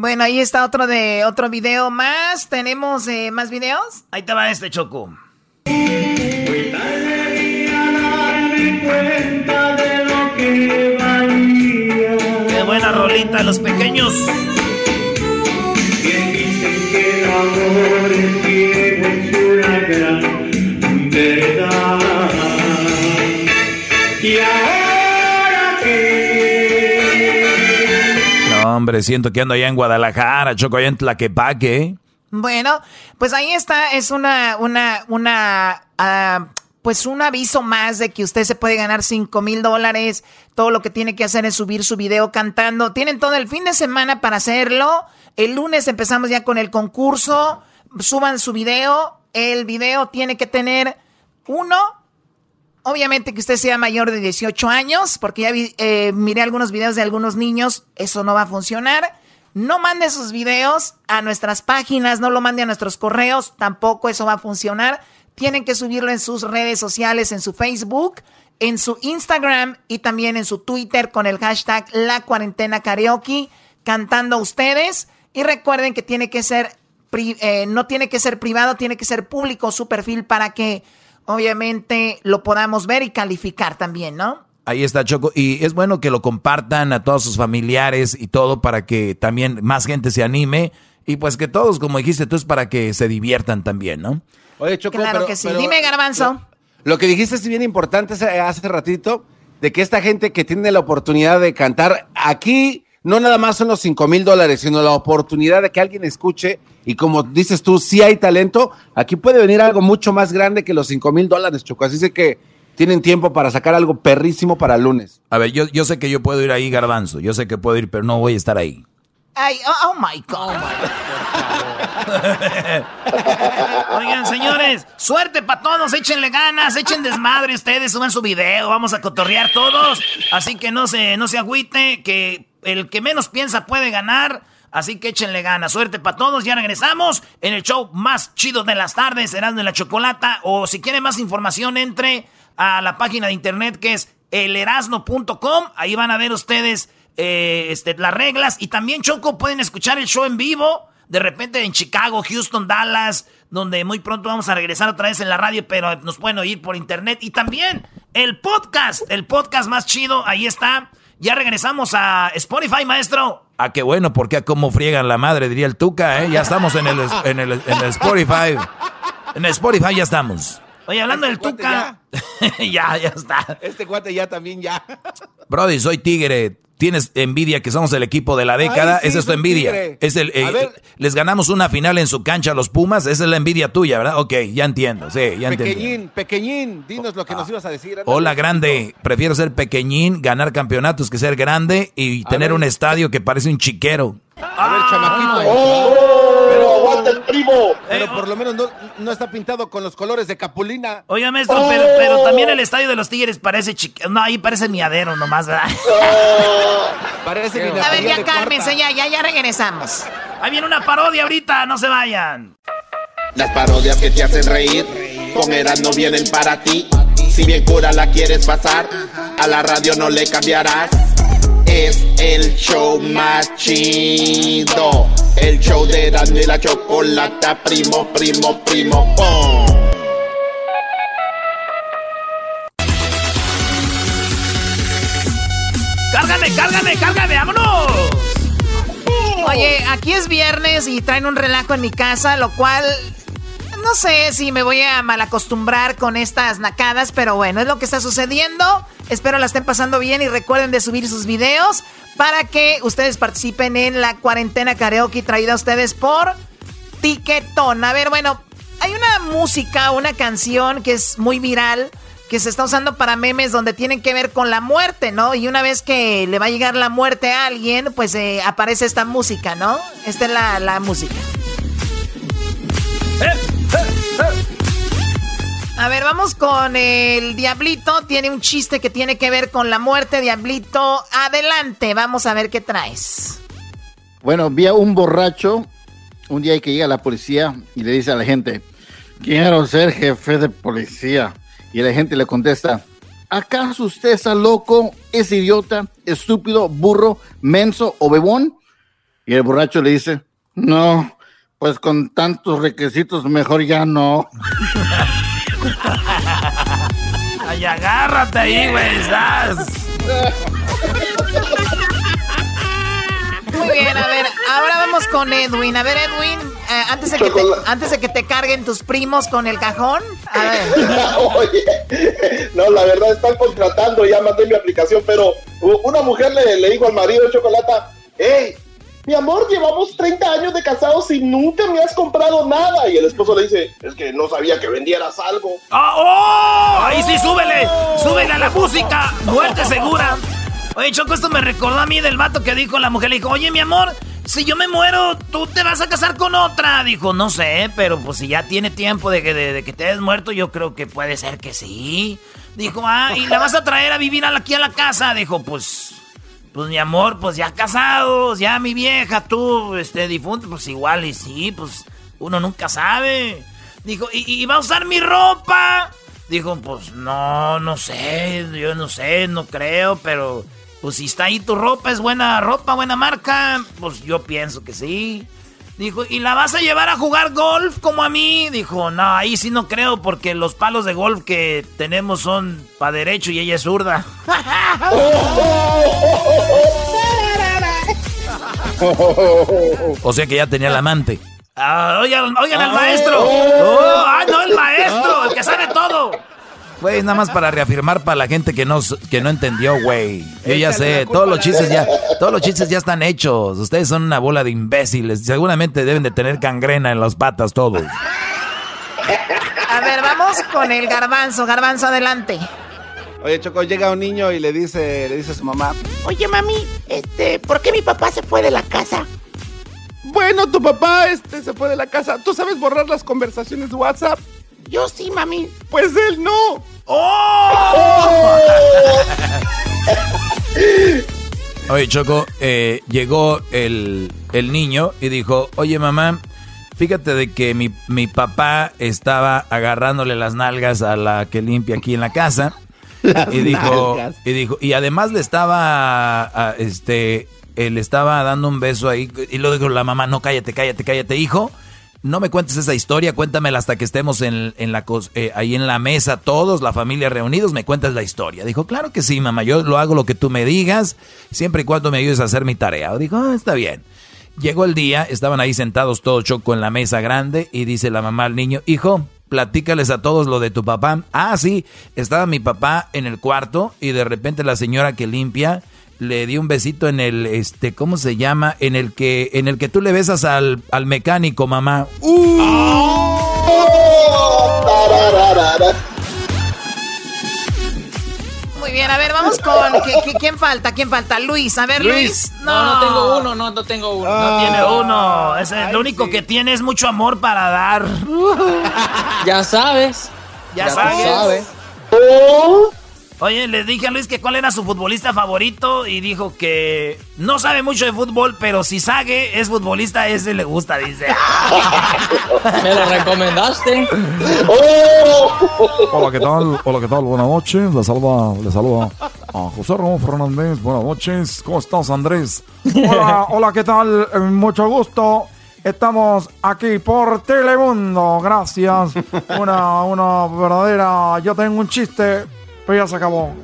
Bueno, ahí está otro de otro video más, tenemos eh, más videos. Ahí te va este Choco. Qué buena rolita, los pequeños. Y Siento que ando allá en Guadalajara, Choco, allá en Tlaquepaque. Bueno, pues ahí está, es una, una, una, ah, pues un aviso más de que usted se puede ganar 5 mil dólares. Todo lo que tiene que hacer es subir su video cantando. Tienen todo el fin de semana para hacerlo. El lunes empezamos ya con el concurso. Suban su video. El video tiene que tener uno Obviamente que usted sea mayor de 18 años, porque ya vi, eh, miré algunos videos de algunos niños, eso no va a funcionar. No mande sus videos a nuestras páginas, no lo mande a nuestros correos, tampoco eso va a funcionar. Tienen que subirlo en sus redes sociales, en su Facebook, en su Instagram y también en su Twitter con el hashtag La Cuarentena Karaoke, cantando ustedes. Y recuerden que tiene que ser, eh, no tiene que ser privado, tiene que ser público su perfil para que obviamente lo podamos ver y calificar también, ¿no? Ahí está Choco. Y es bueno que lo compartan a todos sus familiares y todo para que también más gente se anime. Y pues que todos, como dijiste tú, es para que se diviertan también, ¿no? Oye, Choco, claro pero- que sí. pero- Dime, Garbanzo. Lo que dijiste es bien importante hace ratito, de que esta gente que tiene la oportunidad de cantar aquí, no nada más son los 5 mil dólares, sino la oportunidad de que alguien escuche y como dices tú, si hay talento, aquí puede venir algo mucho más grande que los 5 mil dólares, Choco. Así que tienen tiempo para sacar algo perrísimo para el lunes. A ver, yo, yo sé que yo puedo ir ahí, Garbanzo. Yo sé que puedo ir, pero no voy a estar ahí. Ay, oh, oh my God. *laughs* Oigan, señores, suerte para todos, échenle ganas, echen desmadre ustedes, suban su video, vamos a cotorrear todos. Así que no se, no se agüite, que el que menos piensa puede ganar. Así que échenle ganas, suerte para todos. Ya regresamos en el show más chido de las tardes, serán de la chocolata. O si quieren más información, entre a la página de internet que es elerasno.com. Ahí van a ver ustedes eh, este, las reglas. Y también, Choco, pueden escuchar el show en vivo. De repente en Chicago, Houston, Dallas, donde muy pronto vamos a regresar otra vez en la radio, pero nos pueden oír por internet. Y también el podcast, el podcast más chido, ahí está. Ya regresamos a Spotify, maestro. Ah, qué bueno, porque a cómo friegan la madre, diría el Tuca, ¿eh? Ya estamos en el, *laughs* en el, en el Spotify. En el Spotify ya estamos. Oye, hablando Este del Tuca. *laughs* ya, ya está. Este cuate ya también ya. Brody, soy tigre. Tienes envidia que somos el equipo de la década. Ay, sí, esa es tu envidia. tigre. Es el, eh, ver. les ganamos una final en su cancha a los Pumas. Esa es la envidia tuya, ¿verdad? Ok, ya entiendo. Sí, ya entiendo. Pequeñín, pequeñín, dinos lo que nos ibas a decir. Hola, grande. Prefiero ser pequeñín, ganar campeonatos que ser grande y tener ver. un estadio que parece un chiquero. A ver, chamaquito. ¡Oh! Pero aguanta el primo. Pero por lo menos no, no está pintado con los colores de Capulina. Oiga, maestro, pero, pero también el estadio de los Tigres parece chiquero. No, ahí parece miadero nomás, ¿verdad? Parece A ver, ya cálmense, ya, ya, ya regresamos. Ahí viene una parodia ahorita, no se vayan. Las parodias que te hacen reír, con Eras no vienen para ti. Si bien cura la quieres pasar, a la radio no le cambiarás. Es el show más chido. El show de y la chocolata, primo, primo, primo, pum. ¡Cárgame, cárgame, cárgame! ¡Vámonos! Oye, aquí es viernes y traen un relajo en mi casa, lo cual no sé si me voy a malacostumbrar con estas nacadas, pero bueno, es lo que está sucediendo. Espero la estén pasando bien y recuerden de subir sus videos para que ustedes participen en la cuarentena karaoke traída a ustedes por Tiquetón. A ver, bueno, hay una música, una canción que es muy viral, que se está usando para memes donde tienen que ver con la muerte, ¿no? Y una vez que le va a llegar la muerte a alguien, pues eh, aparece esta música, ¿no? Esta es la, la música. A ver, vamos con el Diablito. Tiene un chiste que tiene que ver con la muerte. Diablito, adelante. Vamos a ver qué traes. Bueno, vi a un borracho un día que llega la policía y le dice a la gente, quiero ser jefe de policía. Y la gente le contesta, ¿acaso usted está loco, es idiota, estúpido, burro, menso o bebón? Y el borracho le dice, no, pues con tantos requisitos mejor ya no. *laughs* Ay, agárrate ahí, güey. estás. Muy bien, a ver, ahora vamos con Edwin. A ver, Edwin, eh, antes, de que te, antes de que te carguen tus primos con el cajón, a ver. *laughs* Oye, no, la verdad están contratando, ya mandé mi aplicación, pero una mujer le, le dijo al marido de Chocolata, hey, mi amor, llevamos 30 años de casados y nunca me has comprado nada. Y el esposo le dice, es que no sabía que vendieras algo. ¡Ah, ¡Oh! Ahí sí, súbele. Súbele a la música. Muerte segura. Oye, Choco, esto me recordó a mí del vato que dijo la mujer. Le dijo, oye, mi amor, si yo me muero, tú te vas a casar con otra. Dijo, no sé, pero pues si ya tiene tiempo de que, de, que te hayas muerto, yo creo que puede ser que sí. Dijo, ah, ¿y la vas a traer a vivir aquí a la casa? Dijo, pues, pues mi amor, pues ya casados, ya mi vieja, tú, este, difunto, pues igual y sí, pues uno nunca sabe. Dijo, ¿y, va a usar mi ropa? Dijo, pues no, no sé, yo no sé, no creo, pero pues si está ahí tu ropa, es buena ropa, buena marca, pues yo pienso que sí. Dijo, ¿y la vas a llevar a jugar golf como a mí? Dijo, no, ahí sí no creo porque los palos de golf que tenemos son para derecho y ella es zurda. *laughs* o sea que ya tenía el amante. Ah, oigan, oigan al maestro. Oh, ah, no, el maestro, el que sabe todo. Güey, nada más para reafirmar para la gente que no, que no entendió, güey. Yo ya sé, todos los chistes ya, todos los chistes ya están hechos. Ustedes son una bola de imbéciles. Seguramente deben de tener gangrena en las patas todos. A ver, vamos con el garbanzo. Garbanzo, adelante. Oye, Choco, llega un niño y le dice, le dice a su mamá, Oye, mami, este, ¿por qué mi papá se fue de la casa? Bueno, tu papá este, se fue de la casa. ¿Tú sabes borrar las conversaciones de WhatsApp? Yo sí, mami. Pues él no. ¡Oh! Oye, Choco, eh, llegó el, el, niño y dijo, oye mamá, fíjate de que mi, mi, papá estaba agarrándole las nalgas a la que limpia aquí en la casa. y dijo, y dijo, y además le estaba, este, le estaba dando un beso ahí. Y luego dijo la mamá, no, cállate, cállate, cállate, hijo no me cuentes esa historia, cuéntamela hasta que estemos en, la, eh, ahí en la mesa, todos, la familia reunidos, me cuentas la historia. Dijo, claro que sí, mamá, yo lo hago lo que tú me digas, siempre y cuando me ayudes a hacer mi tarea. Dijo, ah, está bien. Llegó el día, estaban ahí sentados todos choco en la mesa grande y dice la mamá al niño, hijo, platícales a todos lo de tu papá. Ah, sí, estaba mi papá en el cuarto y de repente la señora que limpia le dio un besito en el, este, ¿cómo se llama? En el que, en el que tú le besas al, al mecánico, mamá. ¡Uh! Muy bien, a ver, vamos con. quién falta? ¿Quién falta? Luis. A ver, Luis. No, no, tengo uno, no, no tengo uno. no tiene uno. Es lo único que tiene es mucho amor para dar. *laughs* ya sabes. Ya, sabes. Oye, le dije a Luis que cuál era su futbolista favorito y dijo que no sabe mucho de fútbol, pero si sabe es futbolista, ese le gusta, dice. *laughs* Me lo recomendaste. *laughs* Hola, ¿qué tal? Hola, ¿qué tal? Buenas noches. Le saluda, le saluda a José Ramón Fernández. Buenas noches. ¿Cómo estás, Andrés? Hola, *laughs* hola, ¿qué tal? Eh, mucho gusto. Estamos aquí por Telemundo. Gracias. Una, una verdadera. Yo tengo un chiste pero ya se acabó.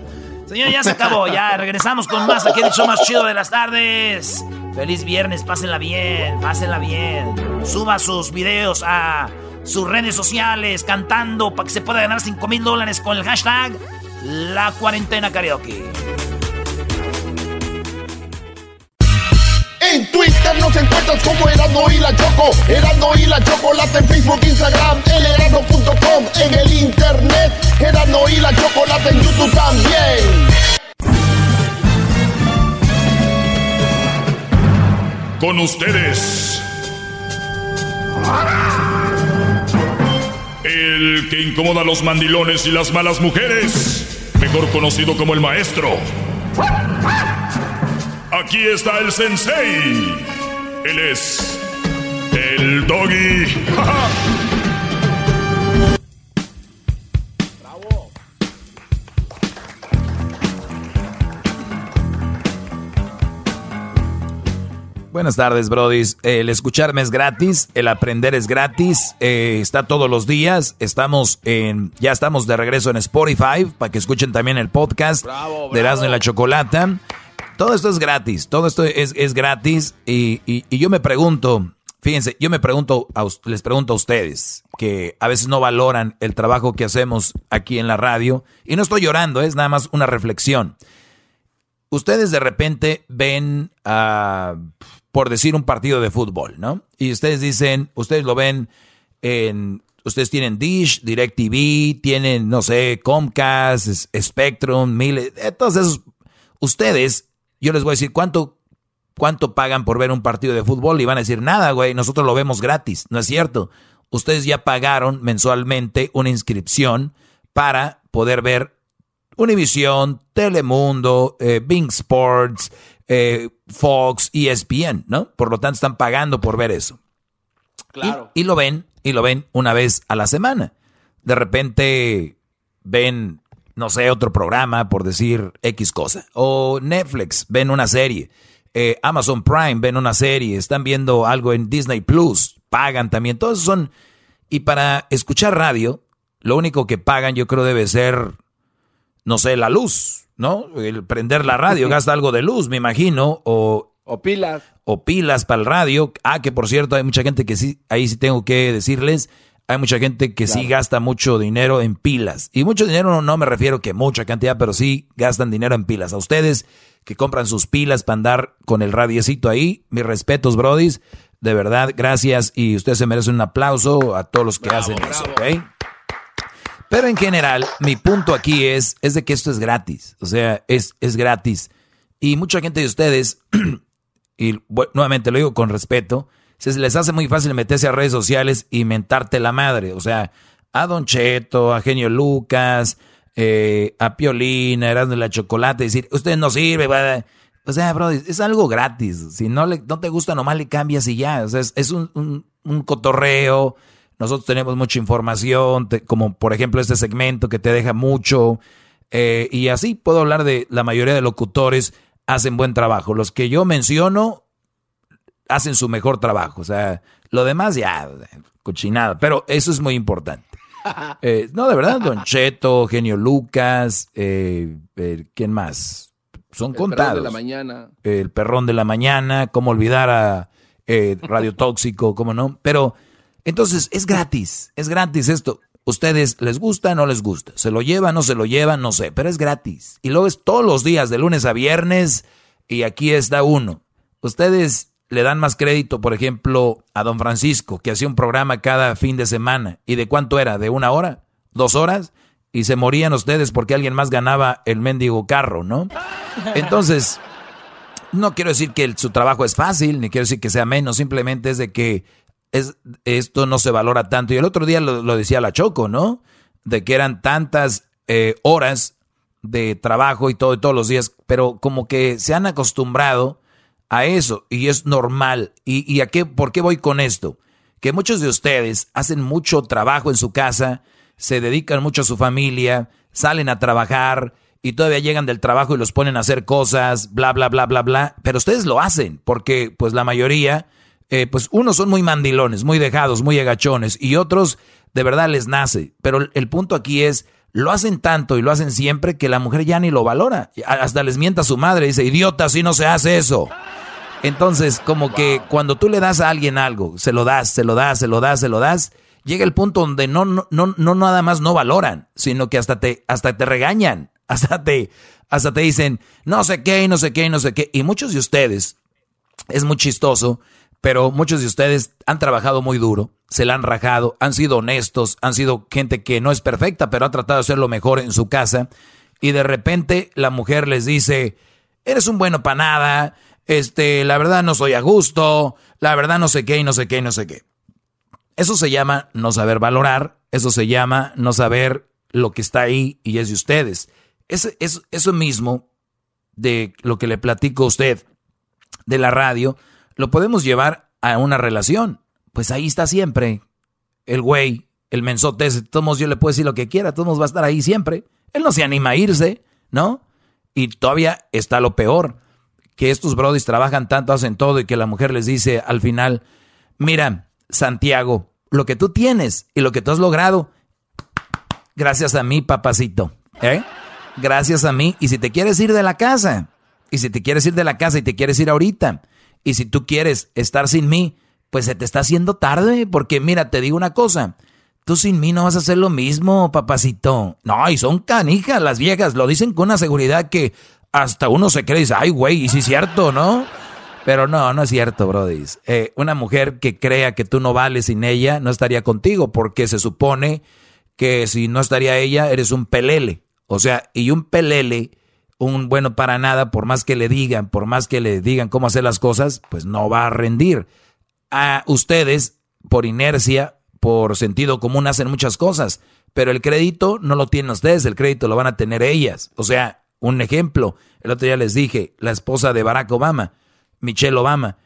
Señor, ya se acabó. Ya regresamos con más aquí el show más chido de las tardes. Feliz viernes, pásenla bien, pásenla bien. Suba sus videos a sus redes sociales cantando para que se pueda ganar 5 mil dólares con el hashtag La Cuarentena Karaoke. En Twitter nos encuentras como Erasmo y la Choco. Erasmo y la Chocolate en Facebook, Instagram, elerasmo.com. En el internet, Erasmo y la Chocolate en YouTube también. Con ustedes. El que incomoda a los mandilones y las malas mujeres. Mejor conocido como el maestro. Aquí está el sensei. Él es el doggy. Bravo. *laughs* Buenas tardes, brodis. El escucharme es gratis, el aprender es gratis, eh, está todos los días. Estamos en, ya estamos de regreso en Spotify para que escuchen también el podcast de Erasmo y la Chocolata. Todo esto es gratis, todo esto es, gratis y, yo me pregunto, fíjense, yo me pregunto, les pregunto a ustedes que a veces no valoran el trabajo que hacemos aquí en la radio y no estoy llorando, es nada más una reflexión. Ustedes de repente ven, uh, por decir, un partido de fútbol, ¿no? Y ustedes dicen, ustedes lo ven en, ustedes tienen Dish, DirecTV, tienen, no sé, Comcast, Spectrum, Mille, eh, todos esos. Ustedes yo les voy a decir cuánto ¿cuánto pagan por ver un partido de fútbol? Y van a decir, nada, güey, nosotros lo vemos gratis. No es cierto. Ustedes ya pagaron mensualmente una inscripción para poder ver Univision, Telemundo, eh, Bing Sports, eh, Fox, ESPN, ¿no? Por lo tanto, están pagando por ver eso. Claro. Y, y lo ven, y lo ven una vez a la semana. De repente ven, no sé, otro programa, por decir X cosa. O Netflix, ven una serie. Eh, Amazon Prime, ven una serie. Están viendo algo en Disney Plus, pagan también. Todos son. Y para escuchar radio, lo único que pagan, yo creo, debe ser, no sé, la luz, ¿no? El prender la radio *laughs* gasta algo de luz, me imagino. O O pilas. o pilas para el radio. Ah, que por cierto, hay mucha gente que sí, ahí sí tengo que decirles, hay mucha gente que sí gasta mucho dinero en pilas. Y mucho dinero no, no me refiero que mucha cantidad, pero sí gastan dinero en pilas. A ustedes que compran sus pilas para andar con el radiecito ahí, mis respetos, brodis. De verdad, gracias. Y usted se merece un aplauso a todos los que hacen eso, ¿ok? Pero en general, mi punto aquí es, es de que esto es gratis. O sea, es, es gratis. Y mucha gente de ustedes, *clears throat* y nuevamente lo digo con respeto, se les hace muy fácil meterse a redes sociales y mentarte la madre. O sea, a Don Cheto, a Genio Lucas, eh, a Piolín, a de la Chocolate, decir, usted no sirve. bla". O sea, bro, es algo gratis. Si no, le, no te gusta, nomás le cambias y ya. O sea, es, un, un- cotorreo. Nosotros tenemos mucha información, como por ejemplo este segmento que te deja mucho. Eh, y así puedo hablar de la mayoría de locutores hacen buen trabajo. Los que yo menciono hacen su mejor trabajo. O sea, lo demás ya, cochinada. Pero eso es muy importante. *laughs* Eh, no, de verdad, Don Cheto, Genio Lucas, eh, eh, ¿quién más? Son El perrón contados. de la mañana. El perrón de la mañana, cómo olvidar a Radio Tóxico, cómo no. Pero entonces es gratis, es gratis esto. ¿Ustedes les gusta no les gusta? ¿Se lo llevan no se lo llevan? No sé, pero es gratis. Y luego es todos los días, de lunes a viernes, y aquí está uno. Ustedes le dan más crédito, por ejemplo, a don Francisco, que hacía un programa cada fin de semana. ¿Y de cuánto era? ¿De una hora? ¿Dos horas? Y se morían ustedes porque alguien más ganaba el mendigo carro, ¿no? Entonces, no quiero decir que su trabajo es fácil, ni quiero decir que sea menos, simplemente es de que es, esto no se valora tanto. Y el otro día lo, lo decía la Choco, ¿no? De que eran tantas eh, horas de trabajo y todo, y todos los días, pero como que se han acostumbrado a eso y es normal. ¿Y, y a qué, por qué voy con esto? Que muchos de ustedes hacen mucho trabajo en su casa, se dedican mucho a su familia, salen a trabajar y todavía llegan del trabajo y los ponen a hacer cosas, bla, bla, bla, bla, bla. Pero ustedes lo hacen porque pues la mayoría, eh, pues unos son muy mandilones, muy dejados, muy agachones y otros de verdad les nace. Pero el- el punto aquí es, lo hacen tanto y lo hacen siempre que la mujer ya ni lo valora. Hasta les mienta a su madre, dice, idiota, así no se hace eso. Entonces, como que cuando tú le das a alguien algo, se lo das, se lo das, se lo das, se lo das, llega el punto donde no, no, no, no nada más no valoran, sino que hasta te, hasta te regañan, *laughs* hasta te, hasta te dicen, no sé qué, y no sé qué, y no sé qué. Y muchos de ustedes, es muy chistoso, pero muchos de ustedes han trabajado muy duro, se la han rajado, han sido honestos, han sido gente que no es perfecta, pero ha tratado de hacer lo mejor en su casa. Y de repente la mujer les dice, eres un bueno para nada, este, la verdad no soy a gusto, la verdad no sé qué y no sé qué y no sé qué. Eso se llama no saber valorar, eso se llama no saber lo que está ahí y es de ustedes. Ese- es- eso mismo de lo que le platico a usted de la radio, lo podemos llevar a una relación. Pues ahí está siempre el güey, el mensote ese, todos yo le puedo decir lo que quiera, todos va a estar ahí siempre. Él no se anima a irse, ¿no? Y todavía está lo peor, que estos brodis trabajan tanto, hacen todo y que la mujer les dice al final, mira, Santiago, lo que tú tienes y lo que tú has logrado, gracias a mí, papacito, ¿eh? Gracias a mí. Y si te quieres ir de la casa, y si te quieres ir de la casa y te quieres ir ahorita, y si tú quieres estar sin mí, pues se te está haciendo tarde, porque mira, te digo una cosa, tú sin mí no vas a hacer lo mismo, papacito. No, y son canijas las viejas, lo dicen con una seguridad que hasta uno se cree y dice, ay, güey, y sí es cierto, ¿no? Pero no, no es cierto, Brody. Eh, una mujer que crea que tú no vales sin ella no estaría contigo, porque se supone que si no estaría ella, eres un pelele. O sea, y un pelele, un bueno para nada, por más que le digan, por más que le digan cómo hacer las cosas, pues no va a rendir. A ustedes, por inercia, por sentido común, hacen muchas cosas, pero el crédito no lo tienen ustedes, el crédito lo van a tener ellas. O sea, un ejemplo, el otro día les dije, la esposa de Barack Obama, Michelle Obama,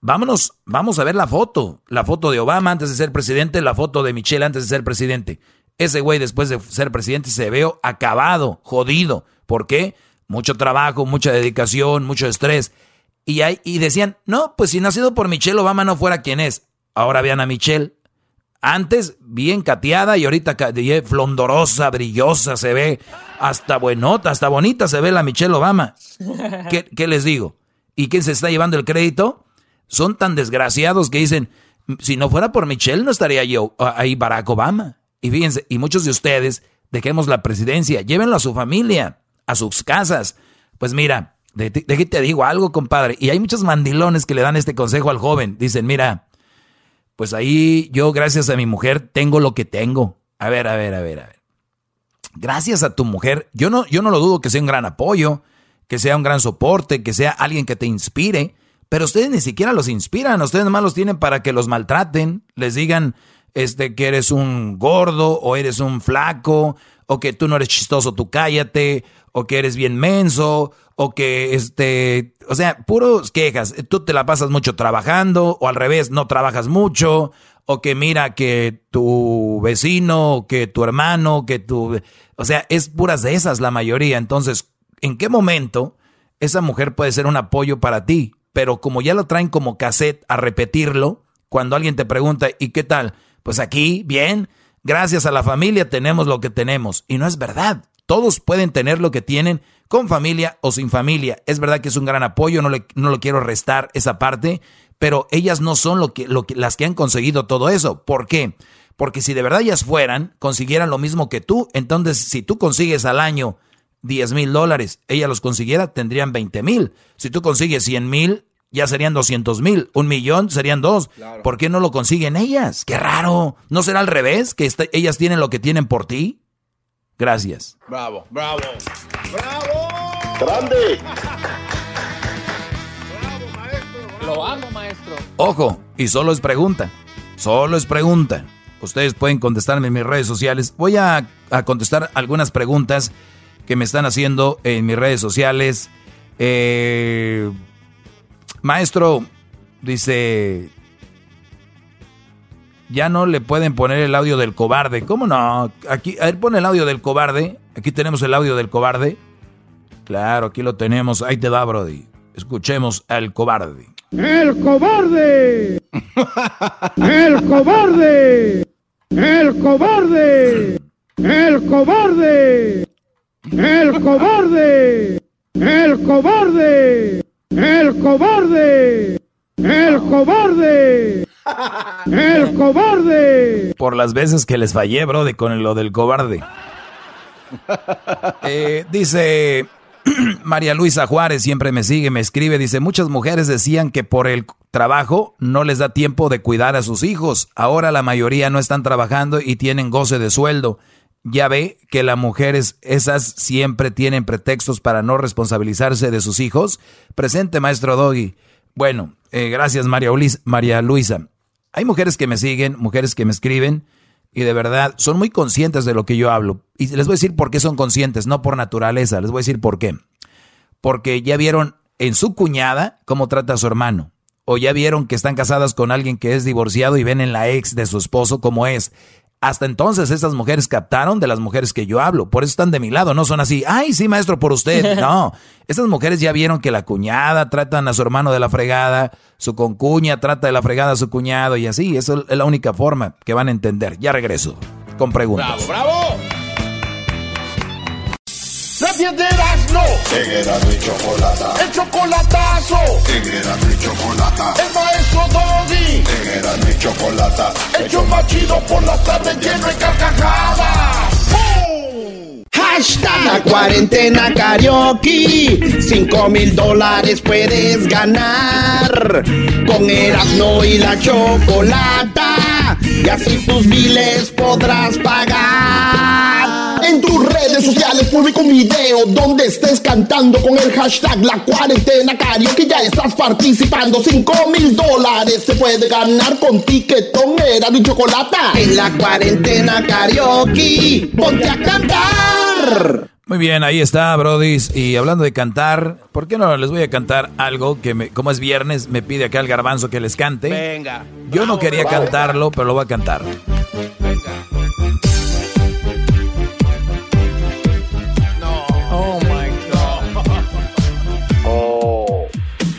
vámonos, vamos a ver la foto, la foto de Obama antes de ser presidente, la foto de Michelle antes de ser presidente. Ese güey después de ser presidente se veo acabado, jodido. ¿Por qué? Mucho trabajo, mucha dedicación, mucho estrés. Y, hay, y decían, no, pues si nacido por Michelle Obama no fuera quien es. Ahora vean a Michelle. Antes bien cateada y ahorita flondorosa, brillosa, se ve hasta buenota, hasta bonita se ve la Michelle Obama. *laughs* ¿Qué, ¿Qué les digo? ¿Y quién se está llevando el crédito? Son tan desgraciados que dicen, si no fuera por Michelle no estaría yo ahí Barack Obama. Y fíjense, y muchos de ustedes, dejemos la presidencia, llévenlo a su familia, a sus casas. Pues mira, de, que te digo algo, compadre. Y hay muchos mandilones que le dan este consejo al joven. Dicen, mira, pues ahí yo, gracias a mi mujer, tengo lo que tengo. A ver, a ver, a ver, a ver. Gracias a tu mujer, yo no, yo no lo dudo que sea un gran apoyo, que sea un gran soporte, que sea alguien que te inspire, pero ustedes ni siquiera los inspiran, ustedes nomás los tienen para que los maltraten, les digan, este, que eres un gordo o eres un flaco o que tú no eres chistoso, tú cállate o que eres bien menso o que este, o sea, puros quejas, tú te la pasas mucho trabajando o al revés, no trabajas mucho o que mira que tu vecino, que tu hermano, que tu, o sea, es puras de esas la mayoría. Entonces, ¿en qué momento esa mujer puede ser un apoyo para ti? Pero como ya lo traen como cassette a repetirlo, cuando alguien te pregunta, ¿y qué tal? Pues aquí, bien, gracias a la familia tenemos lo que tenemos. Y no es verdad. Todos pueden tener lo que tienen con familia o sin familia. Es verdad que es un gran apoyo, no, le, no lo quiero restar esa parte, pero ellas no son lo que, lo que, las que han conseguido todo eso. ¿Por qué? Porque si de verdad ellas fueran, consiguieran lo mismo que tú, entonces si tú consigues al año 10 mil dólares, ella los consiguiera, tendrían 20 mil. Si tú consigues 100 mil, ya serían 200 mil. Un millón serían dos. ¿Por qué no lo consiguen ellas? Qué raro. ¿No será al revés? ¿Que ellas tienen lo que tienen por ti? Gracias. Bravo, bravo. Bravo. Grande. Lo amo, maestro. Ojo, y solo es pregunta. Solo es pregunta. Ustedes pueden contestarme en mis redes sociales. Voy a, a contestar algunas preguntas que me están haciendo en mis redes sociales. Eh Maestro, dice, ya no le pueden poner el audio del cobarde. ¿Cómo no? Aquí, a ver, pone el audio del cobarde. Aquí tenemos el audio del cobarde. Claro, aquí lo tenemos. Ahí te va, Brody. Escuchemos al cobarde. ¡El cobarde! ¡El cobarde! ¡El cobarde! ¡El cobarde! ¡El cobarde! ¡El cobarde! ¡El cobarde! ¡El cobarde! ¡El cobarde! Por las veces que les fallé, bro, de con lo del cobarde. *laughs* Eh, dice *clears throat* María Luisa Juárez, siempre me sigue, me escribe, dice, muchas mujeres decían que por el trabajo no les da tiempo de cuidar a sus hijos. Ahora la mayoría no están trabajando y tienen goce de sueldo ya ve que las mujeres esas siempre tienen pretextos para no responsabilizarse de sus hijos. Presente, maestro Doggy. Bueno, eh, gracias María, María Luisa. Hay mujeres que me siguen, mujeres que me escriben y de verdad son muy conscientes de lo que yo hablo. Y les voy a decir por qué son conscientes, no por naturaleza. Les voy a decir por qué. Porque ya vieron en su cuñada cómo trata a su hermano. O ya vieron que están casadas con alguien que es divorciado y ven en la ex de su esposo cómo es. Hasta entonces estas mujeres captaron de las mujeres que yo hablo. Por eso están de mi lado. No son así, ay, sí, maestro, por usted. *laughs* No, estas mujeres ya vieron que la cuñada tratan a su hermano de la fregada, su concuña trata de la fregada a su cuñado y así. Eso es la única forma que van a entender. Ya regreso con preguntas. ¡Bravo, bravo! Las 10 de Erasmo. En. El chocolatazo. En Erasmo y Chocolata. El maestro Doggy. Y Chocolata. El show más chido por la tarde lleno de carcajadas. Hashtag la cuarentena karaoke. 5 mil dólares puedes ganar. Con Erasmo y la chocolata. Y así tus miles podrás pagar. En tus redes sociales publico un video donde estés cantando con el hashtag La Cuarentena Karaoke. Ya estás participando. 5 mil dólares se puede ganar con tiquetón, era de chocolate. En la cuarentena karaoke, ponte a cantar. Muy bien, ahí está, Brodis. Y hablando de cantar, ¿por qué no les voy a cantar algo que, me, como es viernes, me pide acá el garbanzo que les cante? Venga. Yo no quería bravo. cantarlo, pero lo voy a cantar.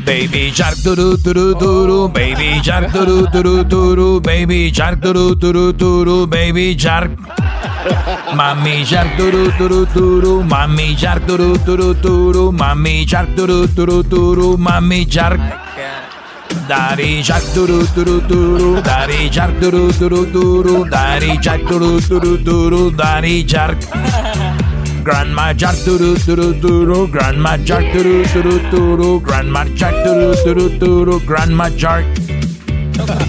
Baby shark doo doo doo baby shark doo doo doo baby shark doo doo doo baby shark Mommy shark doo doo doo mommy shark doo doo doo mommy shark doo doo doo mommy shark Daddy shark doo doo duru daddy shark doo doo duru daddy shark doo doo duru daddy shark Grandma shark duru duru duru, grandma shark duru duru duru, grandma shark duru duru duru, grandma shark.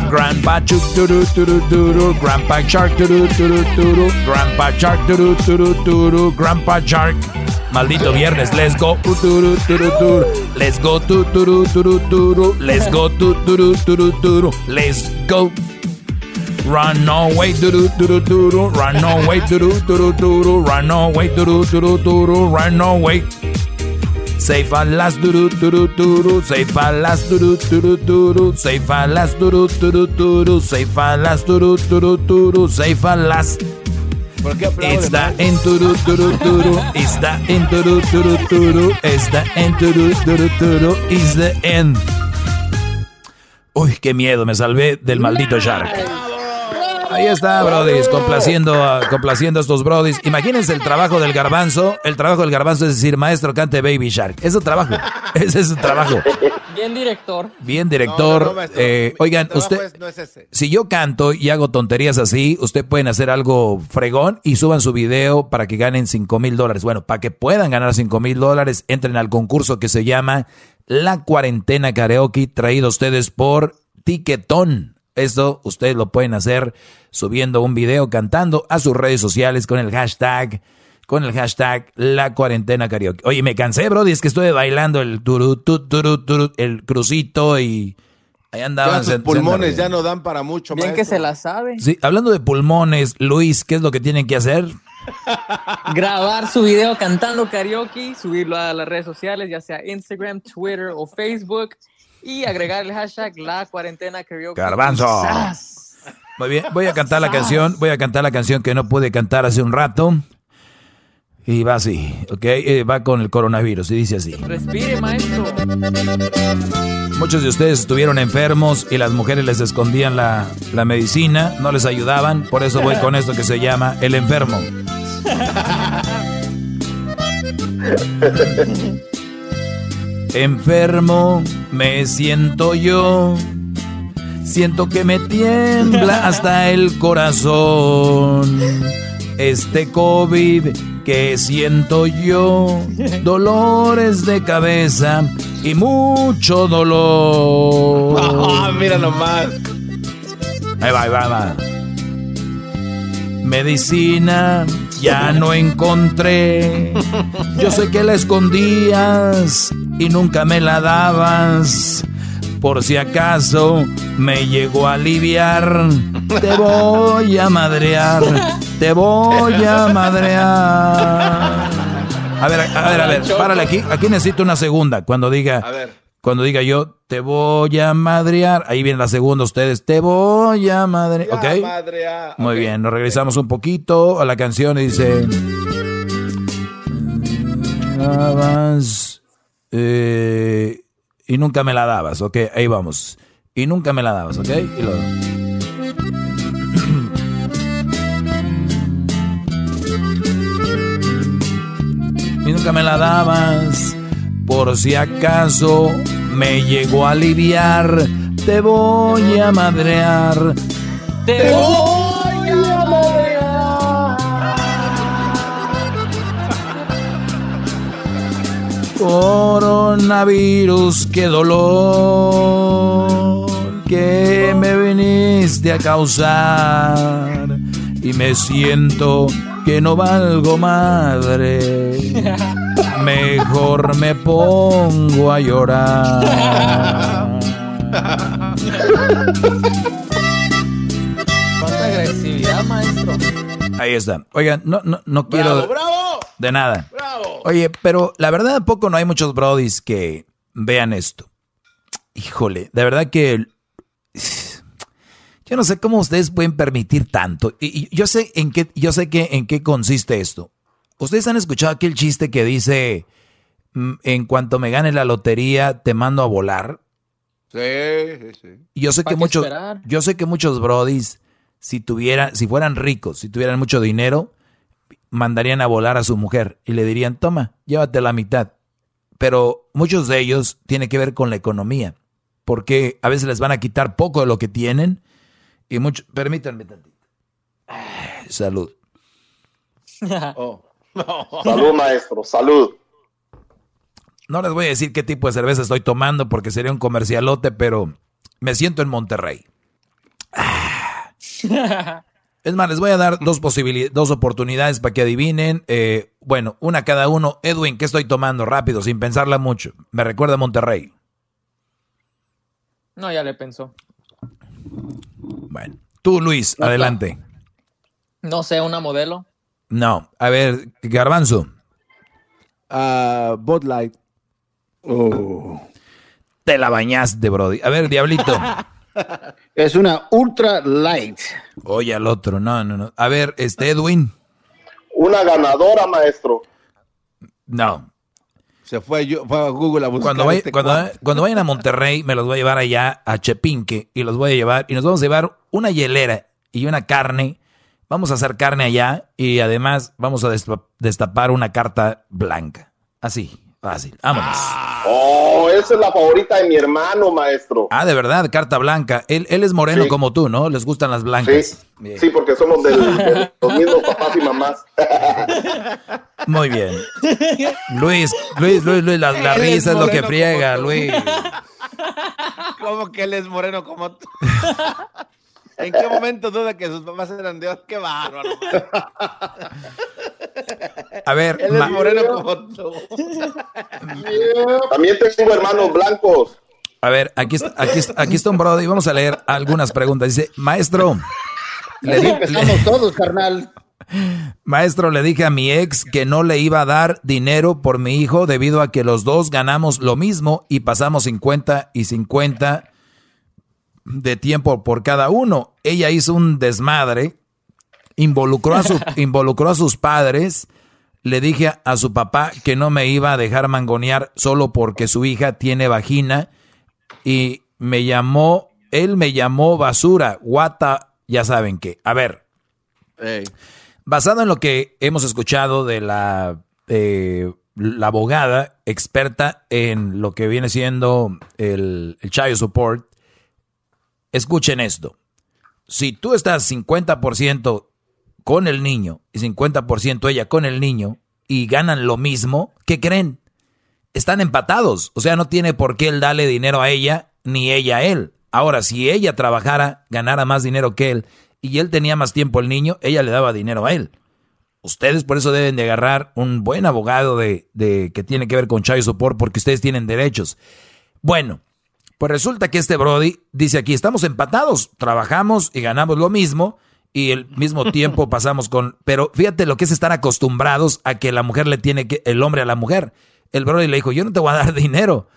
Grandpa chuk duru duru duru, grandpa shark duru duru duru, grandpa shark duru duru duru, grandpa shark. Maldito viernes, let's go duru duru duru, let's go tu duru duru duru, let's go tu duru duru duru, let's go. Run away, doo doo doo doo Run away, doo doo doo doo Run away, doo doo doo doo Run away. Say falas, doo doo doo doo Say falas, doo doo doo doo Say falas, doo doo doo doo Say falas, doo doo doo doo falas. ¿Por qué aplauden Está en turu turu turu, está en turu turu turu, está en turu turu turu, is the end. Uy, qué miedo, me salvé del maldito Shark. Ahí está, brodis, complaciendo a, complaciendo a estos brodis. Imagínense el trabajo del garbanzo. El trabajo del garbanzo es decir, maestro, cante Baby Shark. Es su trabajo. *laughs* Ese es su trabajo. Bien director. Bien, director. No, no, no, maestro. Eh, oigan, usted, es- no es ese. si yo canto y hago tonterías así, usted pueden hacer algo fregón y suban su video para que ganen 5 mil dólares. Bueno, para que puedan ganar 5 mil dólares, entren al concurso que se llama La Cuarentena Karaoke, traído a ustedes por Tiquetón. Esto ustedes lo pueden hacer subiendo un video cantando a sus redes sociales con el hashtag, con el hashtag La Cuarentena Karaoke. Oye, me cansé, Brody, es que estuve bailando el turu, tu, turu, turu, el crucito y ahí Ya andaban. tus se- pulmones ya no dan para mucho, Bien que maestro. se la sabe. Sí, hablando de pulmones, Luis, ¿qué es lo que tienen que hacer? *laughs* Grabar su video cantando karaoke, subirlo a las redes sociales, ya sea Instagram, Twitter o Facebook, y agregar el hashtag La Cuarentena Karaoke. Garbanzo. Muy bien, voy a cantar la canción, voy a cantar la canción que no pude cantar hace un rato. Y va así, ¿ok? Eh, va con el coronavirus y dice así. Respire, maestro. Muchos de ustedes estuvieron enfermos y las mujeres les escondían la, la medicina, no les ayudaban, por eso voy con esto que se llama El Enfermo. *laughs* Enfermo me siento yo, siento que me tiembla *laughs* hasta el corazón. Este COVID que siento yo, dolores de cabeza y mucho dolor. Ah, mira nomás. Ahí va, ahí va, ahí va. Medicina ya no encontré. Yo sé que la escondías y nunca me la dabas. Por si acaso me llegó a aliviar, te voy a madrear, te voy a madrear. A ver, a ver, a ver, párale aquí. Aquí necesito una segunda. Cuando diga, A ver. Cuando diga yo, te voy a madrear. Ahí viene la segunda ustedes, te voy a madrear. ¿Ok? Muy bien, nos regresamos un poquito a la canción y dice... Dabas, eh, y nunca me la dabas, ok, ahí vamos. Y nunca me la dabas, ok. Y *clears throat* y nunca me la dabas. Por si acaso me llegó a aliviar, te voy a madrear. Te voy a madrear. Coronavirus, qué dolor que me viniste a causar. Y me siento que no valgo madre. *laughs* Mejor me pongo a llorar. Cuánta agresividad, maestro. Ahí está. Oigan, no, no, no quiero. ¡Bravo! De nada. ¡Bravo! Oye, pero la verdad, ¿a poco no hay muchos brodis que vean esto? Híjole, de verdad que. Yo no sé cómo ustedes pueden permitir tanto. Y, y yo sé en qué, yo sé que en qué consiste esto. Ustedes han escuchado aquel chiste que dice: mm, En cuanto me gane la lotería, te mando a volar. Sí, sí, sí. Y Yo sé ¿Para que qué muchos, esperar? yo sé que muchos brodis, si tuvieran, si fueran ricos, si tuvieran mucho dinero, mandarían a volar a su mujer y le dirían, toma, llévate la mitad. Pero muchos de ellos tiene que ver con la economía, porque a veces les van a quitar poco de lo que tienen y mucho, permítanme tantito. Salud. *laughs* Oh. *laughs* Salud, maestro, salud. No les voy a decir qué tipo de cerveza estoy tomando porque sería un comercialote, pero me siento en Monterrey. Es más, les voy a dar dos posibilidades, dos oportunidades para que adivinen. Eh, bueno, una cada uno. Edwin, ¿qué estoy tomando? Rápido, sin pensarla mucho. Me recuerda a Monterrey. No, ya le pensó. Bueno, tú, Luis, adelante. No sé, una modelo. No, a ver, Garbanzo. Ah, Bud Light. Oh. Te la bañaste, Brody. A ver, Diablito. *laughs* Es una ultra light. Oye, al otro. No, no, no. A ver, este, Edwin. Una ganadora, maestro. No. Se fue, yo, fue a Google a buscar. Cuando, vay- este cuando vayan a Monterrey, me los voy a llevar allá a Chepinque y los voy a llevar y nos vamos a llevar una hielera y una carne. Vamos a hacer carne allá y además vamos a destapar una carta blanca. Así, fácil. Vámonos. Oh, esa es la favorita de mi hermano, maestro. Ah, de verdad, carta blanca. Él, él es moreno Sí. como tú, ¿no? Les gustan las blancas. Sí, porque somos del- de los mismos papás y mamás. *laughs* Muy bien. Luis, Luis, Luis, Luis, la, la risa es lo que friega. Luis. *laughs* ¿Cómo que él es moreno como tú? *laughs* ¿En qué momento duda que sus papás eran de ¡Qué bárbaro! A ver, Él es moreno como tú. También tengo hermanos blancos. A ver, aquí está, aquí está, aquí está un brother y vamos a leer algunas preguntas. Dice, maestro, le di- empezamos todos, carnal. maestro, le dije a mi ex que no le iba a dar dinero por mi hijo debido a que los dos ganamos lo mismo y pasamos 50 y 50 de tiempo por cada uno. Ella hizo un desmadre, involucró a, su, *laughs* involucró a sus padres. Le dije a su papá que no me iba a dejar mangonear solo porque su hija tiene vagina y me llamó, él me llamó basura, guata, ya saben qué. A ver, basado en lo que hemos escuchado de la, eh, la abogada experta en lo que viene siendo el, el child support, escuchen esto. Si tú estás 50% con el niño y 50% ella con el niño y ganan lo mismo, ¿qué creen? Están empatados. O sea, no tiene por qué él darle dinero a ella ni ella a él. Ahora, si ella trabajara, ganara más dinero que él y él tenía más tiempo el niño, ella le daba dinero a él. Ustedes por eso deben de agarrar un buen abogado de, que tiene que ver con child support porque ustedes tienen derechos. Bueno, pues resulta que este Brody dice aquí, estamos empatados, trabajamos y ganamos lo mismo y al mismo *laughs* tiempo pasamos con... Pero fíjate lo que es estar acostumbrados a que la mujer le tiene que... El hombre a la mujer. El Brody le dijo, yo no te voy a dar *laughs* dinero.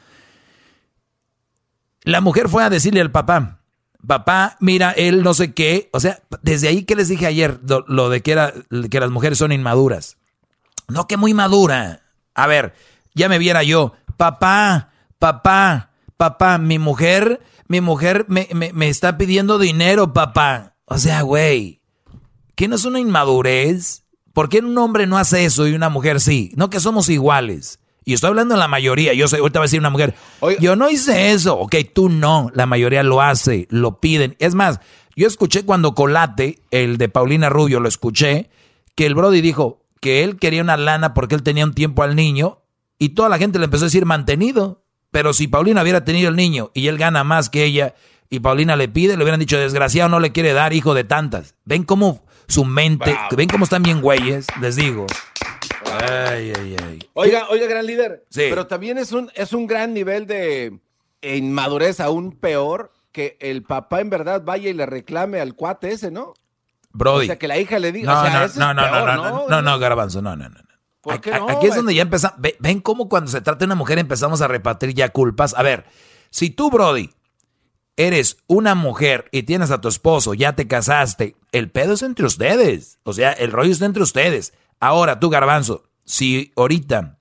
La mujer fue a decirle al papá, papá, mira, él no sé qué. O sea, desde ahí que les dije ayer, lo, lo de que, era, que las mujeres son inmaduras. No, que muy madura. A ver, ya me viera yo, papá, papá, papá, mi mujer, mi mujer me, me, me está pidiendo dinero, papá. O sea, güey, ¿qué no es una inmadurez? ¿Por qué un hombre no hace eso y una mujer sí? No que somos iguales. Y estoy hablando de la mayoría. Yo sé, ahorita va a decir una mujer, yo no hice eso. Ok, tú no. La mayoría lo hace, lo piden. Es más, yo escuché cuando Colate, el de Paulina Rubio, lo escuché, que el Brody dijo que él quería una lana porque él tenía un tiempo al niño y toda la gente le empezó a decir mantenido. Pero si Paulina hubiera tenido el niño y él gana más que ella y Paulina le pide, le hubieran dicho desgraciado no le quiere dar hijo de tantas. ¿Ven cómo su mente. ¿Ven cómo están bien güeyes? Les digo. Ay, ay, ay. Oiga, oiga, gran líder. Sí. Pero también es un, es un gran nivel de inmadurez, aún peor, que el papá en verdad vaya y le reclame al cuate ese, ¿no? Brody. O sea, que la hija le diga. No, o sea, no, no, no, no, peor, no, no, no, no, Garbanzo, no, no, no. ¿Por Aquí- qué no, Aquí es donde ya empezamos. Ven cómo cuando se trata de una mujer empezamos a repartir ya culpas. A ver, si tú, Brody, eres una mujer y tienes a tu esposo, ya te casaste, el pedo es entre ustedes. O sea, el rollo está entre ustedes. Ahora, tú, Garbanzo, si ahorita,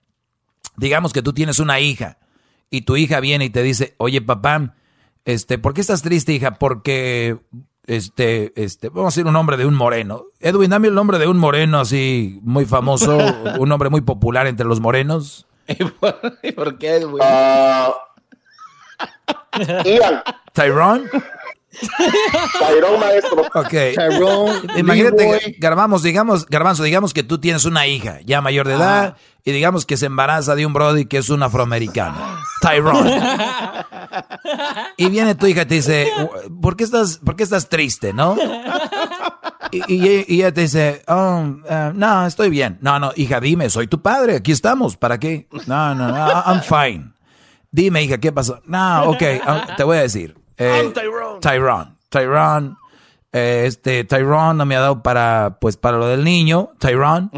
digamos que tú tienes una hija y tu hija viene y te dice, oye, papá, este, ¿por qué estás triste, hija? Porque, este, este, vamos a decir un nombre de un moreno. Edwin, dame el nombre de un moreno así muy famoso, *laughs* un nombre muy popular entre los morenos. *laughs* ¿Y por qué, güey? Ah, *laughs* Ian. Tyrone. Tyrone, maestro. Ok. Tyrone, Imagínate. Garbanzo, digamos, Garbanzo, digamos que tú tienes una hija ya mayor de edad y digamos que se embaraza de un brody que es un afroamericano. Tyrone. *laughs* Y viene tu hija y te dice, ¿por qué estás, por qué estás triste, no? Y, y- y ella te dice, oh, eh, no, estoy bien. No, no, hija, dime, soy tu padre, aquí estamos, ¿para qué? No, no, no, I'm fine. Dime, hija, ¿qué pasó? No, ok, ah, te voy a decir. Eh, Tyrone. Tyrone. eh, este, Tyrone no me ha dado para, pues, para lo del niño, Tyrone.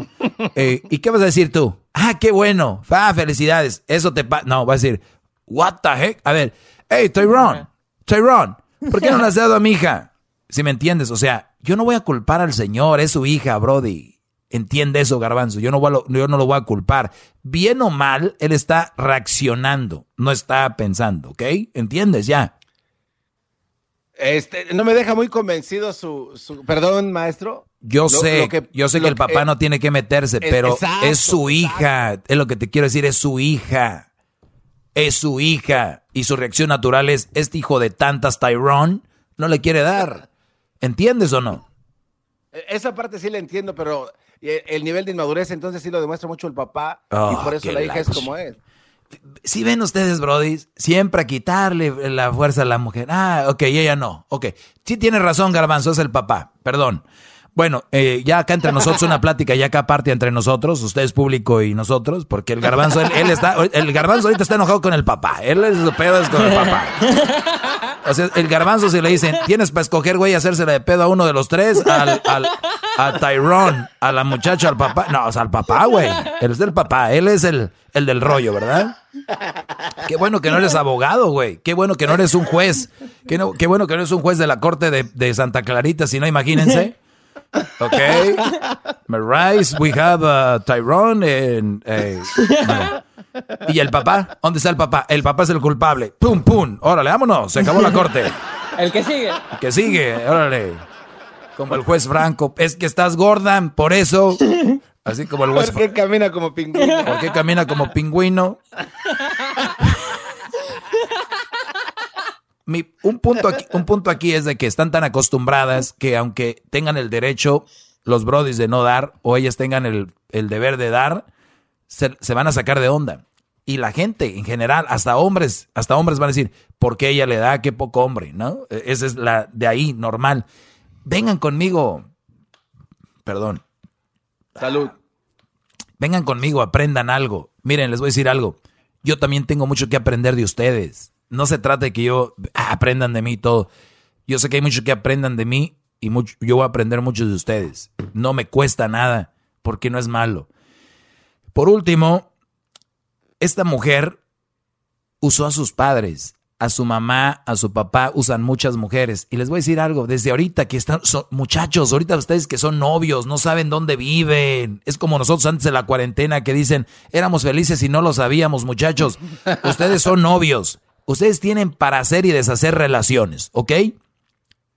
Eh, ¿Y qué vas a decir tú? Ah, qué bueno. Ah, felicidades. Eso te pasa. No, va a decir, what the heck? A ver, hey, Tyrone, Tyrone, ¿por qué no le has *laughs* dado a mi hija? Si me entiendes, o sea, yo no voy a culpar al señor, es su hija, Brody. Entiende eso, Garbanzo. Yo no, voy a lo- yo no lo voy a culpar. Bien o mal, él está reaccionando, no está pensando, ¿ok? ¿Entiendes? Ya. Este, no me deja muy convencido su, su- perdón, maestro. Yo Lo- sé, lo que- yo sé que el papá eh, no tiene que meterse, es- pero exacto, es su hija. Es lo que te quiero decir, es su hija. Es su hija. Y su reacción natural es, este hijo de tantas Tyrone no le quiere dar. ¿Entiendes o no? e, Esa parte sí la entiendo, pero eh, el nivel de inmadurez entonces sí lo demuestra mucho el papá Oh, y por eso la hija es como es. Si ven ustedes, Brody, siempre a quitarle la fuerza a la mujer. Ah, ok, ella no. Ok. Sí tiene razón, Garbanzo, es el papá. Perdón. Bueno, eh, ya acá entre nosotros una plática, ya acá aparte entre nosotros, ustedes público y nosotros, porque el garbanzo, él, él está, el garbanzo ahorita está enojado con el papá. Él es su pedo es con el papá. O sea, el garbanzo si le dicen, tienes para escoger, güey, hacérsela de pedo a uno de los tres, al, al- a Tyrone, a la muchacha, al papá. No, o sea, al papá, güey. Él es el papá, él es el, el del rollo, ¿verdad? Qué bueno que no eres abogado, güey. Qué bueno que no eres un juez. Qué, no- qué bueno que no eres un juez de la corte de, de Santa Clarita, si no, imagínense. Ok. Marais, we have uh, Tyrone and, eh. ¿Y el papá? ¿Dónde está el papá? El papá es el culpable. ¡Pum, pum! Órale, vámonos. Se acabó la corte. El que sigue. Que sigue, órale. Como el juez Franco. Es que estás gorda, por eso. Así como el juez ¿Por qué camina como pingüino? ¿Por qué camina como pingüino? Mi- un, punto aquí, un *laughs* punto aquí es de que están tan acostumbradas que aunque tengan el derecho, los brodis de no dar, o ellas tengan el, el deber de dar, se, se van a sacar de onda. Y la gente en general, hasta hombres, hasta hombres van a decir, ¿por qué ella le da? Qué poco hombre, ¿no? E- Esa es la de ahí, normal. Vengan conmigo. Perdón. Salud. Vengan conmigo, aprendan algo. Miren, les voy a decir algo. Yo también tengo mucho que aprender de ustedes. No se trata de que yo aprendan de mí todo. Yo sé que hay mucho que aprendan de mí y yo voy a aprender mucho de ustedes. No me cuesta nada porque no es malo. Por último, esta mujer usó a sus padres, a su mamá, a su papá, usan muchas mujeres. Y les voy a decir algo, desde ahorita que están, muchachos, ahorita ustedes que son novios, no saben dónde viven. Es como nosotros antes de la cuarentena que dicen, éramos felices y no lo sabíamos, muchachos. Ustedes son novios. Ustedes tienen para hacer y deshacer relaciones, ¿ok?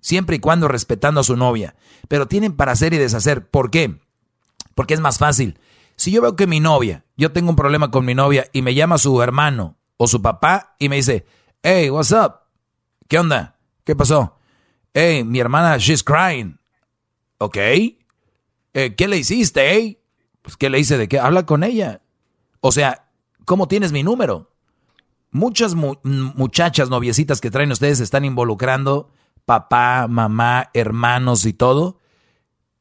Siempre y cuando respetando a su novia. Pero tienen para hacer y deshacer. ¿Por qué? Porque es más fácil. Si yo veo que mi novia, yo tengo un problema con mi novia y me llama su hermano o su papá y me dice, hey, what's up? ¿Qué onda? ¿Qué pasó? Hey, mi hermana, she's crying. ¿Ok? Eh, ¿Qué le hiciste, eh? Pues, ¿qué le hice de qué? Habla con ella. O sea, ¿cómo tienes mi número? Muchas mu- muchachas noviecitas que traen ustedes se están involucrando, papá, mamá, hermanos y todo.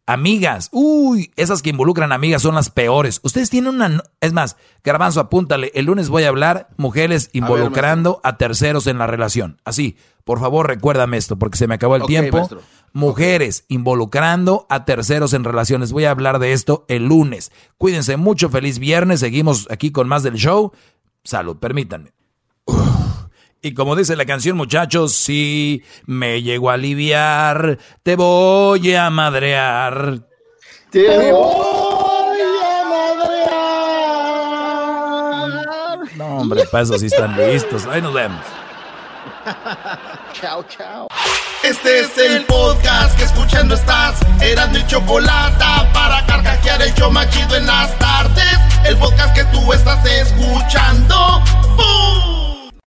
Amigas, uy, esas que involucran amigas son las peores. Ustedes tienen una... Es más, Garbanzo, apúntale, el lunes voy a hablar mujeres involucrando a, terceros en la relación. Así, por favor, recuérdame esto, porque se me acabó el tiempo. maestro. Mujeres involucrando a terceros en relaciones. Voy a hablar de esto el lunes. Cuídense mucho, feliz viernes. Seguimos aquí con más del show. Salud, permítanme. Y como dice la canción, muchachos, si me llego a aliviar, te voy a madrear. Te No, hombre, para eso sí están listos. Ahí nos vemos. Chao, chao. Este es el podcast que escuchando estás. Eran mi chocolate para carcajear el show machido en las tardes. El podcast que tú estás escuchando. ¡Bum!